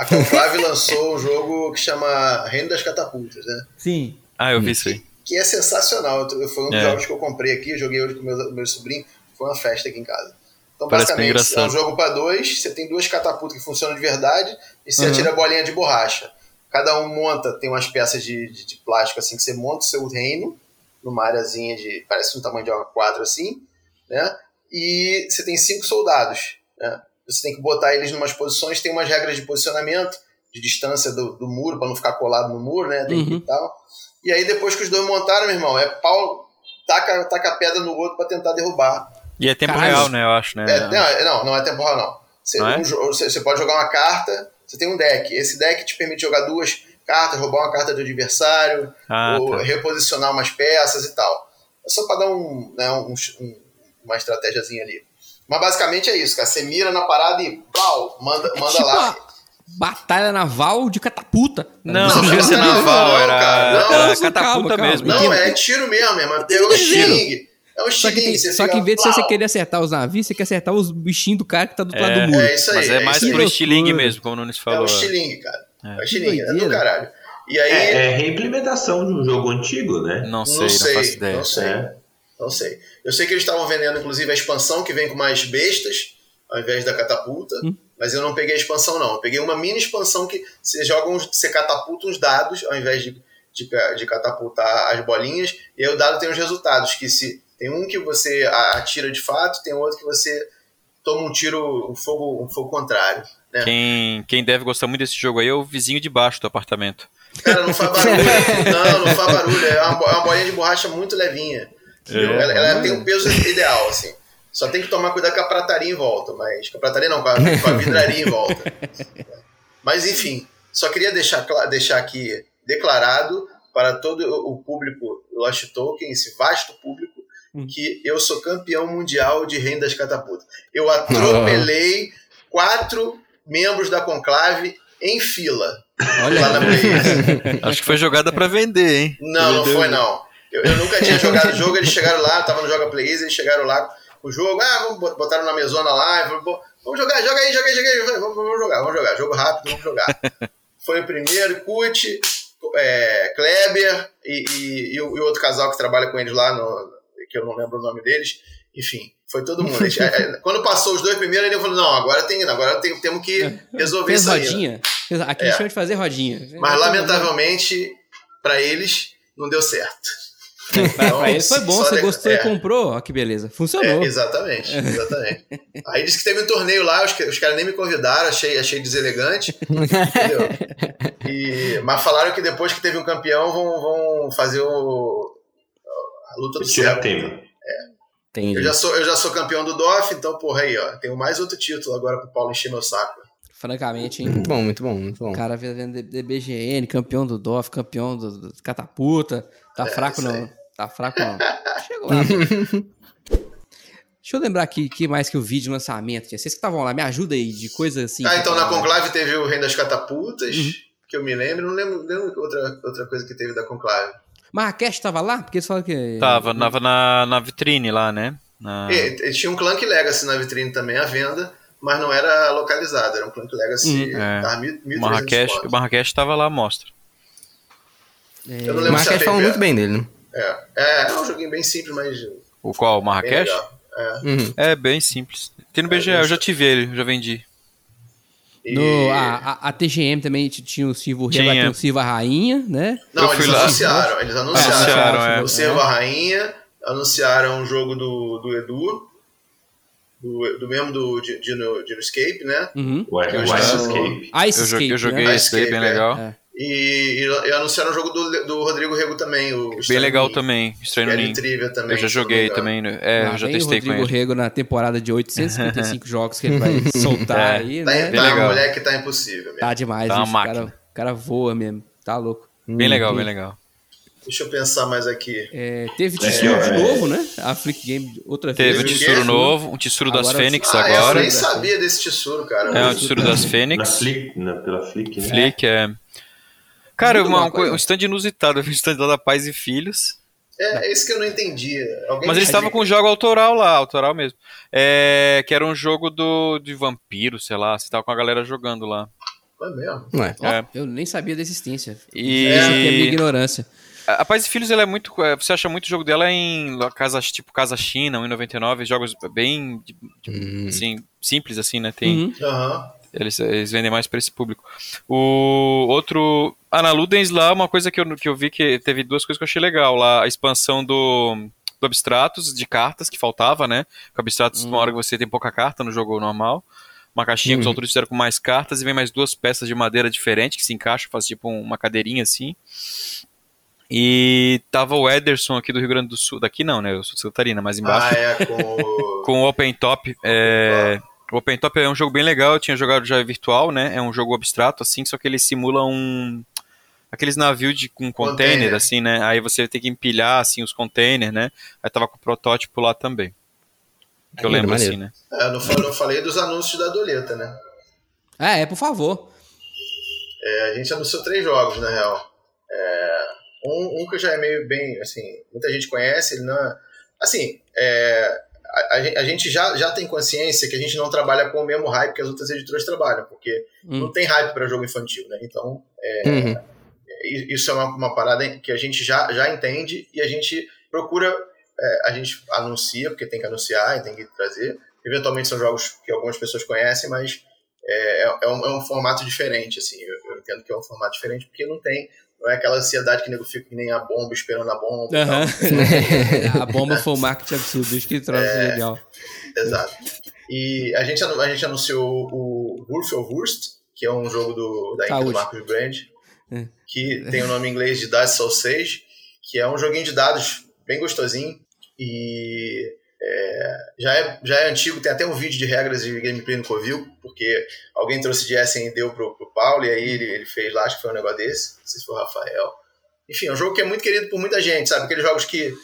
Speaker 3: A, Conclave lançou um jogo que chama Reino das Catapultas, né?
Speaker 1: Sim.
Speaker 5: ah, eu vi isso aí.
Speaker 3: Que é sensacional. Foi um dos
Speaker 5: É.
Speaker 3: jogos que eu comprei aqui, joguei hoje com meu, meu sobrinho, foi uma festa aqui em casa. Então,
Speaker 5: Parece
Speaker 3: basicamente, é um jogo para dois, você tem duas catapultas que funcionam de verdade e você atira bolinha de borracha. Cada um monta, tem umas peças de, de, de plástico assim que você monta o seu reino numa areazinha de. parece um tamanho de uma quadra assim, né? E você tem cinco soldados, né? Você tem que botar eles em umas posições, tem umas regras de posicionamento, de distância do, do muro, para não ficar colado no muro, né?
Speaker 1: Uhum.
Speaker 3: e tal. E aí depois que os dois montaram, meu irmão, é pau, taca, taca a pedra no outro para tentar derrubar.
Speaker 5: E é tempo real, né? Eu acho, né?
Speaker 3: É, não, é- não, não é temporal, não. Você,
Speaker 5: Não é?
Speaker 3: um você- você pode jogar uma carta, você tem um deck. Esse deck te permite jogar duas cartas, roubar uma carta do adversário,
Speaker 5: Ah,
Speaker 3: ou
Speaker 5: tá.
Speaker 3: reposicionar umas peças e tal. É só para dar um, né, um- um- uma estratégiazinha ali. Mas basicamente é isso, cara. Você mira na parada e pau, manda, manda
Speaker 1: tipo
Speaker 3: lá.
Speaker 1: a batalha naval de catapulta.
Speaker 5: Não,
Speaker 3: Não,
Speaker 5: não devia ser
Speaker 3: não,
Speaker 5: naval,
Speaker 3: não,
Speaker 5: era,
Speaker 3: cara, não.
Speaker 5: era
Speaker 1: Não,
Speaker 5: catapulta
Speaker 1: calma, calma.
Speaker 5: mesmo.
Speaker 3: Não,
Speaker 1: Entendo.
Speaker 3: é tiro mesmo. É um
Speaker 1: Entendo.
Speaker 3: estilingue. É um
Speaker 1: Só que, tem- só que em vez de você querer acertar os navios, você quer acertar os bichinhos do cara que tá do
Speaker 5: É.
Speaker 1: lado do muro.
Speaker 3: É isso aí.
Speaker 5: Mas é mais
Speaker 3: isso aí.
Speaker 5: por estilingue mesmo, como o Nunes
Speaker 3: É
Speaker 5: falou.
Speaker 3: um estilingue, cara. É, um estilingue, é do caralho. E aí.
Speaker 4: É, é reimplementação de um jogo antigo, né?
Speaker 5: Não sei,
Speaker 3: Não
Speaker 5: não,
Speaker 3: sei,
Speaker 5: faço ideia.
Speaker 3: não sei.
Speaker 4: É.
Speaker 3: Não sei. Eu sei que eles estavam vendendo, inclusive, a expansão que vem com mais bestas, ao invés da catapulta.
Speaker 1: Hum.
Speaker 3: Mas eu não peguei a expansão, não. Eu peguei uma mini expansão que você joga uns, você catapulta uns dados, ao invés de, de, de catapultar as bolinhas, e aí o dado tem os resultados. Que se tem um que você atira de fato, tem outro que você toma um tiro, um fogo, um fogo contrário. Né?
Speaker 5: Quem, quem deve gostar muito desse jogo aí é o vizinho de baixo do apartamento.
Speaker 3: Cara, não faz barulho. não, não faz barulho. É uma, é uma bolinha de borracha muito levinha. Entendeu?
Speaker 5: É.
Speaker 3: Ela, ela tem um peso ideal, assim. Só tem que tomar cuidado com a prataria em volta, mas. Com a prataria não, com a, com a vidraria em volta. Mas enfim, só queria deixar, deixar aqui declarado para todo o público Lost Token, esse vasto público,
Speaker 1: Hum.
Speaker 3: que eu sou campeão mundial de renda das catapultas. Eu atropelei quatro membros da conclave em fila
Speaker 1: Olha
Speaker 3: lá na Blaze.
Speaker 5: Acho que foi jogada pra vender, hein?
Speaker 3: Não, não foi não. Eu, eu nunca tinha jogado o jogo, eles chegaram lá, tava no Joga Play Easy, eles chegaram lá com o jogo, ah, vamos bot- botaram na mesona lá, e falaram, "Pô, vamos jogar, joga aí, joga aí, joga aí, Eu falei, vamos, vamos jogar, vamos jogar, jogo rápido, vamos jogar. foi o primeiro, Kut, é, Kleber e, e, e o e o outro casal que trabalha com eles lá, no, que eu não lembro o nome deles, enfim, foi todo mundo. É, é, quando passou os dois primeiros, ele falou, não, agora, tem, agora tem, temos que resolver
Speaker 1: Fez
Speaker 3: isso aí.
Speaker 1: rodinha. Aqui é. chama de fazer rodinha.
Speaker 3: Mas lamentavelmente, para eles, não deu certo.
Speaker 1: É, pra, então, foi bom, você de... gostou é. e comprou, ó que beleza. Funcionou.
Speaker 3: É, exatamente, exatamente. Aí disse que teve um torneio lá, os, os caras nem me convidaram, achei, achei deselegante. entendeu? E, mas falaram que depois que teve um campeão vão, vão fazer o, a luta do céu. É. Eu já, sou, eu já sou campeão do DOF, então, porra, aí, ó. Tenho mais outro título agora pro Paulo encher meu saco.
Speaker 1: Francamente, hein?
Speaker 2: Muito bom, muito bom, muito bom. O
Speaker 1: cara vendo DBGN, campeão do DOF, campeão do, do Catapulta. Tá é, fraco não. Tá fraco não. Chegou lá. Deixa eu lembrar aqui que mais que o vídeo lançamento. Vocês que estavam lá, me ajuda aí de coisa assim.
Speaker 3: Ah, então na Conclave teve o Rei das Catapultas, uhum. que eu me lembro. Não lembro, lembro outra, outra coisa que teve da Conclave.
Speaker 1: Marrakech tava lá? Porque eles falam que.
Speaker 5: Tava, tava na, na vitrine lá, né? Na...
Speaker 3: E, e tinha um Clank Legacy na vitrine também à venda, mas não era localizado, era um Clank Legacy. Uhum. É.
Speaker 5: Marrakech, Marrakech tava lá, mostra.
Speaker 2: É... Eu não lembro Marrakech falam muito bem dele, né?
Speaker 3: É. é, é um joguinho bem simples, mas.
Speaker 5: O qual? O Marrakech? É. Uhum. é bem simples. Tem no BGA, é, eu já tive ele, já vendi.
Speaker 1: E... No, a, a, a, TGM também tinha o Silva Rei, o Silva Rainha, né?
Speaker 3: Não, eles anunciaram, eles anunciaram. anunciaram é. O Silva Rainha, anunciaram o jogo do, do Edu, do, do mesmo do Dino, Dino Escape, né?
Speaker 5: Uhum. O, o Ice Escape. Ice Escape. Eu joguei, né? esse bem legal. É.
Speaker 3: E, e, e, anunciaram o jogo do, do Rodrigo Rego também. O
Speaker 5: Bem legal também, Estranho Ninho.
Speaker 3: Trivia também.
Speaker 5: Eu já joguei também, né? é, ah, já testei
Speaker 1: o Rodrigo Rego na temporada de 855 jogos que ele vai soltar é. aí,
Speaker 3: tá,
Speaker 1: né?
Speaker 3: Tá, tá mulher que tá impossível. Mesmo.
Speaker 1: Tá demais, tá O cara, o cara voa mesmo, tá louco.
Speaker 5: Bem hum, legal, bem legal.
Speaker 3: Deixa eu pensar mais aqui.
Speaker 1: É, teve Tissuro é, de novo, né? A Flick Game outra
Speaker 5: teve
Speaker 1: vez.
Speaker 5: Teve um Tissuro novo, um Tissuro das Fênix ah, agora.
Speaker 3: Eu nem sabia desse Tissuro, cara.
Speaker 5: É, o Tissuro das Fênix.
Speaker 4: Na Flick, na, pela Flick, né?
Speaker 5: Flick, é. Cara, uma, um stand inusitado, um stand lá da Pais e Filhos.
Speaker 3: É, é isso que eu não entendi.
Speaker 5: Alguém Mas eles estavam com um jogo autoral lá, autoral mesmo. É, que era um jogo do, de vampiro, sei lá. Você tava com a galera jogando lá.
Speaker 3: Foi mesmo?
Speaker 1: Não é. é. eu nem sabia da existência. E... Isso aqui é minha ignorância.
Speaker 5: A Paz e Filhos, ela é muito. É, você acha muito o jogo dela em casas tipo Casa China, 1,99, jogos bem hum. assim, simples, assim, né? Tem.
Speaker 3: Uhum. Uhum.
Speaker 5: Eles, eles vendem mais para esse público. O outro. Ah, na Ludens lá, uma coisa que eu, que eu vi que teve duas coisas que eu achei legal. Lá, a expansão do, do Abstratos, de cartas, que faltava, né? Com Abstratos, uma hora que você tem pouca carta no jogo normal. Uma caixinha que os autores fizeram com mais cartas e vem mais duas peças de madeira diferentes que se encaixam, faz tipo uma cadeirinha assim. E tava o Ederson aqui do Rio Grande do Sul, daqui não, né? Eu sou de Santa Catarina, mas embaixo.
Speaker 3: Ah, é, com,
Speaker 5: com o Open Top. É, o Open Top é um jogo bem legal, eu tinha jogado já virtual, né? É um jogo abstrato, assim, só que ele simula um. Aqueles navios de, com container, container, assim, né? Aí você tem que empilhar, assim, os containers, né? Aí tava com o protótipo lá também. Que eu lembro, assim, né?
Speaker 3: É, eu não, falei, não falei dos anúncios da Doleta, né?
Speaker 1: Ah, é, por favor.
Speaker 3: É, a gente anunciou três jogos, na real. É, um, um, que já é meio bem, assim, muita gente conhece, ele não é, Assim, é, a, a, gente já, já tem consciência que a gente não trabalha com o mesmo hype que as outras editoras trabalham, porque hum. não tem hype para jogo infantil, né? Então, é, uhum. isso é uma, uma parada que a gente já, já entende e a gente procura, é, a gente anuncia, porque tem que anunciar e tem que trazer. Eventualmente são jogos que algumas pessoas conhecem, mas é, é, um, é um formato diferente, assim. Eu, eu, entendo que é um formato diferente porque não tem não é aquela ansiedade que o nego fica que nem a bomba, esperando a bomba.
Speaker 1: Uhum. a bomba foi um marketing absurdo, isso que trouxe é, legal.
Speaker 3: Exato. E a gente, a gente anunciou o Wolf of Wurst, que é um jogo do, da Inca do Marcos Brand, é. que tem o nome em inglês de Dice Sausage, que é um joguinho de dados bem gostosinho. E é, já, é, já é antigo, tem até um vídeo de regras de gameplay no Covil, porque alguém trouxe de Essen e deu pro, pro Paulo, e aí ele, ele fez lá, acho que foi um negócio desse, não sei se foi o Rafael. Enfim, é um jogo que é muito querido por muita gente, sabe? Aqueles jogos que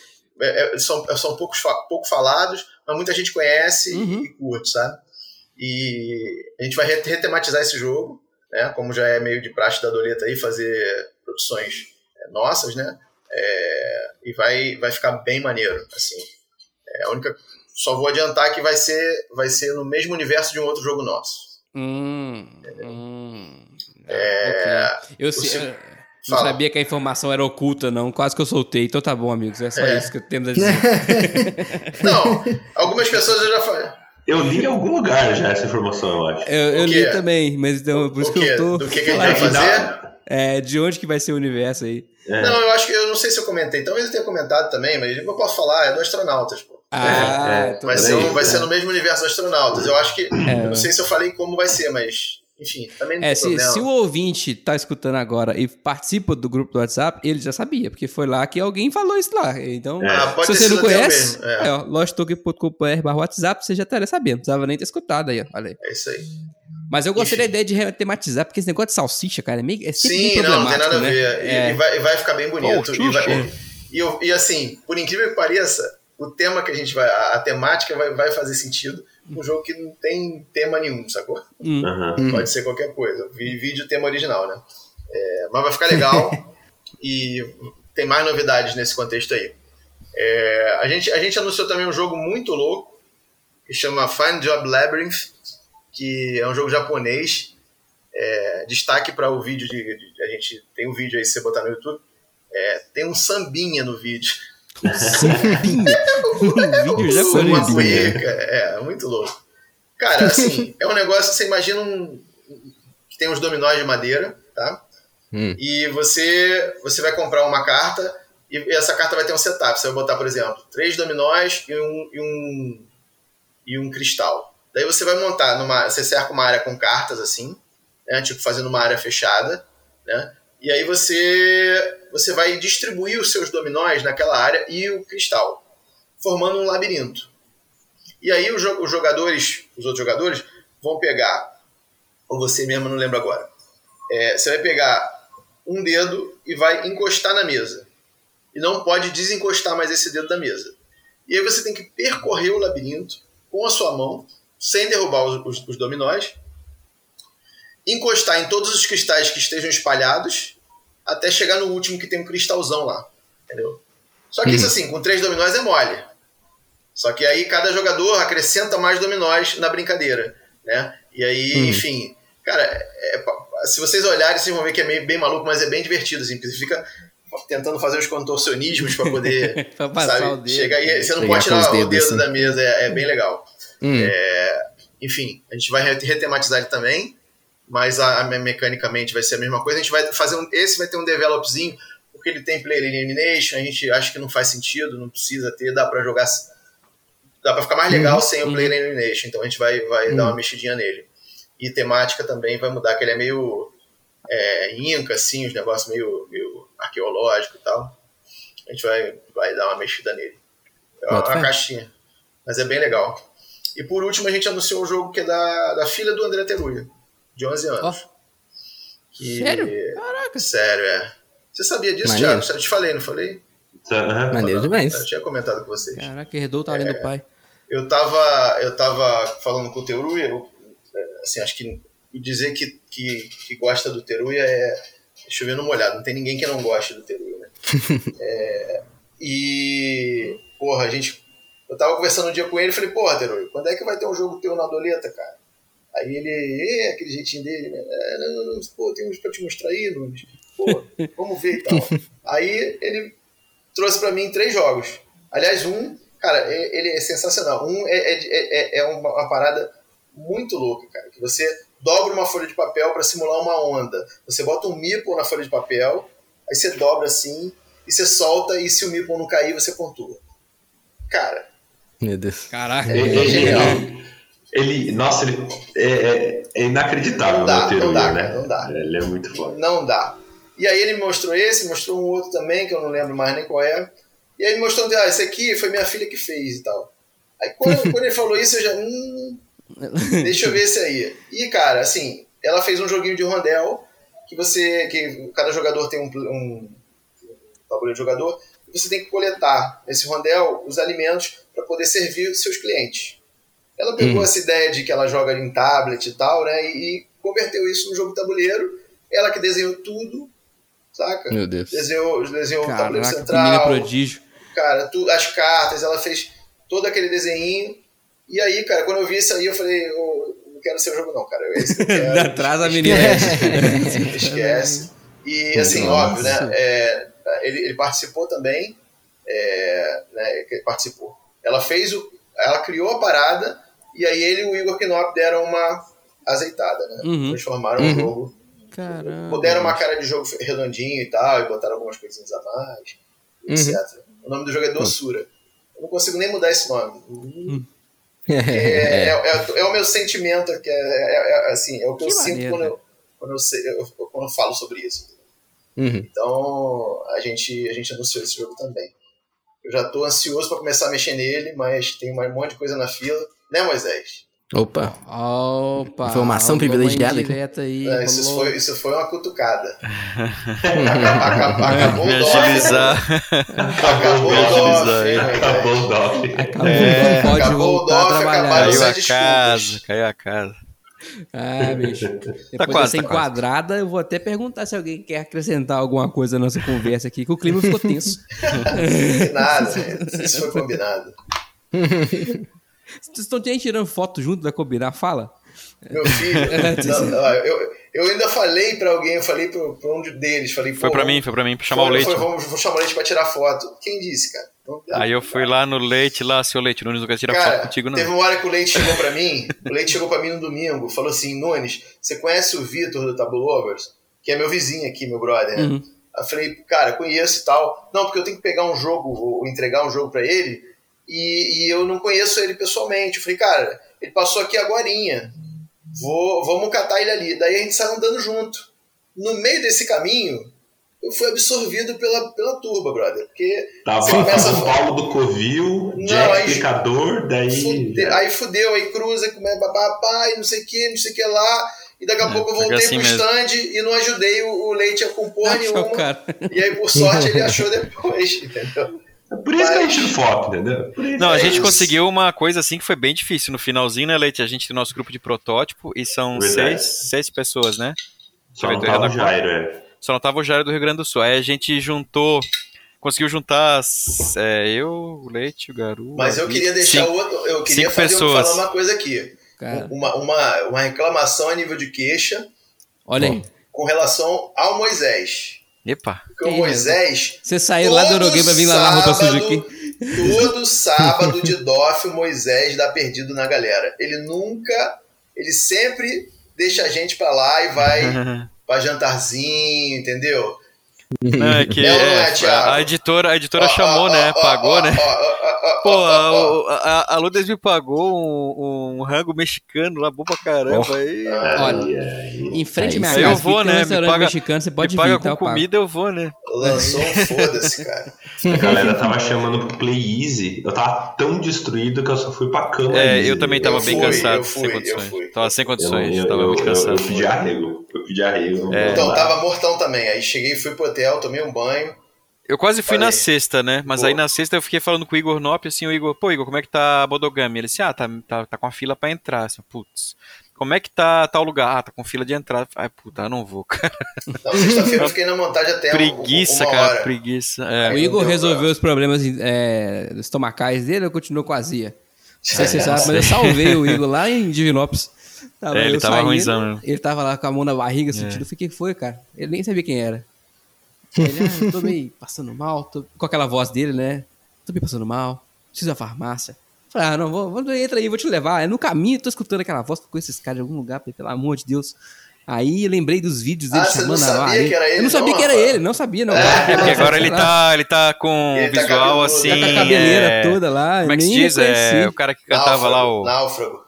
Speaker 3: é, é são, são poucos, pouco falados, mas muita gente conhece uhum. e curte, sabe? E a gente vai retematizar esse jogo, né? Como já é meio de praxe da Doleta aí, fazer produções é, nossas, né? É, e vai, vai ficar bem maneiro, assim. É a única. Só vou adiantar que vai ser, vai ser no mesmo universo de um outro jogo nosso.
Speaker 1: Hum, hum, é, okay. Eu sei. Não Fala. sabia que a informação era oculta, não. Quase que eu soltei. Então tá bom, amigos. É só é. isso que eu tenho a dizer.
Speaker 3: não, algumas pessoas eu já falei.
Speaker 4: Eu li em algum lugar já essa informação, eu acho.
Speaker 1: Eu, eu li também, mas então, por isso que eu tô.
Speaker 3: Do que, que a gente vai fazer?
Speaker 1: É, de onde que vai ser o universo aí?
Speaker 4: É.
Speaker 3: Não, eu acho que eu não sei se eu comentei. Talvez eu tenha comentado também, mas eu posso falar, é do astronautas, pô.
Speaker 1: Ah,
Speaker 4: é.
Speaker 1: então
Speaker 3: Vai, ser,
Speaker 1: bem.
Speaker 3: vai ser no mesmo universo dos astronautas. Eu acho que.
Speaker 1: É.
Speaker 3: Eu não sei se eu falei como vai ser, mas. Enfim, também não
Speaker 1: É,
Speaker 3: tem
Speaker 1: se,
Speaker 3: problema.
Speaker 1: se o ouvinte tá escutando agora e participa do grupo do WhatsApp, ele já sabia, porque foi lá que alguém falou isso lá. Então,
Speaker 4: É.
Speaker 3: Ah,
Speaker 1: se você não conhece,
Speaker 3: é.
Speaker 1: é, WhatsApp, você já estaria sabendo. Não precisava nem ter escutado aí, ó. Olha aí.
Speaker 3: É isso aí.
Speaker 1: Mas eu gostei
Speaker 3: Enfim.
Speaker 1: da ideia de tematizar, porque esse negócio de salsicha, cara, é, meio, é
Speaker 3: Sim, não, não tem nada a
Speaker 1: né?
Speaker 3: ver. E,
Speaker 1: É.
Speaker 3: e vai, e vai ficar bem bonito.
Speaker 5: Oh,
Speaker 3: e, vai- e e assim, por incrível que pareça, o tema que a gente vai. A, a temática vai, vai fazer sentido um jogo que não tem tema nenhum, sacou?
Speaker 1: Hum.
Speaker 4: Aham.
Speaker 3: Pode ser qualquer coisa. Vi- Vídeo tema original, né? É, mas vai ficar legal e tem mais novidades nesse contexto aí. É, a, gente, a gente anunciou também um jogo muito louco que chama Find Job Labyrinth, que é um jogo japonês. É, destaque para o vídeo de, de- A gente tem um vídeo aí, se você botar no YouTube. É, tem um sambinha no vídeo.
Speaker 1: Um vídeo japonês.
Speaker 3: Uma cueca, é, muito louco. Cara, assim, é um negócio, você imagina um. que tem uns dominós de madeira, tá?
Speaker 2: Hum.
Speaker 3: E você, você vai comprar uma carta e essa carta vai ter um setup. Você vai botar, por exemplo, três dominós e um, e um, e um cristal. Daí você vai montar numa. Você cerca uma área com cartas assim, né? Tipo, fazendo uma área fechada, né? E aí você, você vai distribuir os seus dominós naquela área e o cristal, formando um labirinto. E aí os, jo- os jogadores, os outros jogadores, vão pegar, ou você mesmo não lembra agora, é, você vai pegar um dedo e vai encostar na mesa. E não pode desencostar mais esse dedo da mesa. E aí você tem que percorrer o labirinto com a sua mão, sem derrubar os, os, os dominós, encostar em todos os cristais que estejam espalhados, até chegar no último que tem um cristalzão lá. Entendeu? Só que isso assim, com três dominós é mole. Só que aí cada jogador acrescenta mais dominós na brincadeira, né? E aí, enfim, cara, é- é- se vocês olharem, vocês vão ver que é meio, bem maluco, mas é bem divertido, assim, porque você fica tentando fazer os contorcionismos para poder
Speaker 1: Pra passar
Speaker 3: sabe,
Speaker 1: o dedo.
Speaker 3: chegar e você não pode tirar o dedo
Speaker 2: assim.
Speaker 3: da mesa, é, é bem legal.
Speaker 2: Hum.
Speaker 3: Enfim, a gente vai re- retematizar ele também, mas a, a me- mecanicamente vai ser a mesma coisa. A gente vai fazer um, esse vai ter um developzinho, porque ele tem player elimination, a gente acha que não faz sentido, não precisa ter, dá para jogar dá para ficar mais legal sem o player elimination, então a gente vai, vai dar uma mexidinha nele. E temática também vai mudar, que ele é meio é, inca, assim, os negócios meio, meio arqueológico e tal. A gente vai, vai dar uma mexida nele. É uma, uma caixinha. Mas é bem legal. E por último, a gente anunciou um jogo que é da, da filha do André Teruya, de 11 anos. Que-
Speaker 1: Sério? Caraca.
Speaker 3: Sério, é. Você sabia disso,
Speaker 2: Maneiro.
Speaker 3: Thiago? Eu te falei, não falei?
Speaker 4: Aham.
Speaker 2: Maneiro demais.
Speaker 3: Eu tinha comentado com vocês.
Speaker 1: Caraca, herdou o talento do pai.
Speaker 3: Eu tava, eu tava falando com o Teruya, eu, é, assim, acho que dizer que, que, que gosta do Teruya é chover no molhado, não tem ninguém que não goste do Teruya, né? É, e, porra, a gente, eu tava conversando um dia com ele e falei, porra, Teruya, quando é que vai ter um jogo teu na doleta, cara? Aí ele, é, aquele jeitinho dele, né? É, não, não, não, pô, tem uns pra te mostrar aí, Nunes. Pô, vamos ver e tal. Aí ele trouxe pra mim três jogos. Aliás, um, cara, é- ele é sensacional. Um é, é, é, é uma, uma parada muito louca, cara. Que você dobra uma folha de papel para simular uma onda. Você bota um meeple na folha de papel, aí você dobra assim, e você solta, e se o meeple não cair, você pontua. Cara,
Speaker 2: Meu Deus.
Speaker 1: Caraca.
Speaker 4: Ele,
Speaker 3: É genial.
Speaker 4: Ele- nossa, ele é, é- é inacreditável
Speaker 3: Não dá,
Speaker 4: o
Speaker 3: não dá,
Speaker 4: né?
Speaker 3: não dá.
Speaker 4: Ele é muito foda.
Speaker 3: não dá. E aí ele me mostrou esse, mostrou um outro também, que eu não lembro mais nem qual é. E aí ele mostrou, ah, esse aqui foi minha filha que fez e tal. Aí quando, quando ele falou isso, eu já. Hum, deixa eu ver esse aí. E, cara, assim, ela fez um joguinho de rondel que você. que cada jogador tem um, um tabuleiro de jogador, e você tem que coletar nesse rondel os alimentos para poder servir os seus clientes. Ela pegou essa ideia de que ela joga em tablet e tal, né? E, e converteu isso no jogo tabuleiro. Ela que desenhou tudo, saca?
Speaker 2: Meu Deus.
Speaker 3: Desenhou, desenhou o tabuleiro
Speaker 1: Caraca,
Speaker 3: central,
Speaker 1: menina prodígio.
Speaker 3: cara, tu, as cartas, ela fez todo aquele desenho. E aí, cara, quando eu vi isso aí, eu falei, eu não quero ser o jogo, não, cara. Eu.
Speaker 1: Traz a menina.
Speaker 3: Esquece. E assim,
Speaker 2: Nossa.
Speaker 3: óbvio, né? é, ele, ele participou também. É, né, participou. Ela fez o. Ela criou a parada E aí ele e o Igor Knop deram uma azeitada, né?
Speaker 1: Uhum.
Speaker 3: Transformaram o
Speaker 2: Uhum.
Speaker 3: jogo.
Speaker 1: Caramba.
Speaker 3: Deram uma cara de jogo redondinho e tal, e botaram algumas coisinhas a mais,
Speaker 2: Uhum.
Speaker 3: etc. O nome do jogo é Doçura. Eu não consigo nem mudar esse nome. É,
Speaker 2: É.
Speaker 3: é, é- é o meu sentimento, que é, é- é- assim, é o que, eu
Speaker 1: Que
Speaker 3: sinto
Speaker 1: maneiro,
Speaker 3: quando eu, quando, eu, sei- eu- eu- quando eu falo sobre isso.
Speaker 2: Uhum.
Speaker 3: Então, a gente, a gente anunciou esse jogo também. Eu já tô ansioso para começar a mexer nele, mas tem um monte de coisa na fila. Né, Moisés?
Speaker 2: Opa.
Speaker 1: Opa.
Speaker 2: Informação privilegiada aqui.
Speaker 1: indireta Aí,
Speaker 3: É, isso, foi, isso foi uma cutucada. Acabou, acabou o
Speaker 5: Me
Speaker 3: DOF.
Speaker 5: agilizar.
Speaker 3: Acabou o DOF.
Speaker 4: Acabou o DOF.
Speaker 1: Acabou,
Speaker 5: É.
Speaker 1: pode
Speaker 3: Acabou o
Speaker 1: voltar a
Speaker 3: DOF, acabaram
Speaker 5: Caiu a
Speaker 3: desculpas.
Speaker 5: casa, caiu a casa.
Speaker 1: Ah, bicho. Depois
Speaker 5: Tá quase,
Speaker 1: dessa
Speaker 5: tá quase.
Speaker 1: enquadrada, eu vou até perguntar se alguém quer acrescentar alguma coisa na nossa conversa aqui, que o clima ficou tenso.
Speaker 3: Nada, isso foi combinado.
Speaker 1: Vocês estão tirando foto junto da combinar? Fala.
Speaker 3: Meu filho, não, ó, eu, eu ainda falei pra alguém, eu falei pra, pra um deles, falei,
Speaker 5: Foi
Speaker 3: pô,
Speaker 5: pra mim, foi pra mim, pra chamar o
Speaker 3: foi-
Speaker 5: leite.
Speaker 3: foi, vamos, vou chamar o leite pra tirar foto. Quem disse, cara? Não-
Speaker 5: Aí eu fui lá no leite, lá, seu leite, o Nunes não quer tirar
Speaker 3: Cara,
Speaker 5: foto contigo, não.
Speaker 3: teve uma hora que o Leite chegou pra mim, o Leite chegou pra mim no domingo, falou assim, Nunes, você conhece o Vitor do Table Lovers? Que é meu vizinho aqui, meu brother, né?
Speaker 1: Uhum.
Speaker 3: Aí eu falei, cara, conheço e tal. Não, porque eu tenho que pegar um jogo, ou entregar um jogo pra ele, e, e eu não conheço ele pessoalmente. Eu falei, cara, ele passou aqui agorinha. Vou, vamos catar ele ali. Daí a gente saiu andando junto. No meio desse caminho, eu fui absorvido pela, pela turba, brother. Porque
Speaker 4: Tava
Speaker 3: você começa a
Speaker 4: São Paulo do Covil,
Speaker 3: Não,
Speaker 4: Jack
Speaker 3: aí-
Speaker 4: Picador, daí.
Speaker 3: Fude- aí fudeu, aí cruza, começa papapá, e não sei o que, não sei o que lá. E daqui a
Speaker 5: É,
Speaker 3: pouco eu voltei
Speaker 5: assim
Speaker 3: pro
Speaker 5: mesmo.
Speaker 3: stand e não ajudei o, o leite a compor
Speaker 1: Achou,
Speaker 3: nenhuma.
Speaker 1: cara.
Speaker 3: E aí, por sorte, ele achou depois, entendeu?
Speaker 4: É por isso que a gente tira foto, entendeu?
Speaker 5: Não, a
Speaker 3: É
Speaker 5: gente conseguiu uma coisa assim que foi bem difícil. No finalzinho, né, Leite? A gente tem nosso grupo de protótipo e são
Speaker 4: Verdade.
Speaker 5: seis, seis pessoas, né?
Speaker 4: Só não tava o. Jairo, é.
Speaker 5: Só não tava o Jairo do Rio Grande do Sul. Aí a gente juntou. Conseguiu juntar é, eu, o Leite, o Garu.
Speaker 3: Mas eu queria deixar
Speaker 5: cinco-
Speaker 3: outro. Eu queria fazer,
Speaker 5: pessoas.
Speaker 3: falar uma coisa aqui. Uma, uma, uma reclamação a nível de queixa
Speaker 1: olha aí.
Speaker 3: com relação ao Moisés.
Speaker 5: Epa.
Speaker 3: Porque o? Moisés.
Speaker 1: Você saiu lá do Eurogame pra vir lavar roupa suja
Speaker 3: sábado-
Speaker 1: aqui.
Speaker 3: Todo sábado de DOF, o Moisés dá perdido na galera. Ele nunca. Ele sempre deixa a gente pra lá e vai pra jantarzinho, entendeu?
Speaker 5: Não, é que
Speaker 3: É não é,
Speaker 5: a editora, a editora
Speaker 3: Ó,
Speaker 5: chamou,
Speaker 3: ó,
Speaker 5: né?
Speaker 3: ó,
Speaker 5: Pagou, né? Pô, a, a, Lourdes me pagou um, um rango mexicano lá, bom pra caramba. Aí,
Speaker 1: Olha, em frente à minha casa,
Speaker 5: eu vou,
Speaker 1: tem um
Speaker 5: né? Me paga-
Speaker 1: mexicano, você pode
Speaker 5: me paga
Speaker 1: vir,
Speaker 5: com
Speaker 1: tá? eu pago.
Speaker 5: comida, eu vou, né?
Speaker 3: Lançou um foda-se, cara.
Speaker 4: A galera tava chamando pro Play Easy. Eu tava tão destruído que eu só fui pra cama.
Speaker 5: É, eu também tava
Speaker 3: Eu
Speaker 5: bem
Speaker 3: fui,
Speaker 5: cansado,
Speaker 3: eu
Speaker 5: sem
Speaker 3: fui, eu
Speaker 5: condições.
Speaker 3: fui.
Speaker 5: Tava sem
Speaker 4: Eu,
Speaker 5: condições,
Speaker 4: eu,
Speaker 5: tava
Speaker 4: eu,
Speaker 5: muito
Speaker 4: eu,
Speaker 5: cansado.
Speaker 4: eu de arrego. Eu de arrego.
Speaker 5: É.
Speaker 3: Então, tava mortão também. Aí cheguei, fui pro hotel, tomei um banho.
Speaker 5: Eu quase fui na
Speaker 3: Falei.
Speaker 5: sexta, né? Mas
Speaker 3: Pô.
Speaker 5: aí na sexta eu fiquei falando com o Igor Nop, assim, o Igor, pô, Igor, como é que tá a Bodogami? Ele disse, ah, tá, tá, tá com a fila pra entrar. Assim, Putz, como é que tá tal lugar? Ah, tá com fila de entrada. Ai, puta, eu não vou, cara.
Speaker 3: Não, sexta-feira eu fiquei na montagem até
Speaker 5: preguiça,
Speaker 3: uma
Speaker 5: cara,
Speaker 3: hora.
Speaker 5: preguiça. É.
Speaker 1: O Igor resolveu os problemas é, estomacais dele ou continuou com azia? Não sei se
Speaker 3: É,
Speaker 1: você sabe, mas eu salvei o Igor lá em Divinópolis. Tava
Speaker 5: É, ele tava ruimzão?
Speaker 1: Ele tava lá com a mão na barriga sentindo. Eu fiquei, o que foi, cara? Ele nem sabia quem era. Ele, ah, eu tô meio passando mal, tô... com aquela voz dele, né? Tô meio passando mal, preciso da farmácia. Falei, ah, não, vou, vou, entra aí, vou te levar. É no caminho, tô escutando aquela voz com esses caras de algum lugar, pelo amor de Deus. Aí eu lembrei dos vídeos dele
Speaker 3: Ah, você não
Speaker 1: chamando a
Speaker 3: sabia que era ele,
Speaker 1: Eu não sabia
Speaker 3: não,
Speaker 1: que era
Speaker 3: rapaz?
Speaker 1: ele, não sabia, não.
Speaker 5: É porque agora ele tá, ele tá com
Speaker 3: Ele tá
Speaker 5: visual
Speaker 3: cabeludo,
Speaker 5: assim.
Speaker 1: Tá com a cabeleira
Speaker 5: é,
Speaker 1: toda lá.
Speaker 5: Como é que se diz? É, o cara que cantava lá o.
Speaker 3: Náufrago.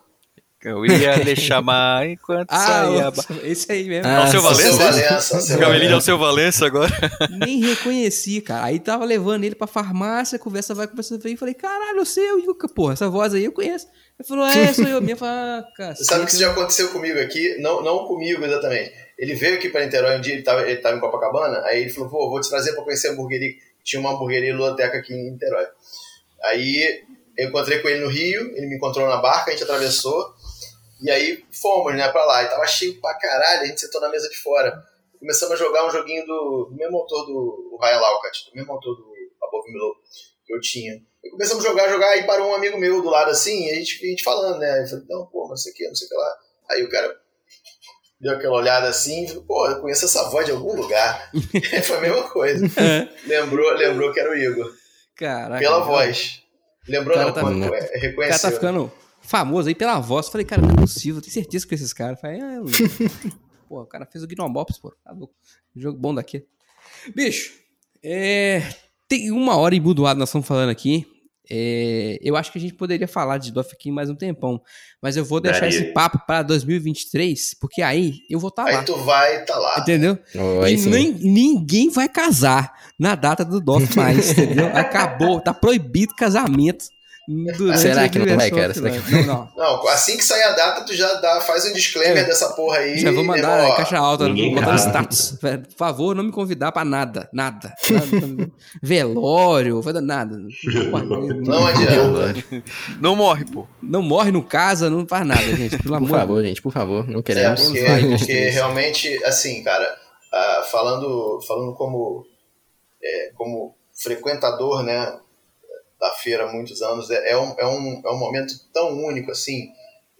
Speaker 5: Eu ia lhe chamar enquanto
Speaker 1: Ah,
Speaker 5: saía.
Speaker 1: o- esse aí mesmo.
Speaker 2: Ah,
Speaker 5: Alceu
Speaker 2: sim.
Speaker 5: Valença?
Speaker 3: Valença, Alceu
Speaker 5: Cabelinho de
Speaker 3: Valença.
Speaker 5: Alceu Valença agora.
Speaker 1: Nem reconheci, cara. Aí tava levando ele pra farmácia, conversa vai, conversa vem. Falei, caralho, eu sei, o Yuka, porra, essa voz aí eu conheço. Ele falou, é, sou eu mesmo. Eu falei, ah, cara.
Speaker 3: Você sabe que isso já aconteceu comigo aqui? Não, não comigo exatamente. Ele veio aqui para Niterói um dia, ele tava, ele tava em Copacabana, aí ele falou, pô, vou te trazer para conhecer a hamburgueria. Tinha uma hamburgueria Luloteca aqui em Niterói. Aí eu encontrei com ele no Rio, ele me encontrou na barca, a gente atravessou, e aí fomos, né, pra lá. E tava cheio pra caralho, a gente sentou na mesa de fora. Começamos a jogar um joguinho do, do mesmo autor do o Ryan Laukat, do mesmo autor do Above Milo que eu tinha. E começamos a jogar, jogar, aí parou um amigo meu do lado assim, e a gente, a gente falando, né? Eu falei, não, pô, mas não sei o que, não sei o que lá. Aí o cara deu aquela olhada assim, e falou, pô, eu conheço essa voz de algum lugar. Foi a mesma coisa. lembrou, lembrou que era o Igor.
Speaker 1: Caraca.
Speaker 3: Pela voz. Lembrou
Speaker 1: cara
Speaker 3: não,
Speaker 1: tá-
Speaker 3: pô,
Speaker 2: o
Speaker 3: é,
Speaker 1: O cara
Speaker 3: reconheceu.
Speaker 1: tá ficando famoso aí pela voz. Falei, cara, não é possível, tenho certeza que esses caras. Falei, ah, eu... pô, o cara fez o Gnomops, pô. Tá louco. Jogo bom daqui. Bicho, é... tem uma hora e budoado nós estamos falando aqui. É, eu acho que a gente poderia falar de Doff aqui mais um tempão, mas eu vou deixar
Speaker 4: Daria.
Speaker 1: esse papo para 2023, porque aí eu vou estar
Speaker 3: Aí
Speaker 1: lá.
Speaker 3: tu vai tá lá.
Speaker 1: Entendeu?
Speaker 2: Oh,
Speaker 1: e
Speaker 2: aí sim.
Speaker 1: nem, ninguém vai casar na data do Doff mais, entendeu? Acabou, tá proibido casamento durante
Speaker 2: Será
Speaker 1: a
Speaker 2: que não vai, cara? Será
Speaker 1: offline. Não, não.
Speaker 3: Não, assim que sair a data, tu já dá, faz um disclaimer
Speaker 1: É.
Speaker 3: dessa porra aí.
Speaker 1: Já vou mandar né,
Speaker 3: ó.
Speaker 1: caixa alta,
Speaker 4: ninguém
Speaker 1: botar no status. Por favor, não me convidar pra nada. Nada. Nada. Velório, vai dar nada.
Speaker 3: Não adianta.
Speaker 5: Não morre, pô.
Speaker 1: Não morre, não casa, não faz nada, gente. Pelo
Speaker 2: Por
Speaker 1: amor de
Speaker 2: favor, gente, por favor, não
Speaker 3: É,
Speaker 2: queremos.
Speaker 3: porque,
Speaker 1: Vai,
Speaker 3: porque
Speaker 1: tristeza.
Speaker 3: realmente, assim, cara, ah, falando, falando como, é, como frequentador, né, da feira há muitos anos, é, é, um, é, um, é um momento tão único, assim,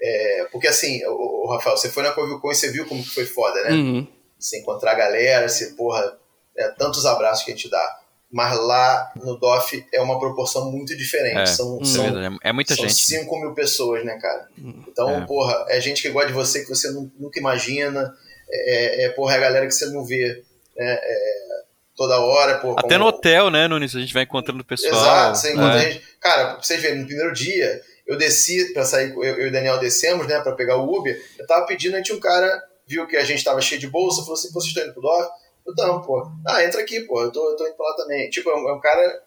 Speaker 3: é, porque assim, o, o Rafael, você foi na Covilcon e você viu como que foi foda, né?
Speaker 1: Uhum.
Speaker 3: Você encontrar a galera, você, porra, é, tantos abraços que a gente dá. Mas lá no DOF é uma proporção muito diferente.
Speaker 5: É,
Speaker 3: são,
Speaker 5: É,
Speaker 3: são,
Speaker 5: verdade, é muita
Speaker 3: são
Speaker 5: gente. né?
Speaker 3: 5 mil pessoas, né, cara? Então,
Speaker 5: É.
Speaker 3: porra, é gente que gosta de você que você nu- nunca imagina. É, é, porra, é a galera que você não vê né, é, toda hora. Porra,
Speaker 5: Até
Speaker 3: como-
Speaker 5: no hotel, né, Nunes? A gente vai encontrando o pessoal.
Speaker 3: Exato, você encontra
Speaker 5: É.
Speaker 3: gente. Cara, pra vocês verem, no primeiro dia, eu desci pra sair, eu, eu e o Daniel descemos, né, pra pegar o Uber. Eu tava pedindo, aí tinha um cara, viu que a gente tava cheio de bolsa, falou assim: vocês estão indo pro DOF? Eu não, pô. Ah, entra aqui, pô, eu tô, eu tô indo pra lá também. Tipo, é um, é um cara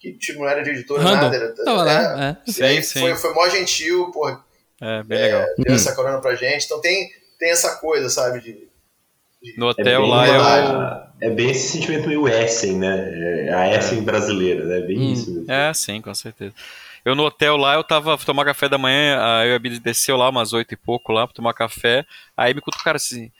Speaker 3: que tipo, não era de editora,
Speaker 1: Random.
Speaker 3: nada. Era,
Speaker 1: Tava
Speaker 3: é,
Speaker 1: lá, é.
Speaker 3: e aí
Speaker 5: Sim,
Speaker 3: Foi,
Speaker 5: sim.
Speaker 3: foi mó gentil, pô,
Speaker 5: É, bem legal.
Speaker 3: deu
Speaker 2: Hum.
Speaker 3: essa corona pra gente. Então tem, tem essa coisa, sabe, de.
Speaker 5: No
Speaker 4: É
Speaker 5: hotel
Speaker 4: bem,
Speaker 5: lá é o.
Speaker 4: é bem esse sentimento meio Essen, né? É a Essen brasileira, né? Bem
Speaker 1: Hum.
Speaker 4: isso. mesmo.
Speaker 5: É, sim, com certeza. Eu no hotel lá, eu tava tomar café da manhã, aí a Bia desceu lá umas oito e pouco lá pra tomar café, aí me cutuca o cara assim,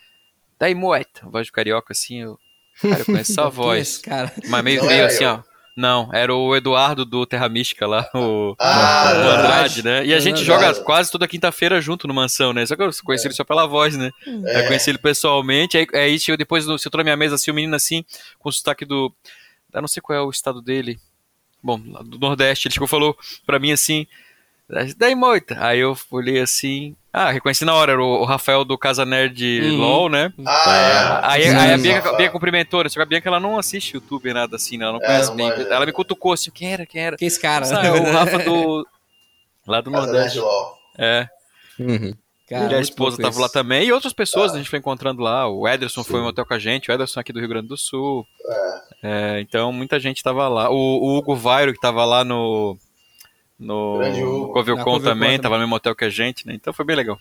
Speaker 5: daí moeta, voz de carioca assim, eu, cara, eu conheço
Speaker 1: é
Speaker 5: voz,
Speaker 1: cara.
Speaker 5: mas meio, meio
Speaker 3: era
Speaker 5: assim, ó, não, era o Eduardo do Terra Mística lá, o,
Speaker 3: Ah,
Speaker 5: o. Andrade, né, e a
Speaker 1: É
Speaker 5: gente
Speaker 3: verdade.
Speaker 5: joga quase toda quinta-feira junto no Mansão, né, só que eu conheci ele só pela voz, né,
Speaker 3: É.
Speaker 5: Eu conheci ele pessoalmente, aí, aí chegou depois, no- sentou na minha mesa assim, o menino assim, com o sotaque do. Eu não sei qual é o estado dele. Bom, do Nordeste. Ele chegou e falou pra mim assim. Daí moita. Aí eu olhei assim. Ah, reconheci na hora, era o, Rafael do Casa Nerd
Speaker 1: Uhum.
Speaker 5: LOL, né?
Speaker 3: Ah, é.
Speaker 5: Aí,
Speaker 3: Sim,
Speaker 5: aí a
Speaker 3: sim,
Speaker 5: Bianca, Bianca cumprimentou, né? Só que a Bianca ela não assiste YouTube, nada assim, né? Ela não
Speaker 3: É,
Speaker 5: conhece bem.
Speaker 3: manja.
Speaker 5: Ela me cutucou assim, quem era, quem era?
Speaker 1: Quem é esse cara?
Speaker 5: É o Rafa do. Lá do
Speaker 3: Casa
Speaker 5: Nordeste.
Speaker 3: Nerd LOL.
Speaker 5: É.
Speaker 2: Uhum.
Speaker 1: Cara,
Speaker 5: e a esposa
Speaker 1: louco
Speaker 5: estavam lá
Speaker 1: isso.
Speaker 5: também, e outras pessoas
Speaker 3: Ah.
Speaker 5: a gente foi encontrando lá. O Ederson foi no hotel com a gente, o Ederson aqui do Rio Grande do Sul. É, então muita gente estava lá. O, o Hugo Vairo, que estava lá no. No Covilcon também, estava no mesmo hotel que a gente, né? Então foi bem legal.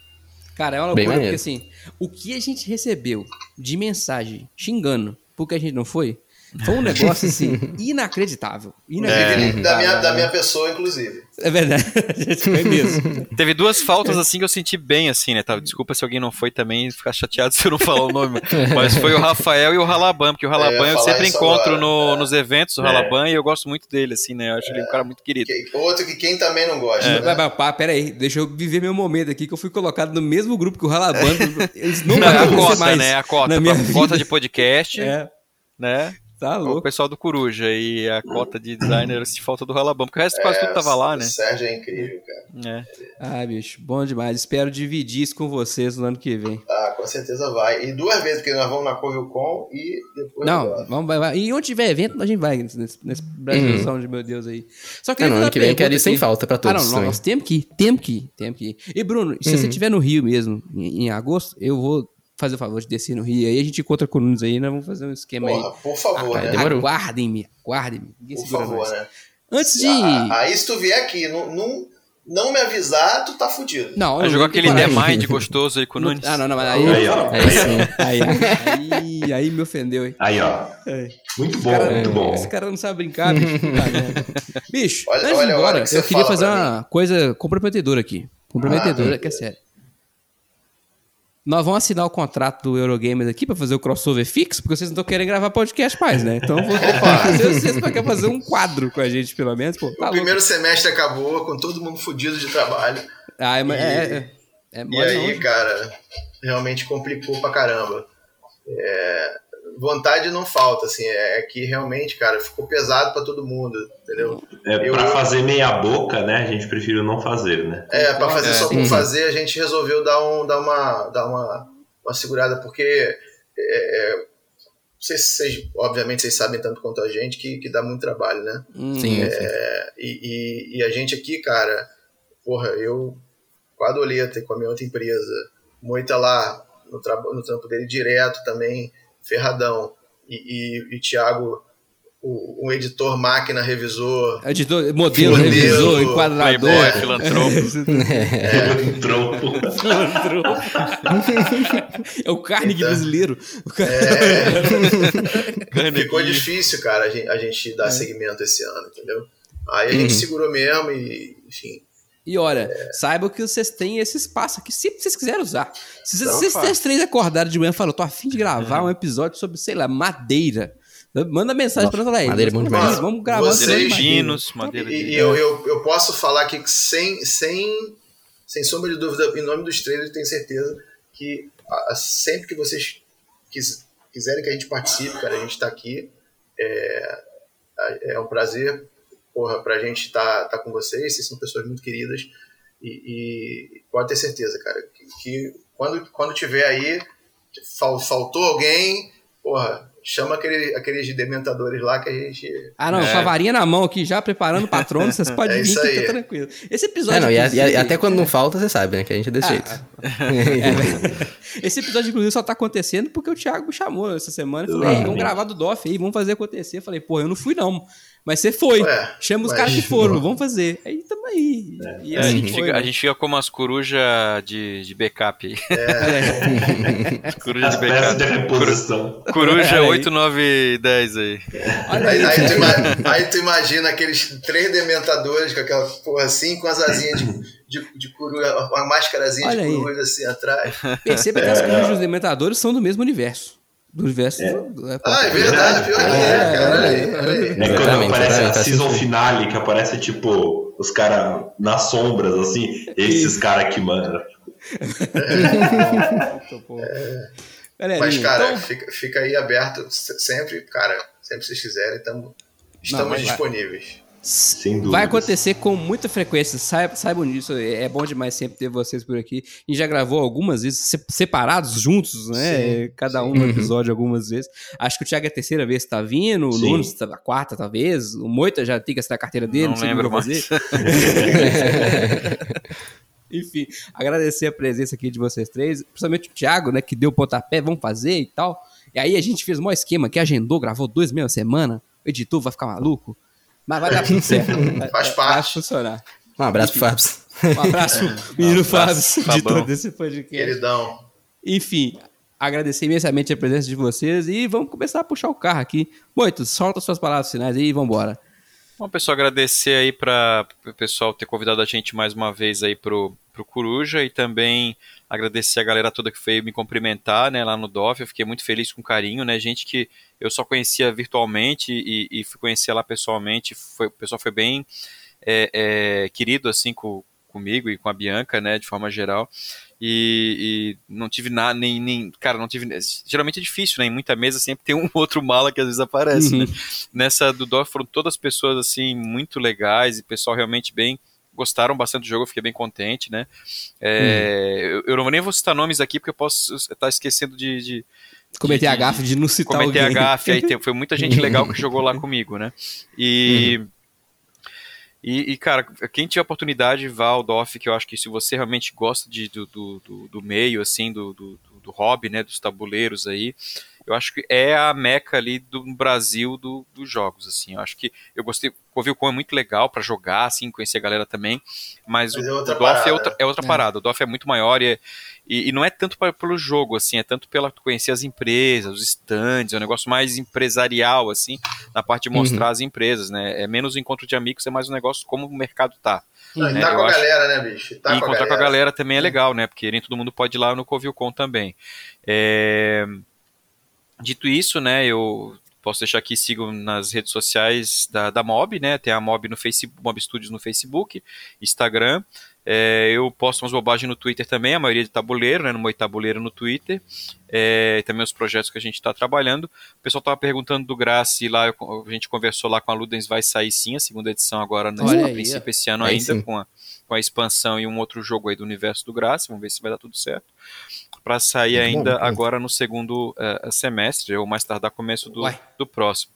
Speaker 1: Cara, é uma loucura, porque assim, o que a gente recebeu de mensagem xingando porque a gente não foi, foi um negócio assim, inacreditável. Inacreditável.
Speaker 3: Da, minha, da minha pessoa, inclusive.
Speaker 1: É verdade, foi mesmo.
Speaker 5: Teve duas faltas assim que eu senti bem, assim, né? Tá? Desculpa se alguém não foi também ficar chateado se eu não falar o nome. Mas foi o Rafael e o Ralaban, porque o
Speaker 3: É, eu
Speaker 5: Ralaban eu
Speaker 3: falar
Speaker 5: sempre encontro no-
Speaker 3: É.
Speaker 5: nos eventos, o
Speaker 4: É.
Speaker 5: Ralaban, e eu gosto muito dele, assim, né? Eu acho ele um cara muito querido.
Speaker 3: Que- outro que quem também não gosta,
Speaker 5: É.
Speaker 1: Mas,
Speaker 3: né?
Speaker 1: mas, pá, pera aí, deixa eu viver meu momento aqui, que eu fui colocado no mesmo grupo que o Ralabando. Eles não
Speaker 5: Não, é a cota,
Speaker 1: mais
Speaker 5: né? A cota.
Speaker 1: na minha
Speaker 5: A cota de podcast,
Speaker 1: É,
Speaker 5: né?
Speaker 1: Tá
Speaker 5: O
Speaker 1: louco.
Speaker 5: pessoal do Coruja e a cota de designer senti falta do Ralabam, porque o resto quase tudo tava lá,
Speaker 3: O
Speaker 5: né?
Speaker 3: Sérgio é incrível, cara.
Speaker 5: É.
Speaker 1: Ah, bicho, bom demais. Espero dividir isso com vocês no ano que vem.
Speaker 3: Ah, com certeza vai. E duas vezes, porque nós vamos na Covilcon e depois.
Speaker 1: Não,
Speaker 3: agora.
Speaker 1: vamos, vai, vai. E onde tiver evento, a gente vai nesse, nesse Brasilzão de meu Deus aí. Só
Speaker 2: Ah,
Speaker 1: queria
Speaker 2: não, ano que vem eu quero ir sem falta pra
Speaker 1: Ah,
Speaker 2: todos
Speaker 1: não,
Speaker 2: também.
Speaker 1: nós temos que ir, temos que ir, temos que ir. E Bruno, se você estiver no Rio mesmo, em, em agosto, eu vou fazer o favor de descer no Rio. Aí a gente encontra com o Nunes aí, nós vamos fazer um esquema
Speaker 3: Porra,
Speaker 1: aí.
Speaker 3: por favor,
Speaker 2: Ah,
Speaker 3: né?
Speaker 1: Aguardem-me, aguardem-me. Ninguém
Speaker 3: Por favor,
Speaker 1: nós.
Speaker 3: né?
Speaker 1: Antes de...
Speaker 3: Ah, Aí se tu vier aqui, não, não, não me avisar, tu tá fudido.
Speaker 1: Não, não,
Speaker 5: jogou aquele. Demind gostoso aí com o Nunes.
Speaker 1: Ah, não, não, mas aí...
Speaker 4: Aí, ó.
Speaker 2: Aí sim.
Speaker 1: Aí, aí, aí me ofendeu, hein?
Speaker 4: Aí, ó.
Speaker 1: É.
Speaker 4: Muito bom,
Speaker 1: Cara,
Speaker 4: muito bom.
Speaker 1: Esse cara não sabe brincar, bicho. Bicho,
Speaker 3: Olha-
Speaker 1: antes de
Speaker 3: olha
Speaker 1: embora, eu queria fazer uma coisa comprometedora aqui. Comprometedora,
Speaker 3: Ah,
Speaker 1: que é sério. Nós vamos assinar o contrato do Eurogamer aqui pra fazer o crossover fixo, porque vocês não estão querendo gravar podcast mais, né? Então vou vocês pra quer fazer um quadro com a gente, pelo menos. Pô, tá
Speaker 3: o primeiro semestre acabou, com todo mundo fudido de trabalho.
Speaker 1: Ah, é,
Speaker 3: E-
Speaker 1: é, é, é
Speaker 3: E
Speaker 1: mole
Speaker 3: aí,
Speaker 1: não.
Speaker 3: cara, realmente complicou pra caramba. É, vontade não falta, assim, é, é que realmente, cara, ficou pesado para todo mundo, entendeu?
Speaker 4: É, eu, pra fazer meia boca, né, a gente preferiu não fazer, né?
Speaker 3: É, para fazer é, só por fazer, a gente resolveu dar, um, dar, uma, dar uma, uma segurada, porque é, é vocês, vocês, obviamente vocês sabem tanto quanto a gente que, que dá muito trabalho, né?
Speaker 2: Hum. Sim,
Speaker 3: é, sim. E, e, e, a gente aqui, cara, porra, eu quase olhei até com a minha outra empresa, Moita lá no, no trampo dele direto também, ferradão. E, e, e Thiago o, um editor máquina revisor.
Speaker 1: Editor, modelo, modelo revisor, enquadrador. Playboy,
Speaker 5: filantropo.
Speaker 4: é. Filantropo.
Speaker 1: é o Carnegie então, brasileiro.
Speaker 3: É... Ficou difícil, cara, a gente, a gente dar é. segmento esse ano, entendeu? Aí a gente uhum. segurou mesmo e, enfim.
Speaker 1: E olha, é. saibam que vocês têm esse espaço aqui, se vocês quiserem usar. Se vocês, vocês três acordaram de manhã e falaram, tô afim de gravar uhum. um episódio sobre, sei lá, madeira Manda mensagem para nós aí.
Speaker 2: Madeira é muito mais.
Speaker 1: Vamos gravar
Speaker 3: Vocês,
Speaker 5: Ginos, madeira
Speaker 3: E, e eu, eu, eu, posso falar aqui que sem, sem, sem sombra de dúvida, em nome dos trailers, tenho certeza que a, sempre que vocês quis, quiserem que a gente participe, cara, a gente está aqui. É, é um prazer, porra, pra gente estar tá, tá com vocês. Vocês são pessoas muito queridas. E, e pode ter certeza, cara, que, que quando, quando tiver aí, faltou alguém, porra, chama aquele, aqueles dementadores lá que a gente.
Speaker 1: Ah, não, é. com a varinha na mão aqui, já preparando o patrono, vocês podem é vir que tá tranquilo. Esse episódio. É,
Speaker 2: não, e, e, até quando não falta, você sabe, né? Que a gente é desse ah, jeito.
Speaker 1: É, esse episódio, inclusive, só tá acontecendo porque o Thiago me chamou essa semana e falou: vamos gravar do DOF aí, vamos fazer acontecer. Eu falei, pô, eu não fui não. Mas você foi. Ué, Chama os mas... caras que foram, vamos fazer. Aí tamo aí.
Speaker 5: É. Assim a, gente foi, fica, né? a gente fica como as corujas de, de backup aí. É.
Speaker 4: coruja de backup. de reposição.
Speaker 5: Coruja 8, 9, 10 aí.
Speaker 3: Olha aí, aí, tu imagina, aí tu imagina aqueles três dementadores com aquela porra assim, com as asinhas de, de, de coruja, uma máscarazinha de coruja assim atrás.
Speaker 1: Perceba que as corujas e os dementadores são do mesmo universo do universo. É.
Speaker 3: Do, ah, é verdade, pior que é, cara.
Speaker 4: É, quando aparece a season finale, que aparece tipo os caras nas sombras, assim, esses caras que mandam.
Speaker 3: É. Mas, cara, então... fica, fica aí aberto sempre, cara, sempre vocês quiserem, tamo, estamos Não, disponíveis.
Speaker 1: Vai acontecer com muita frequência, saibam, saibam disso. É, é bom demais sempre ter vocês por aqui. E já gravou algumas vezes, separados, juntos, né? Sim, Cada um no uhum. episódio algumas vezes. Acho que o Thiago é a terceira vez que tá vindo, o Nuno está a quarta, talvez. O Moita já tem que assinar a carteira dele, não, não lembro mais. Enfim, agradecer a presença aqui de vocês três, principalmente o Thiago, né, que deu o pontapé, vamos fazer e tal. E aí a gente fez um esquema que agendou, gravou dois meia semana, o editor vai ficar maluco. Mas vai dar tudo certo.
Speaker 3: Faz parte.
Speaker 1: Vai funcionar.
Speaker 2: Um abraço Fábio.
Speaker 1: Um abraço, é, menino um Fábio, de todo esse podcast.
Speaker 3: Queridão.
Speaker 1: Enfim, agradecer imensamente a presença de vocês e vamos começar a puxar o carro aqui. Muito, solta suas palavras finais aí e vamos embora.
Speaker 5: Bom, pessoal, agradecer aí para o pessoal ter convidado a gente mais uma vez aí pro, pro Coruja e também agradecer a galera toda que veio me cumprimentar, né, lá no DOF. Eu fiquei muito feliz com carinho, né, gente que eu só conhecia virtualmente e, e fui conhecer lá pessoalmente. Foi, o pessoal foi bem é, é, querido, assim, com, comigo e com a Bianca, né, de forma geral. E, e, não tive nada, nem, nem. Cara, não tive. Geralmente é difícil, né? Em muita mesa sempre tem um outro mala que às vezes aparece, né? uhum. né? Nessa do DOF foram todas pessoas, assim, muito legais e pessoal realmente bem. Gostaram bastante do jogo, eu fiquei bem contente, né? É, uhum. eu, eu, não nem vou citar nomes aqui porque eu posso estar esquecendo de. de
Speaker 1: cometer a gafe de não citar
Speaker 5: cometer alguém. a gafe, aí tem, foi muita gente legal que jogou lá comigo, né? E. Uhum. E, e, cara, quem tiver oportunidade, vá ao DOF, que eu acho que se você realmente gosta de, do, do, do meio, assim, do, do, do hobby, né, dos tabuleiros aí, eu acho que é a meca ali do Brasil do, dos jogos, assim. Eu acho que eu gostei. O Covilcon é muito legal para jogar, assim, conhecer a galera também. Mas, mas o, é o DOF é outra, é outra é. parada. O DOF é muito maior e, é, e, e, não é tanto pra, pelo jogo, assim, é tanto pela conhecer as empresas, os stands, é um negócio mais empresarial, assim, na parte de mostrar uhum. as empresas, né? É menos o encontro de amigos, é mais um negócio como o mercado tá.
Speaker 3: Não, né? tá com a acho... galera, né, bicho? Tá
Speaker 5: e encontrar com a, com a galera também é legal, né? Porque nem todo mundo pode ir lá no Covilcon também. É... Dito isso, né, eu posso deixar aqui, sigam nas redes sociais da, da Mob, né, tem a Mob no Facebook, Mob Studios no Facebook, Instagram, É, eu posto umas bobagens no Twitter também, a maioria de tabuleiro, né? No Moi Tabuleiro no Twitter. É, e também os projetos que a gente está trabalhando. O pessoal estava perguntando do Graça e lá a gente conversou lá com a Ludens, vai sair sim a segunda edição agora, no
Speaker 1: aí,
Speaker 5: princípio, esse ano ainda,
Speaker 2: sim.
Speaker 5: com a, com a expansão e um outro jogo aí do universo do Graça. Vamos ver se vai dar tudo certo. Para sair
Speaker 2: Muito
Speaker 5: ainda
Speaker 2: bom.
Speaker 5: agora no segundo eh, semestre, ou mais tardar começo do,
Speaker 1: Uai.
Speaker 5: do próximo.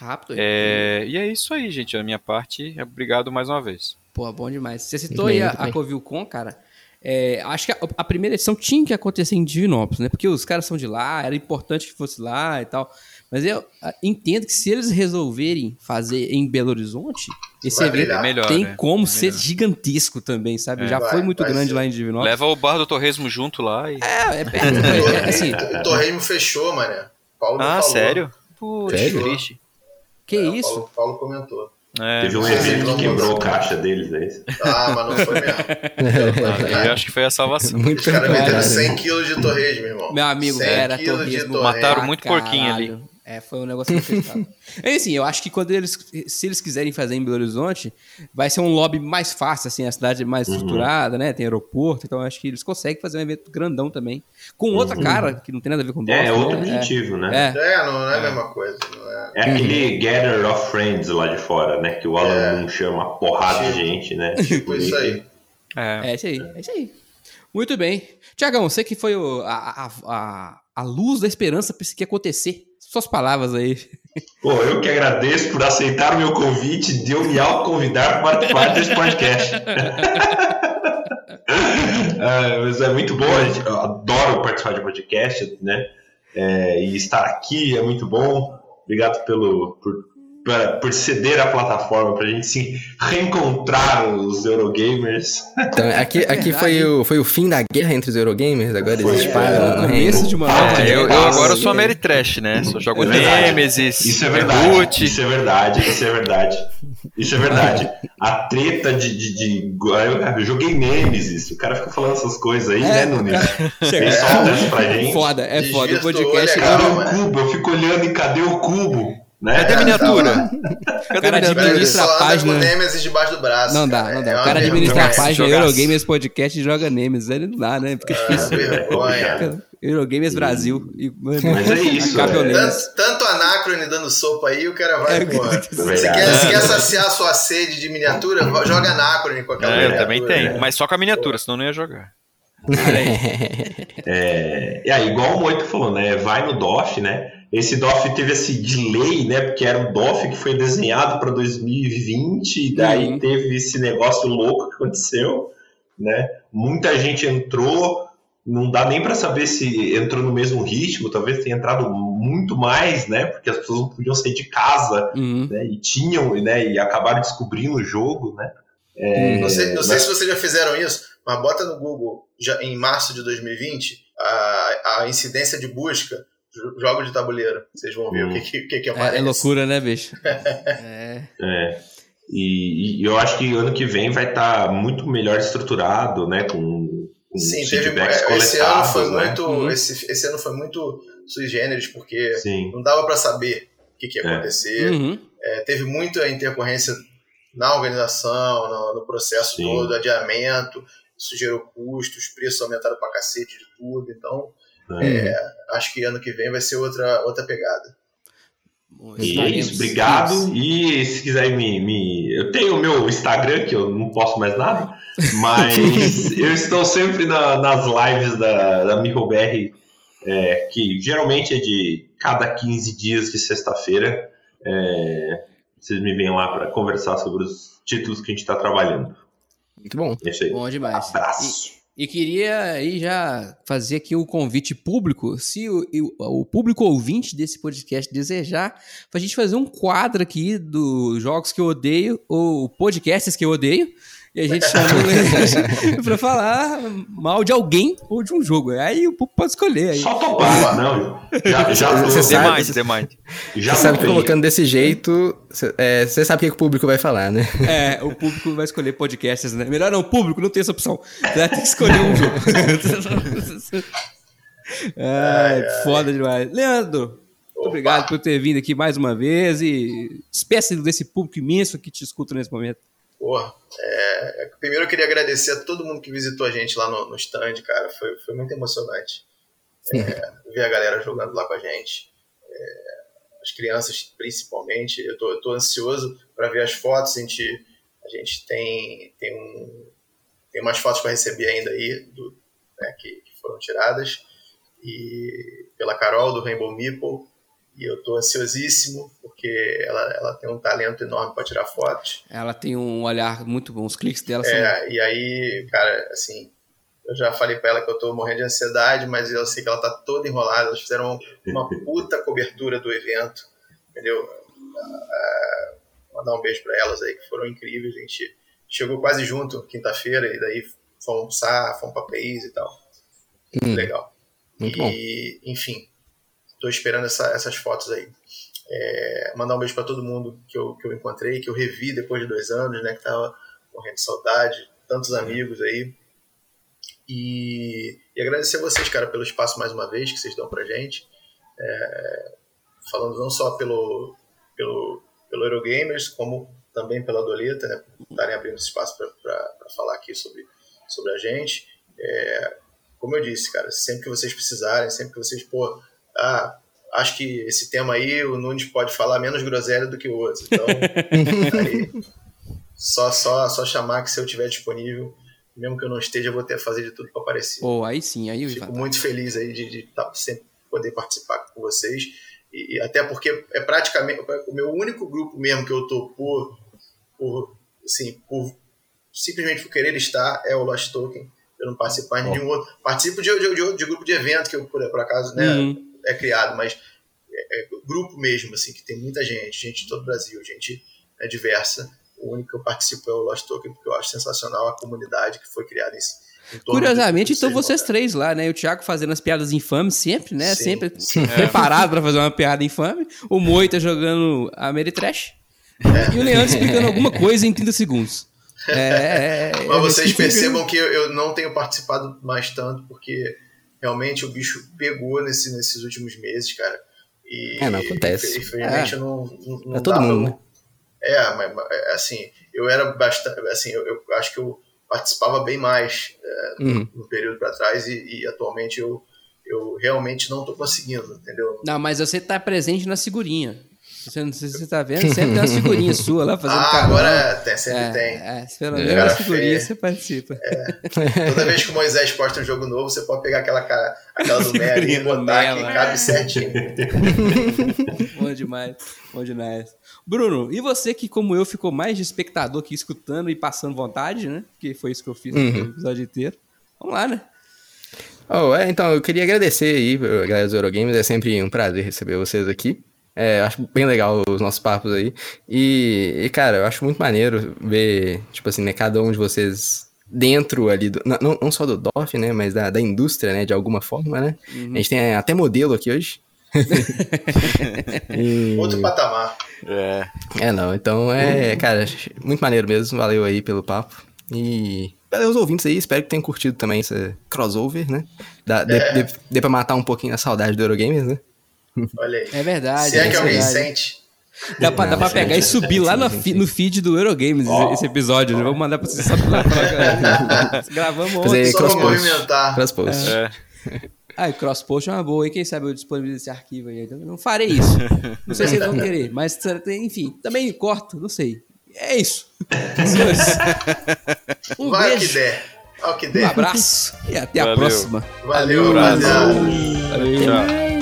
Speaker 1: Rápido.
Speaker 5: É, e é isso aí, gente. A minha parte, obrigado mais uma vez.
Speaker 1: Pô, bom demais. Você citou
Speaker 2: Muito bem,
Speaker 1: aí a,
Speaker 2: muito
Speaker 1: a
Speaker 2: bem.
Speaker 1: Covilcon, cara. É, acho que a, a primeira edição tinha que acontecer em Divinópolis, né? Porque os caras são de lá, era importante que fosse lá e tal. Mas eu entendo que se eles resolverem fazer em Belo Horizonte, esse
Speaker 3: Vai
Speaker 1: evento
Speaker 3: brilhar.
Speaker 5: É melhor,
Speaker 1: tem
Speaker 5: né?
Speaker 1: como
Speaker 5: É
Speaker 1: ser
Speaker 5: melhor.
Speaker 1: gigantesco também, sabe?
Speaker 5: É.
Speaker 1: Já
Speaker 3: Vai,
Speaker 1: foi muito grande
Speaker 3: ser.
Speaker 1: lá em Divinópolis.
Speaker 5: Leva o bar do Torresmo junto lá e.
Speaker 1: É, é perto. é, assim,
Speaker 3: O Torresmo fechou, mané. Paulo me
Speaker 5: ah,
Speaker 3: falou.
Speaker 5: sério?
Speaker 2: Sério?
Speaker 5: triste.
Speaker 1: que
Speaker 3: É, o
Speaker 1: isso?
Speaker 3: Paulo, Paulo comentou.
Speaker 5: É,
Speaker 4: Teve um
Speaker 3: Ah,
Speaker 4: evento
Speaker 3: sim,
Speaker 4: que quebrou a caixa deles, é isso?
Speaker 3: Ah, mas não foi mesmo.
Speaker 5: eu acho que foi a salvação.
Speaker 2: Muito
Speaker 3: Os caras meteram
Speaker 2: contrário.
Speaker 3: 100 kg de torresmo, irmão.
Speaker 1: Meu amigo,
Speaker 3: 100
Speaker 1: era torresmo.
Speaker 3: torresmo.
Speaker 5: Mataram muito porquinho ali.
Speaker 1: É, foi um negócio inacreditável. É assim, eu acho que quando eles, se eles quiserem fazer em Belo Horizonte, vai ser um lobby mais fácil, assim, a cidade é mais
Speaker 5: Uhum.
Speaker 1: estruturada, né? Tem aeroporto, então eu acho que eles conseguem fazer um evento grandão também. Com outra cara, que não tem nada a ver com
Speaker 4: Uhum. É, outro
Speaker 1: né?
Speaker 4: objetivo, né?
Speaker 1: É.
Speaker 3: É, não, não é a mesma coisa. Não é.
Speaker 4: É aquele Gather of Friends lá de fora, né? Que o Alan
Speaker 3: É.
Speaker 4: Chama porrada de gente, né?
Speaker 3: Tipo isso aí.
Speaker 5: É.
Speaker 1: É isso aí, é isso aí. Muito bem. Tiagão, você que foi o- a, a, a, a luz da esperança pra isso aqui acontecer. Suas palavras aí.
Speaker 4: Pô, eu que agradeço por aceitar o meu convite de eu me autoconvidar para participar desse podcast. É, mas é muito bom, eu adoro participar de podcast, né? É, e estar aqui é muito bom. Obrigado pelo, por, pra- por ceder a plataforma para a gente se reencontrar os Eurogamers.
Speaker 2: Então, aqui aqui foi, o, foi o fim da guerra entre os Eurogamers, agora
Speaker 4: Foi,
Speaker 2: eles
Speaker 4: é,
Speaker 2: param.
Speaker 1: o
Speaker 2: no
Speaker 1: começo de uma
Speaker 4: Ah,
Speaker 1: nova
Speaker 5: É, eu, eu agora sou
Speaker 2: é.
Speaker 5: Meritrash, né? Só jogo
Speaker 4: É.
Speaker 5: Nemesis,
Speaker 4: Isso é verdade.
Speaker 5: Root.
Speaker 4: Isso é verdade, isso é verdade. Isso é verdade. A treta de. de, de- eu, eu joguei Nemesis. O cara fica falando essas coisas aí, né, Nunes? Tem só pra gente.
Speaker 1: Foda, é foda. O podcast
Speaker 4: o
Speaker 3: mano.
Speaker 4: cubo? Eu fico olhando e cadê o cubo? Né?
Speaker 5: Cadê a miniatura?
Speaker 1: O
Speaker 5: Cadê a
Speaker 1: cara
Speaker 5: miniatura?
Speaker 3: Ele
Speaker 1: administra a página.
Speaker 3: com Nemesis debaixo do braço.
Speaker 1: Não dá,
Speaker 3: cara.
Speaker 1: não dá.
Speaker 3: É
Speaker 1: o cara administra a página. Eurogamers Podcast e joga Nemesis. Aí não dá, né? Fica
Speaker 3: É
Speaker 1: difícil.
Speaker 3: vergonha.
Speaker 1: Eurogamers Brasil. E, mano,
Speaker 4: Mas é isso, é.
Speaker 1: o.
Speaker 3: Tanto, tanto Anacrone dando sopa aí, o cara vai,
Speaker 1: É,
Speaker 3: porra. Se quer, se quer saciar a sua sede de miniatura, joga Anacrone com aquela
Speaker 5: É, eu
Speaker 3: miniatura.
Speaker 5: também tenho, mas só com a miniatura, senão eu não ia jogar.
Speaker 4: É, é, igual o Moito falou, né? Vai no DOF, né? Esse DOF teve esse delay, né? Porque era um DOF que foi desenhado para 2020, e daí
Speaker 1: Uhum.
Speaker 4: teve esse negócio louco que aconteceu, né? Muita gente entrou, não dá nem para saber se entrou no mesmo ritmo, talvez tenha entrado muito mais, né? Porque as pessoas não podiam sair de casa,
Speaker 1: Uhum.
Speaker 4: né? E tinham, né? E acabaram descobrindo o jogo, né?
Speaker 1: Uhum.
Speaker 3: Não sei, não sei
Speaker 4: Mas-
Speaker 3: se vocês já fizeram isso, mas bota no Google, já, em março de 2020, a, a incidência de busca, jo- jogo de tabuleiro. Vocês vão ver
Speaker 4: Hum.
Speaker 3: o que, que, que, que
Speaker 1: É,
Speaker 3: aparece.
Speaker 1: é loucura, né, bicho? É.
Speaker 4: É. E, e eu acho que ano que vem vai estar muito melhor estruturado, né? Com, com
Speaker 3: Sim, teve,
Speaker 4: feedbacks
Speaker 3: é, esse ano
Speaker 4: coletados,
Speaker 3: foi
Speaker 4: né?
Speaker 3: muito,
Speaker 1: Uhum.
Speaker 3: esse, esse ano foi muito sui generis, porque
Speaker 4: Sim.
Speaker 3: não dava para saber o que, que ia
Speaker 4: É.
Speaker 3: acontecer.
Speaker 1: Uhum.
Speaker 3: É, teve muita intercorrência na organização, no, no processo
Speaker 4: Sim.
Speaker 3: todo, adiamento, isso gerou custos, preços aumentaram pra cacete de tudo, então
Speaker 4: É.
Speaker 3: acho que ano que vem vai ser outra, outra pegada.
Speaker 4: E é isso, obrigado. E se quiser me, me. Eu tenho o meu Instagram, que eu não posto mais nada, mas eu estou sempre na- nas lives da, da MirroBR, é, que geralmente é de cada 15 dias de sexta-feira. É, vocês me vêm lá para conversar sobre os títulos que a gente está trabalhando.
Speaker 2: Muito bom.
Speaker 4: É.
Speaker 1: Bom demais.
Speaker 4: Abraço.
Speaker 1: E queria aí já fazer aqui o convite público, se o, o- público ouvinte desse podcast desejar, pra gente fazer um quadro aqui dos jogos que eu odeio, ou podcasts que eu odeio, e a gente chama ele pra falar mal de alguém ou de um jogo. Aí o público pode escolher. Aí.
Speaker 4: Só topar, não. Já, já
Speaker 2: Você sabe-
Speaker 5: Mind, The Mind.
Speaker 4: já
Speaker 2: Você sabe que colocando desse jeito, você é, você sabe o que que o público vai falar, né?
Speaker 1: É, o público vai escolher podcasts, né? Melhor não, o público não tem essa opção. Você vai ter que escolher um jogo. Ai, foda demais. Leandro, muito obrigado por ter vindo aqui mais uma vez e espécie desse público imenso que te escuta nesse momento.
Speaker 3: Porra, é, primeiro eu queria agradecer a todo mundo que visitou a gente lá no, no stand, cara. Foi, foi muito emocionante é, ver a galera jogando lá com a gente. É, as crianças principalmente. Eu tô, eu tô ansioso para ver as fotos. A gente, a gente tem, tem, um, tem umas fotos para receber ainda aí do, né, que, que, foram tiradas e pela Carol do Rainbow Meeple. E eu tô ansiosíssimo porque ela, ela tem um talento enorme para tirar fotos.
Speaker 1: Ela tem um olhar muito bom, os cliques dela
Speaker 3: é, são... e aí, cara, assim, eu já falei para ela que eu tô morrendo de ansiedade, mas eu sei que ela tá toda enrolada. Elas fizeram uma puta cobertura do evento, entendeu? Uh, mandar um beijo para elas aí, que foram incríveis. A gente chegou quase junto quinta-feira e daí fomos almoçar, fomos pra país e tal. Hum, legal.
Speaker 2: Muito
Speaker 3: e,
Speaker 2: bom.
Speaker 3: enfim, tô esperando essa, essas fotos aí. É, mandar um beijo para todo mundo que eu, que eu encontrei, que eu revi depois de dois anos, né? Que tava morrendo de saudade, tantos amigos aí. E, e, agradecer a vocês, cara, pelo espaço mais uma vez que vocês dão pra gente. É, falando não só pelo, pelo, pelo Eurogamers, como também pela Doleta, né, por estarem abrindo espaço para falar aqui sobre, sobre a gente. É, como eu disse, cara, sempre que vocês precisarem, sempre que vocês, pô, ah, acho que esse tema aí o Nunes pode falar menos groselha do que o outro. Então, aí, só, só, só chamar que se eu estiver disponível, mesmo que eu não esteja, eu vou ter a fazer de tudo para aparecer.
Speaker 1: Pô, aí sim, aí
Speaker 3: Fico muito feliz aí de, de, de tá, sempre poder participar com vocês. E, e, até porque é praticamente o meu único grupo mesmo que eu tô por, por, assim, por simplesmente por querer estar é o Lost Token. Eu não participo de nenhum outro. Participo de, de, de, de, grupo de evento que eu, por, por acaso, né, uhum. É criado, mas é, é, grupo mesmo, assim, que tem muita gente, gente de todo o Brasil, gente é, diversa o único que eu participo é o Lost Token, porque eu acho sensacional a comunidade que foi criada em,
Speaker 1: Curiosamente, então vocês três lá, né? O Thiago fazendo as piadas infames sempre, né? Sim, sempre sim. preparado para fazer uma piada infame. O Moita jogando a Meritrash. É. E o Leandro explicando alguma coisa em 30 segundos. É,
Speaker 3: é, é Mas vocês percebam que eu não tenho participado mais tanto, porque realmente o bicho pegou nesse, nesses últimos meses, cara. E,
Speaker 2: é, não acontece.
Speaker 3: Infelizmente, é. não, não,
Speaker 2: é todo mundo, né?
Speaker 3: É, mas é, assim, eu era bastante. Assim, eu, eu acho que eu participava bem mais é, uhum. no, no, período para trás e, e, atualmente eu, eu realmente não estou conseguindo, entendeu?
Speaker 1: Não, mas você está presente na figurinha. Você não sei se você tá vendo, sempre tem uma figurinha sua lá fazendo
Speaker 3: ah, agora tem, sempre
Speaker 1: é,
Speaker 3: tem.
Speaker 1: É, pelo menos é. figurinha você participa.
Speaker 3: É. Toda vez que o Moisés posta um jogo novo, você pode pegar aquela, aquela do Melo e botar que cabe certinho.
Speaker 1: bom demais, bom demais. Bruno, e você que, como eu, ficou mais de espectador aqui escutando e passando vontade, né? Que foi isso que eu fiz uhum. no episódio inteiro. Vamos lá, né?
Speaker 2: Oh, é, então, eu queria agradecer aí, galera do Eurogames, é sempre um prazer receber vocês aqui. É, eu acho bem legal os nossos papos aí. E, e, cara, eu acho muito maneiro ver, tipo assim, né, cada um de vocês dentro ali, do, não, não só do DOF, né, mas da, da indústria, né, de alguma forma, né. Uhum. A gente tem até modelo aqui hoje.
Speaker 3: e... Outro patamar.
Speaker 2: É. É, não. Então, é, cara, muito maneiro mesmo. Valeu aí pelo papo. E valeu os ouvintes aí. Espero que tenham curtido também esse crossover, né? Dá, é. Dê, dê, dê pra matar um pouquinho a saudade do Eurogames, né?
Speaker 3: Olha aí.
Speaker 1: É verdade.
Speaker 3: Se é,
Speaker 1: é
Speaker 3: que alguém sente.
Speaker 1: Dá pra, dá pra pegar e subir lá no, no feed do Eurogames oh. esse episódio. Oh. Vamos mandar pra você subir lá. Gravamos ontem.
Speaker 3: Só pra movimentar.
Speaker 2: Cross-post. É.
Speaker 1: Ah, cross-post é uma boa, e quem sabe eu disponibilizo esse arquivo aí. Então, não farei isso. Não sei se vocês vão querer, mas enfim, também corto, não sei. É isso.
Speaker 3: um Vai beijo. que der. Ao que der.
Speaker 1: Um abraço e até Valeu. a próxima.
Speaker 3: Valeu, Valeu.
Speaker 1: Valeu. Valeu. Tchau.